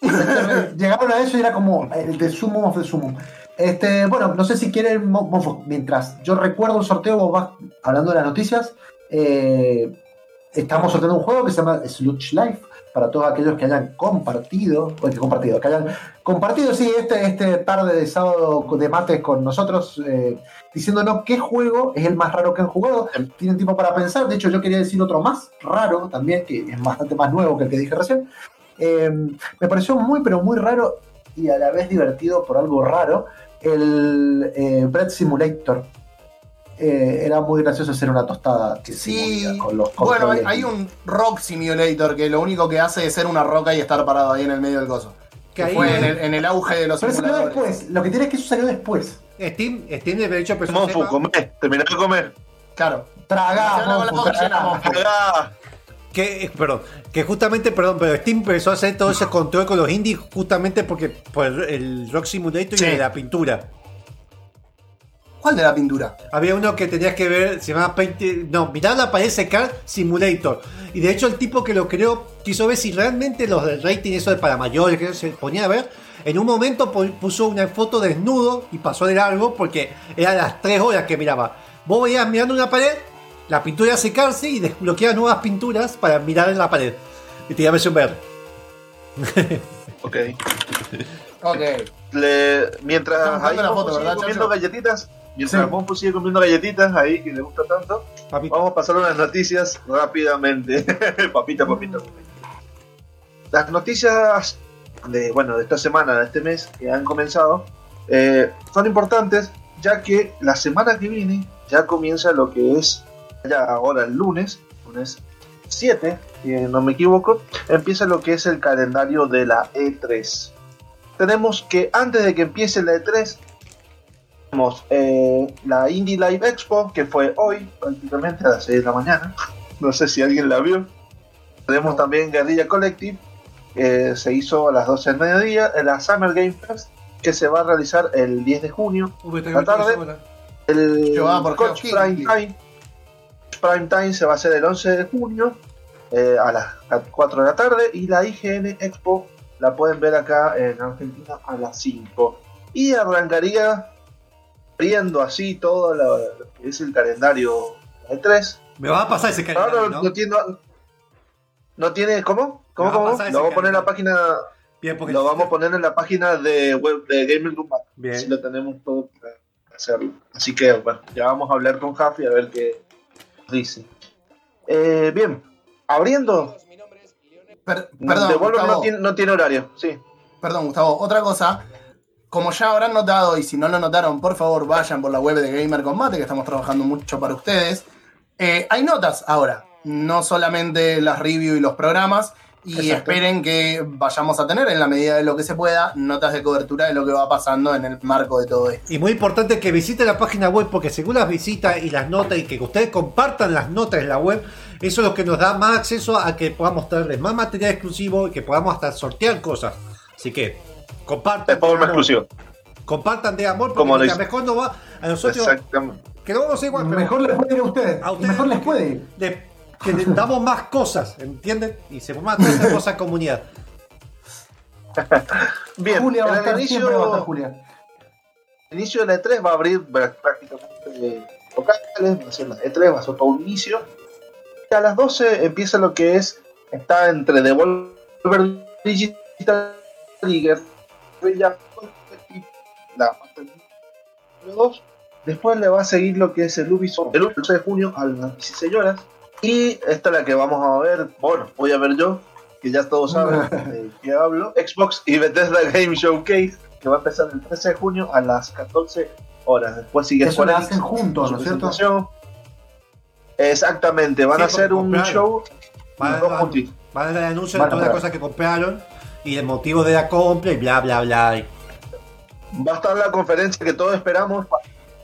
*laughs* Llegaron a eso y era como el de Summon of the Summon. Este, bueno, no sé si quieren, Mo- Mofo, mientras yo recuerdo el sorteo, vos vas hablando de las noticias. eh, estamos sorteando un juego que se llama Sludge Life para todos aquellos que hayan compartido, o que compartido, que hayan compartido, sí, este, este tarde de sábado de mates con nosotros, eh, diciéndonos qué juego es el más raro que han jugado. Tienen tiempo para pensar. De hecho, yo quería decir otro más raro también, que es bastante más nuevo que el que dije recién. Eh, me pareció muy, pero muy raro y a la vez divertido por algo raro. El eh, Bread Simulator. Eh, era muy gracioso hacer una tostada que Sí, con los bueno, hay, un Rock Simulator que lo único que hace es ser una roca y estar parado ahí en el medio del coso. Que fue en el, en el auge de los Pero eso salió después. Lo que tiene es que eso salió después. Steam, Steam haber hecho que Monfu, comé, terminá de comer. Claro. Tragá, Monfu, boca tragá. Que, eh, perdón, que justamente, perdón, pero Steam empezó a hacer todo ese control con los indies justamente porque por el, Rock Simulator Sí. y de la pintura. ¿Cuál de la pintura? Había uno que tenías que ver, se llamaba Paint, no, mirar la pared secar Simulator. Y de hecho el tipo que lo creó quiso ver si realmente los del rating, eso de para mayores, que se ponía a ver. En un momento pu- puso una foto desnudo y pasó de largo porque eran las 3 horas que miraba. Vos veías mirando una pared, la pintura secarse y desbloqueaba nuevas pinturas para mirar en la pared. Y te versión ver. *laughs* Ok. Ok. Le- mientras ahí la foto, sigue ¿verdad, comiendo galletitas, mientras Sí. Sigue comiendo galletitas ahí que le gusta tanto, vamos a pasar a las noticias rápidamente. *laughs* papita, papita. Las noticias de bueno de esta semana, de este mes que han comenzado, eh, son importantes ya que la semana que viene ya comienza lo que es ya ahora el lunes, lunes 7, si no me equivoco, empieza lo que es el calendario de la E3. Tenemos que antes de que empiece la E3, tenemos eh, la Indie Live Expo, que fue hoy, prácticamente a las 6 de la mañana. No sé si alguien la vio. Tenemos también Guerrilla Collective, que se hizo a las 12 del mediodía, en la Summer Game Fest, que se va a realizar el 10 de junio. La tarde, el Llevada por Coach Prime. Time. Prime Time se va a hacer el 11 de junio eh, a las 4 de la tarde y la IGN Expo la pueden ver acá en Argentina a las 5. Y arrancaría viendo así todo lo, lo que es el calendario de 3. Me vas a pasar ese calendario, Ahora ¿no? no, tiene, no tiene. ¿Cómo? ¿Cómo? Cómo? Lo vamos a poner en la página. Bien, porque Lo vamos a poner en la página de web de Gamer Combat. Bien. Así lo tenemos todo para hacerlo. Así que bueno, ya vamos a hablar con Jafi a ver qué dice. Eh, bien, abriendo. Per- perdón, Devolver Gustavo. no tiene, no tiene horario, sí. Perdón, Gustavo. Otra cosa. Como ya habrán notado, y si no lo notaron, por favor vayan por la web de Gamer Combate, que estamos trabajando mucho para ustedes. Eh, hay notas ahora, no solamente las reviews y los programas. Y Exacto. esperen que vayamos a tener, en la medida de lo que se pueda, notas de cobertura de lo que va pasando en el marco de todo esto. Y muy importante que visiten la página web porque según las visitas y las notas y que ustedes compartan las notas en la web, eso es lo que nos da más acceso a que podamos traerles más material exclusivo y que podamos hasta sortear cosas. Así que compartan. De forma amor. exclusiva. Compartan de amor porque Como lo mejor nos va a nosotros. Exactamente. Que no vamos a igual, pero Mejor les puede ir a ustedes. a ustedes Mejor les puede ir. Que le damos más cosas, ¿entienden? Y se forma toda esa cosa comunidad. *laughs* Bien, Julia va a estar, siempre va a estar inicio, Julia. el inicio de la E3 va a abrir prá- prácticamente locales, va a ser la E3, va a ser todo un inicio. Y a las 12 empieza lo que es, está entre Devolver Digital y Guerrilla la parte número 2, Después le va a seguir lo que es el Ubisoft el 11 de junio a las 16 horas. Y esta es la que vamos a ver, bueno, voy a ver yo, que ya todos *laughs* saben de qué hablo. Xbox y Bethesda Game Showcase, que va a empezar el 13 de junio a las 14 horas. Después sigue Eso lo hacen juntos, ¿no es cierto? Exactamente, van Sí, a hacer un show Van a, dos van- a dar anuncio de Van todas las cosas que compraron y el motivo de la compra y bla, bla, bla. Y- Va a estar la conferencia que todos esperamos para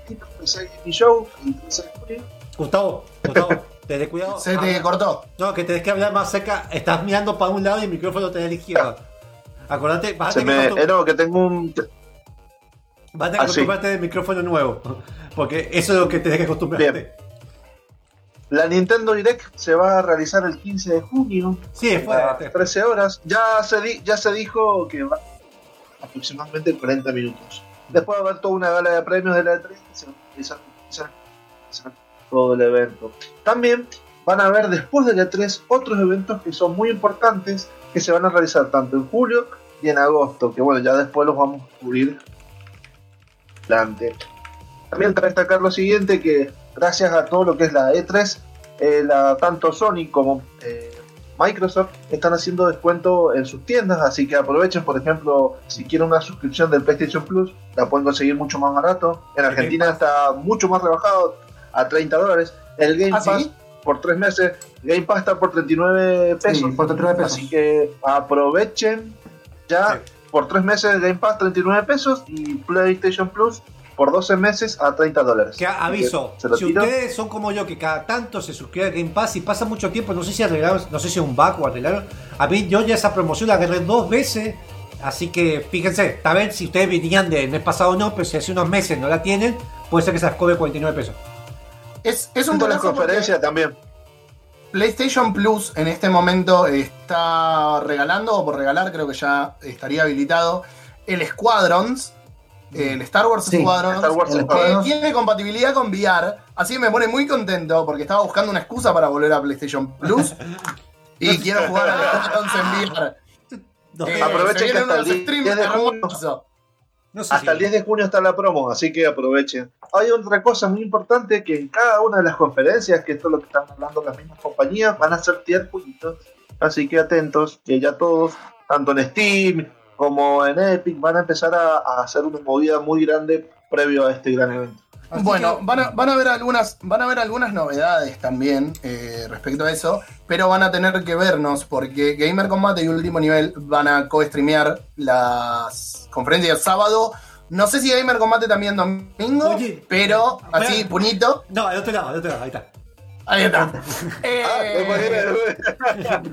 el Show el 13 de junio. Gustavo, Gustavo, *laughs* ten cuidado. Se te Ah, cortó. No, que tenés que hablar más cerca. Estás mirando para un lado y el micrófono te da a la izquierda. Acordate, vas a tener que, eh, no, que tengo un. vas a tener que acostumbrarte del micrófono nuevo. Porque eso es lo que tenés que acostumbrarte. Bien. La Nintendo Direct se va a realizar el 15 de junio. Sí, a después. las 13 horas. Ya se, di- ya se dijo que va aproximadamente 40 minutos. Después va a haber toda una gala de premios de la E3 que se va a realizar todo el evento. También van a haber después de la E3 otros eventos que son muy importantes que se van a realizar tanto en julio y en agosto. Que bueno, ya después los vamos a cubrir adelante. También para destacar lo siguiente, que gracias a todo lo que es la E3, eh, la- tanto Sony como eh, Microsoft están haciendo descuento en sus tiendas, así que aprovechen, por ejemplo, si quieren una suscripción del PlayStation Plus, la pueden conseguir mucho más barato. En Argentina está mucho más rebajado, a 30 dólares. El Game ¿Ah, sí? Pass por 3 meses, Game Pass está por 39 pesos. Sí, por 39 pesos. Así que aprovechen ya Sí. por 3 meses el Game Pass 39 pesos y PlayStation Plus por 12 meses a 30 dólares. Que aviso, si tiro. ustedes son como yo, que cada tanto se suscriben a Game Pass y pasa mucho tiempo, no sé si arreglaron, no sé si es un bug o arreglaron. A mí yo ya esa promoción la agarré dos veces, así que fíjense, a ver si ustedes venían del mes pasado o no, pero si hace unos meses no la tienen, puede ser que se las cobre 49 pesos. Es, es un golazo conferencia también. PlayStation Plus en este momento está regalando, o por regalar, creo que ya estaría habilitado, el Squadrons, el Star Wars Sí, Squadrons, Star Wars que Squadrons. tiene compatibilidad con VR, así que me pone muy contento porque estaba buscando una excusa para volver a PlayStation Plus *laughs* y quiero jugar a Squadrons en VR. *laughs* Eh, Aprovechen que hasta el unos 10 streams de junio-. No sé Hasta si- el 10 de junio está la promo, así que aprovechen. Hay otra cosa muy importante que en cada una de las conferencias, que esto es lo que están hablando las mismas compañías, van a ser tier jueguitos. Así que atentos, que ya todos, tanto en Steam como en Epic, van a empezar a, a hacer una movida muy grande previo a este gran evento. Así Bueno, que- van a, van a ver algunas, van a ver algunas novedades también eh, respecto a eso, pero van a tener que vernos porque Gamer Combate y Último Nivel van a co-streamear las conferencias sábado. No sé si Gamer Combate también domingo, Oye, pero así, punito. No, al otro lado, al otro lado, ahí está. Ahí está. Eh, Ah, *laughs*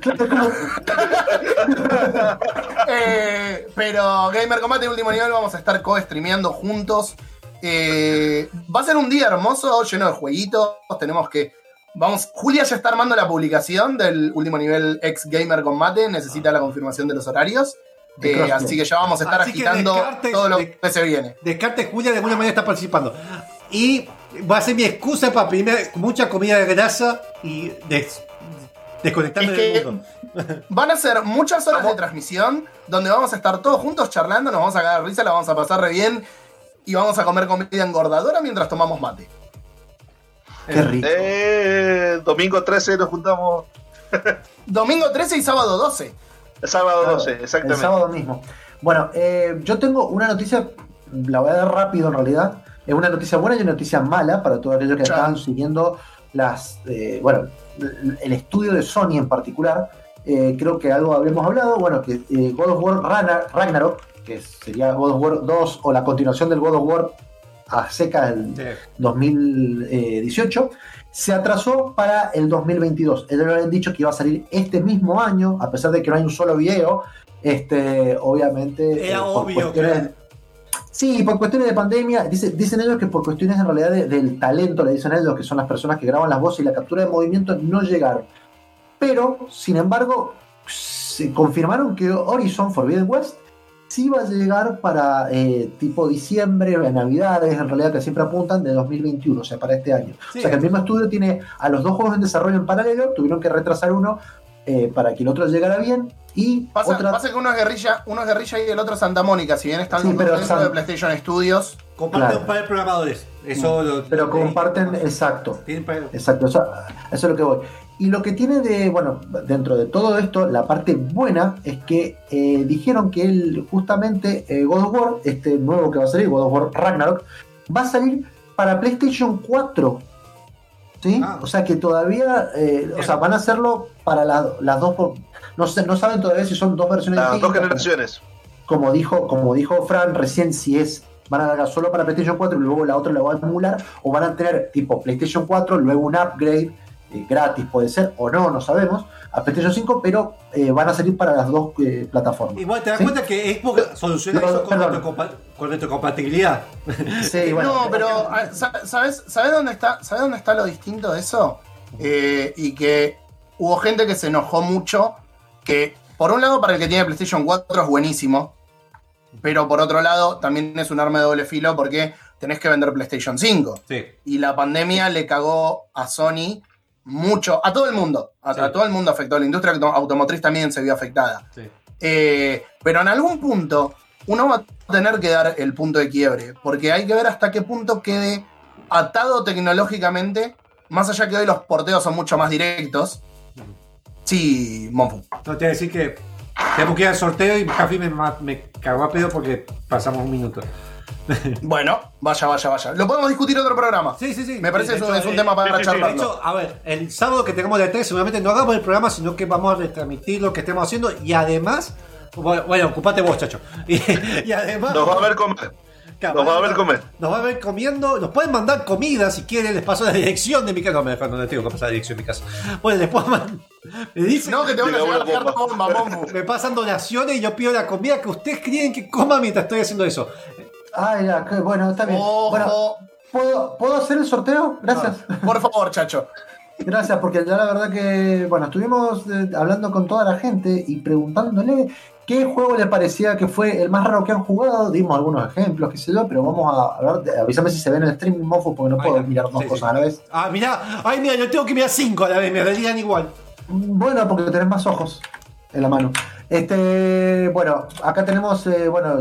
Eh, pero Gamer Combate y Último Nivel vamos a estar co-streameando juntos. Eh, va a ser un día hermoso, lleno de jueguitos. Tenemos que. Vamos, Julia ya está armando la publicación del último nivel ex Gamer Combate. Necesita la confirmación de los horarios. De Eh, así que ya vamos a estar Así agitando todo lo que se viene. Descartes Julia de alguna manera está participando. Y va a ser mi excusa para pedirme mucha comida de grasa y des- desconectarme Es que- del *laughs* mundo. Van a ser muchas horas de transmisión donde vamos a estar todos juntos charlando, nos vamos a cagar risa, la vamos a pasar re bien y vamos a comer comida engordadora mientras tomamos mate. Qué rico. Eh, domingo 13 nos juntamos. Domingo 13 y sábado 12. El sábado Claro, 12, El exactamente. sábado mismo. Bueno, eh, yo tengo una noticia, la voy a dar rápido en realidad. Es una noticia buena y una noticia mala para todos aquellos que Chao. estaban siguiendo las, eh, bueno, el estudio de Sony en particular. Eh, creo que algo habíamos hablado, bueno, que eh, God of War Ragnar- Ragnarok, que sería God of War 2 o la continuación del God of War a seca del, Sí. 2018, se atrasó para el 2022. Ellos habían dicho que iba a salir este mismo año, a pesar de que no hay un solo video. Este, obviamente. Era por obvio, cuestiones- claro. Sí, por cuestiones de pandemia. Dice- dicen ellos que por cuestiones en realidad de- del talento, le dicen ellos, que son las personas que graban las voces y la captura de movimiento, no llegaron. Pero, sin embargo, se confirmaron que Horizon Forbidden West sí va a llegar para eh, tipo diciembre, navidades, en realidad que siempre apuntan de 2021, o sea, para este año. Sí. O sea que el mismo estudio tiene a los dos juegos en desarrollo en paralelo, tuvieron que retrasar uno eh, para que el otro llegara bien. Y Pasa, otra. pasa que uno es guerrilla, uno es guerrilla y el otro es Santa Mónica, si bien están Sí, pero San- de PlayStation Studios. Comparten Claro. un par de programadores. Eso lo- pero lo- comparten, exacto. tienen par- Exacto, eso, eso es lo que voy. Y lo que tiene de, bueno, dentro de todo esto, la parte buena es que eh, dijeron que él, justamente, eh, God of War, este nuevo que va a salir, God of War Ragnarok, va a salir para PlayStation 4. ¿Sí? Ah. O sea que todavía, eh, o sea, van a hacerlo para la- las dos, no, sé, no saben todavía si son dos versiones Las dos generaciones. como dijo, como dijo Fran recién, si es van a largar solo para PlayStation 4 y luego la otra la va a emular, o van a tener tipo PlayStation 4, luego un upgrade eh, gratis, puede ser, o no, no sabemos, a PlayStation 5, pero eh, van a salir para las dos eh, plataformas. Igual te das ¿Sí? cuenta que Xbox soluciona No, eso con, con retrocompatibilidad. *laughs* Sí, bueno, no, pero ah, sa- ¿sabes, ¿sabes, dónde está, ¿sabes dónde está lo distinto de eso? Eh, y que hubo gente que se enojó mucho, que por un lado para el que tiene PlayStation 4 es buenísimo, pero por otro lado también es un arma de doble filo porque tenés que vender PlayStation 5. Sí. Y la pandemia le cagó a Sony mucho, a todo el mundo, a, Sí. a todo el mundo afectó, la industria auto- automotriz también se vio afectada. Sí. Eh, pero en algún punto uno va a tener que dar el punto de quiebre, porque hay que ver hasta qué punto quede atado tecnológicamente, más allá que hoy los porteos son mucho más directos. Sí, Monfu. No te voy a decir que tenemos que ir al sorteo y Jafi me, me cagó a pedo porque pasamos un minuto. *laughs* Bueno, vaya, vaya, vaya. Lo podemos discutir en otro programa. Sí, sí, sí. Me parece que es un- es un eh, tema para sí, sí, De charlarlo. hecho, a ver, el sábado que tengamos de 3 seguramente no hagamos el programa, sino que vamos a retransmitir lo que estemos haciendo y además, bueno, ocupate vos, chacho. *laughs* Y, y además, Nos va a ver comer. Claro, Nos va a ver comer. Nos va a ver comiendo. Nos pueden mandar comida si quieren. Les paso la dirección de mi casa. No, me no les tengo que pasar la dirección de mi casa. Bueno, les puedo mandar. Me dicen. No, que te van a Llegó llegar la bomba, Monfu. Me pasan donaciones y yo pido la comida que ustedes quieren que coma mientras estoy haciendo eso. Ah, ya, que- bueno, está bien. Ojo. Bueno, ¿puedo, ¿puedo hacer el sorteo? Gracias. Por favor, chacho. *laughs* Gracias, porque ya la verdad que, bueno, estuvimos eh, hablando con toda la gente y preguntándole qué juego les parecía que fue el más raro que han jugado. Dimos algunos ejemplos, qué sé yo, pero vamos a, a ver, avísame si se ve en el streaming, Mofo, porque no puedo mirar dos Sí, cosas sí. a la vez. Ah, mirá. Ay, mira, yo tengo que mirar cinco a la vez. Me darían igual. Bueno, porque tenés más ojos en la mano. Este, bueno, acá tenemos, eh, bueno,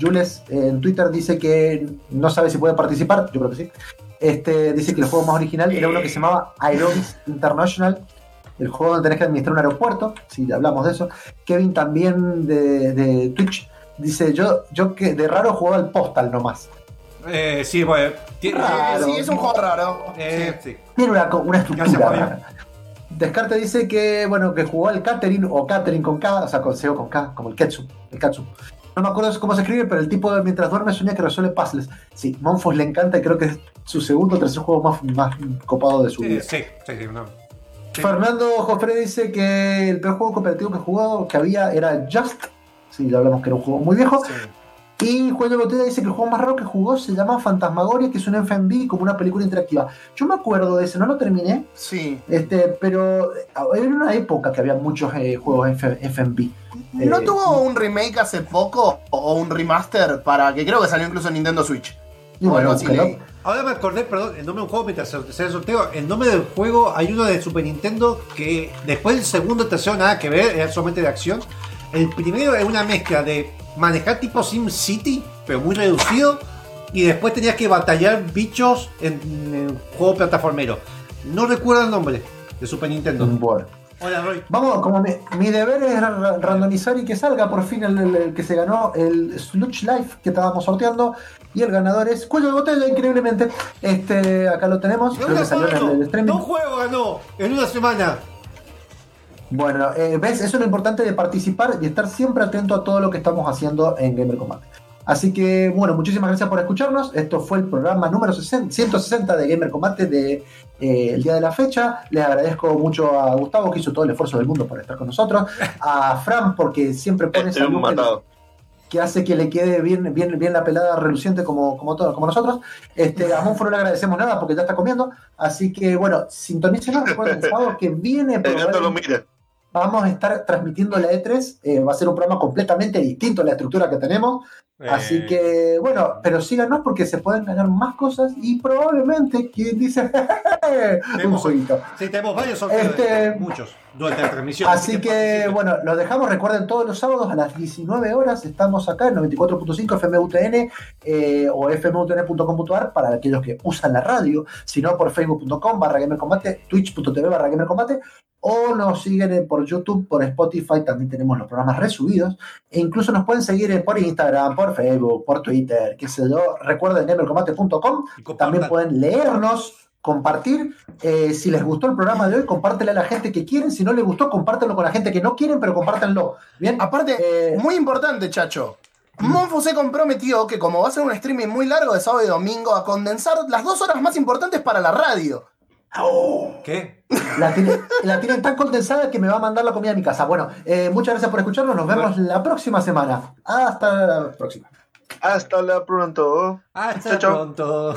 Jules eh, en Twitter dice que no sabe si puede participar, yo creo que sí. Este, dice que el juego más original era uno que se llamaba Aerobics International, el juego donde tenés que administrar un aeropuerto, si hablamos de eso. Kevin también de, de Twitch dice, yo, yo que de raro jugaba al Postal nomás. Eh, sí, bueno. tiene- Raro. Sí, es un juego raro. Eh, sí. Tiene una, una estructura. Descarte dice que, bueno, que jugó al Catherine o Catherine con K, o sea, con C o con K, como el Ketsu, el Katsu. No me acuerdo cómo se escribe, pero el tipo de mientras duerme sueña que resuelve puzzles. Sí, Monfos le encanta y creo que es su segundo o tercer juego más, más copado de su Sí, vida. sí, sí, sí, no. Sí. Fernando Jofre dice que el peor juego cooperativo que jugado que había era Just. Sí, ya hablamos que era un juego muy viejo. Y Juan de Botella dice que el juego más raro que jugó se llama Fantasmagoria, que es un FMV como una película interactiva. Yo me acuerdo de ese, no lo terminé, Sí. este, pero eh, era una época que había muchos eh, juegos FMV. ¿No Eh, tuvo un remake hace poco o un remaster para que creo que salió incluso en Nintendo Switch? Y bueno, así leí. Ahora me acordé, perdón, el nombre de un juego mientras se el sorteo. El nombre del juego, hay uno de Super Nintendo que después del segundo y tercero nada que ver, era solamente de acción. El primero es una mezcla de manejar tipo Sim City, pero muy reducido. Y después tenías que batallar bichos en, juego plataformero. No recuerdo el nombre de Super Nintendo. Bueno. Hola Roy. Vamos, como mi, mi deber es ra- randomizar y que salga por fin el, el- el que se ganó el Sludge Life que estábamos sorteando. Y el ganador es Cuello de Botella, increíblemente. Este, acá lo tenemos, creo que salió en el, el streaming. Dos juegos ganó en una semana. Bueno, eh, ves, eso es lo importante de participar y estar siempre atento a todo lo que estamos haciendo en Gamer Combate. Así que, bueno, muchísimas gracias por escucharnos. Esto fue el programa número 60 160 de Gamer Combate de, eh, el día de la fecha. Les agradezco mucho a Gustavo que hizo todo el esfuerzo del mundo por estar con nosotros. A Fran porque siempre pone esa luz que, hace que le quede bien, bien, bien la pelada reluciente como, como, todos, como nosotros. Este, a Monfo no le agradecemos nada porque ya está comiendo. Así que, bueno, sintonícenos. Recuerden el sábado que viene. Probablemente-. Vamos a estar transmitiendo la E3. eh, va a ser un programa completamente distinto a la estructura que tenemos. Así Eh, que, bueno, pero síganos porque se pueden ganar más cosas y probablemente quien dice *laughs* un jueguito. Sí, tenemos varios sorteos. Este- Muchos. Durante la transmisión. Así que, bueno, los dejamos. Recuerden, todos los sábados a las 19 horas estamos acá en 94.5 FMUTN eh, o fmutn.com.ar para aquellos que usan la radio, si no por facebook.com barra gamercombate, twitch.tv barra gamercombate o nos siguen por YouTube, por Spotify, también tenemos los programas resubidos e incluso nos pueden seguir por Instagram, por Facebook, por Twitter, qué sé yo. Recuerden gamercombate.com, también pueden leernos compartir. Eh, si les gustó el programa de hoy, compártelo a la gente que quieren. Si no les gustó, compártelo con la gente que no quieren, pero compártanlo. Bien. Aparte, muy importante, chacho. Monfu se comprometió que como va a ser un streaming muy largo de sábado y domingo, a condensar las dos horas más importantes para la radio. ¿Qué? La, tiene- la tienen tan condensada que me va a mandar la comida a mi casa. Bueno, eh, muchas gracias por escucharnos. Nos vemos la próxima semana. Hasta la próxima. Hasta la pronto. Hasta pronto.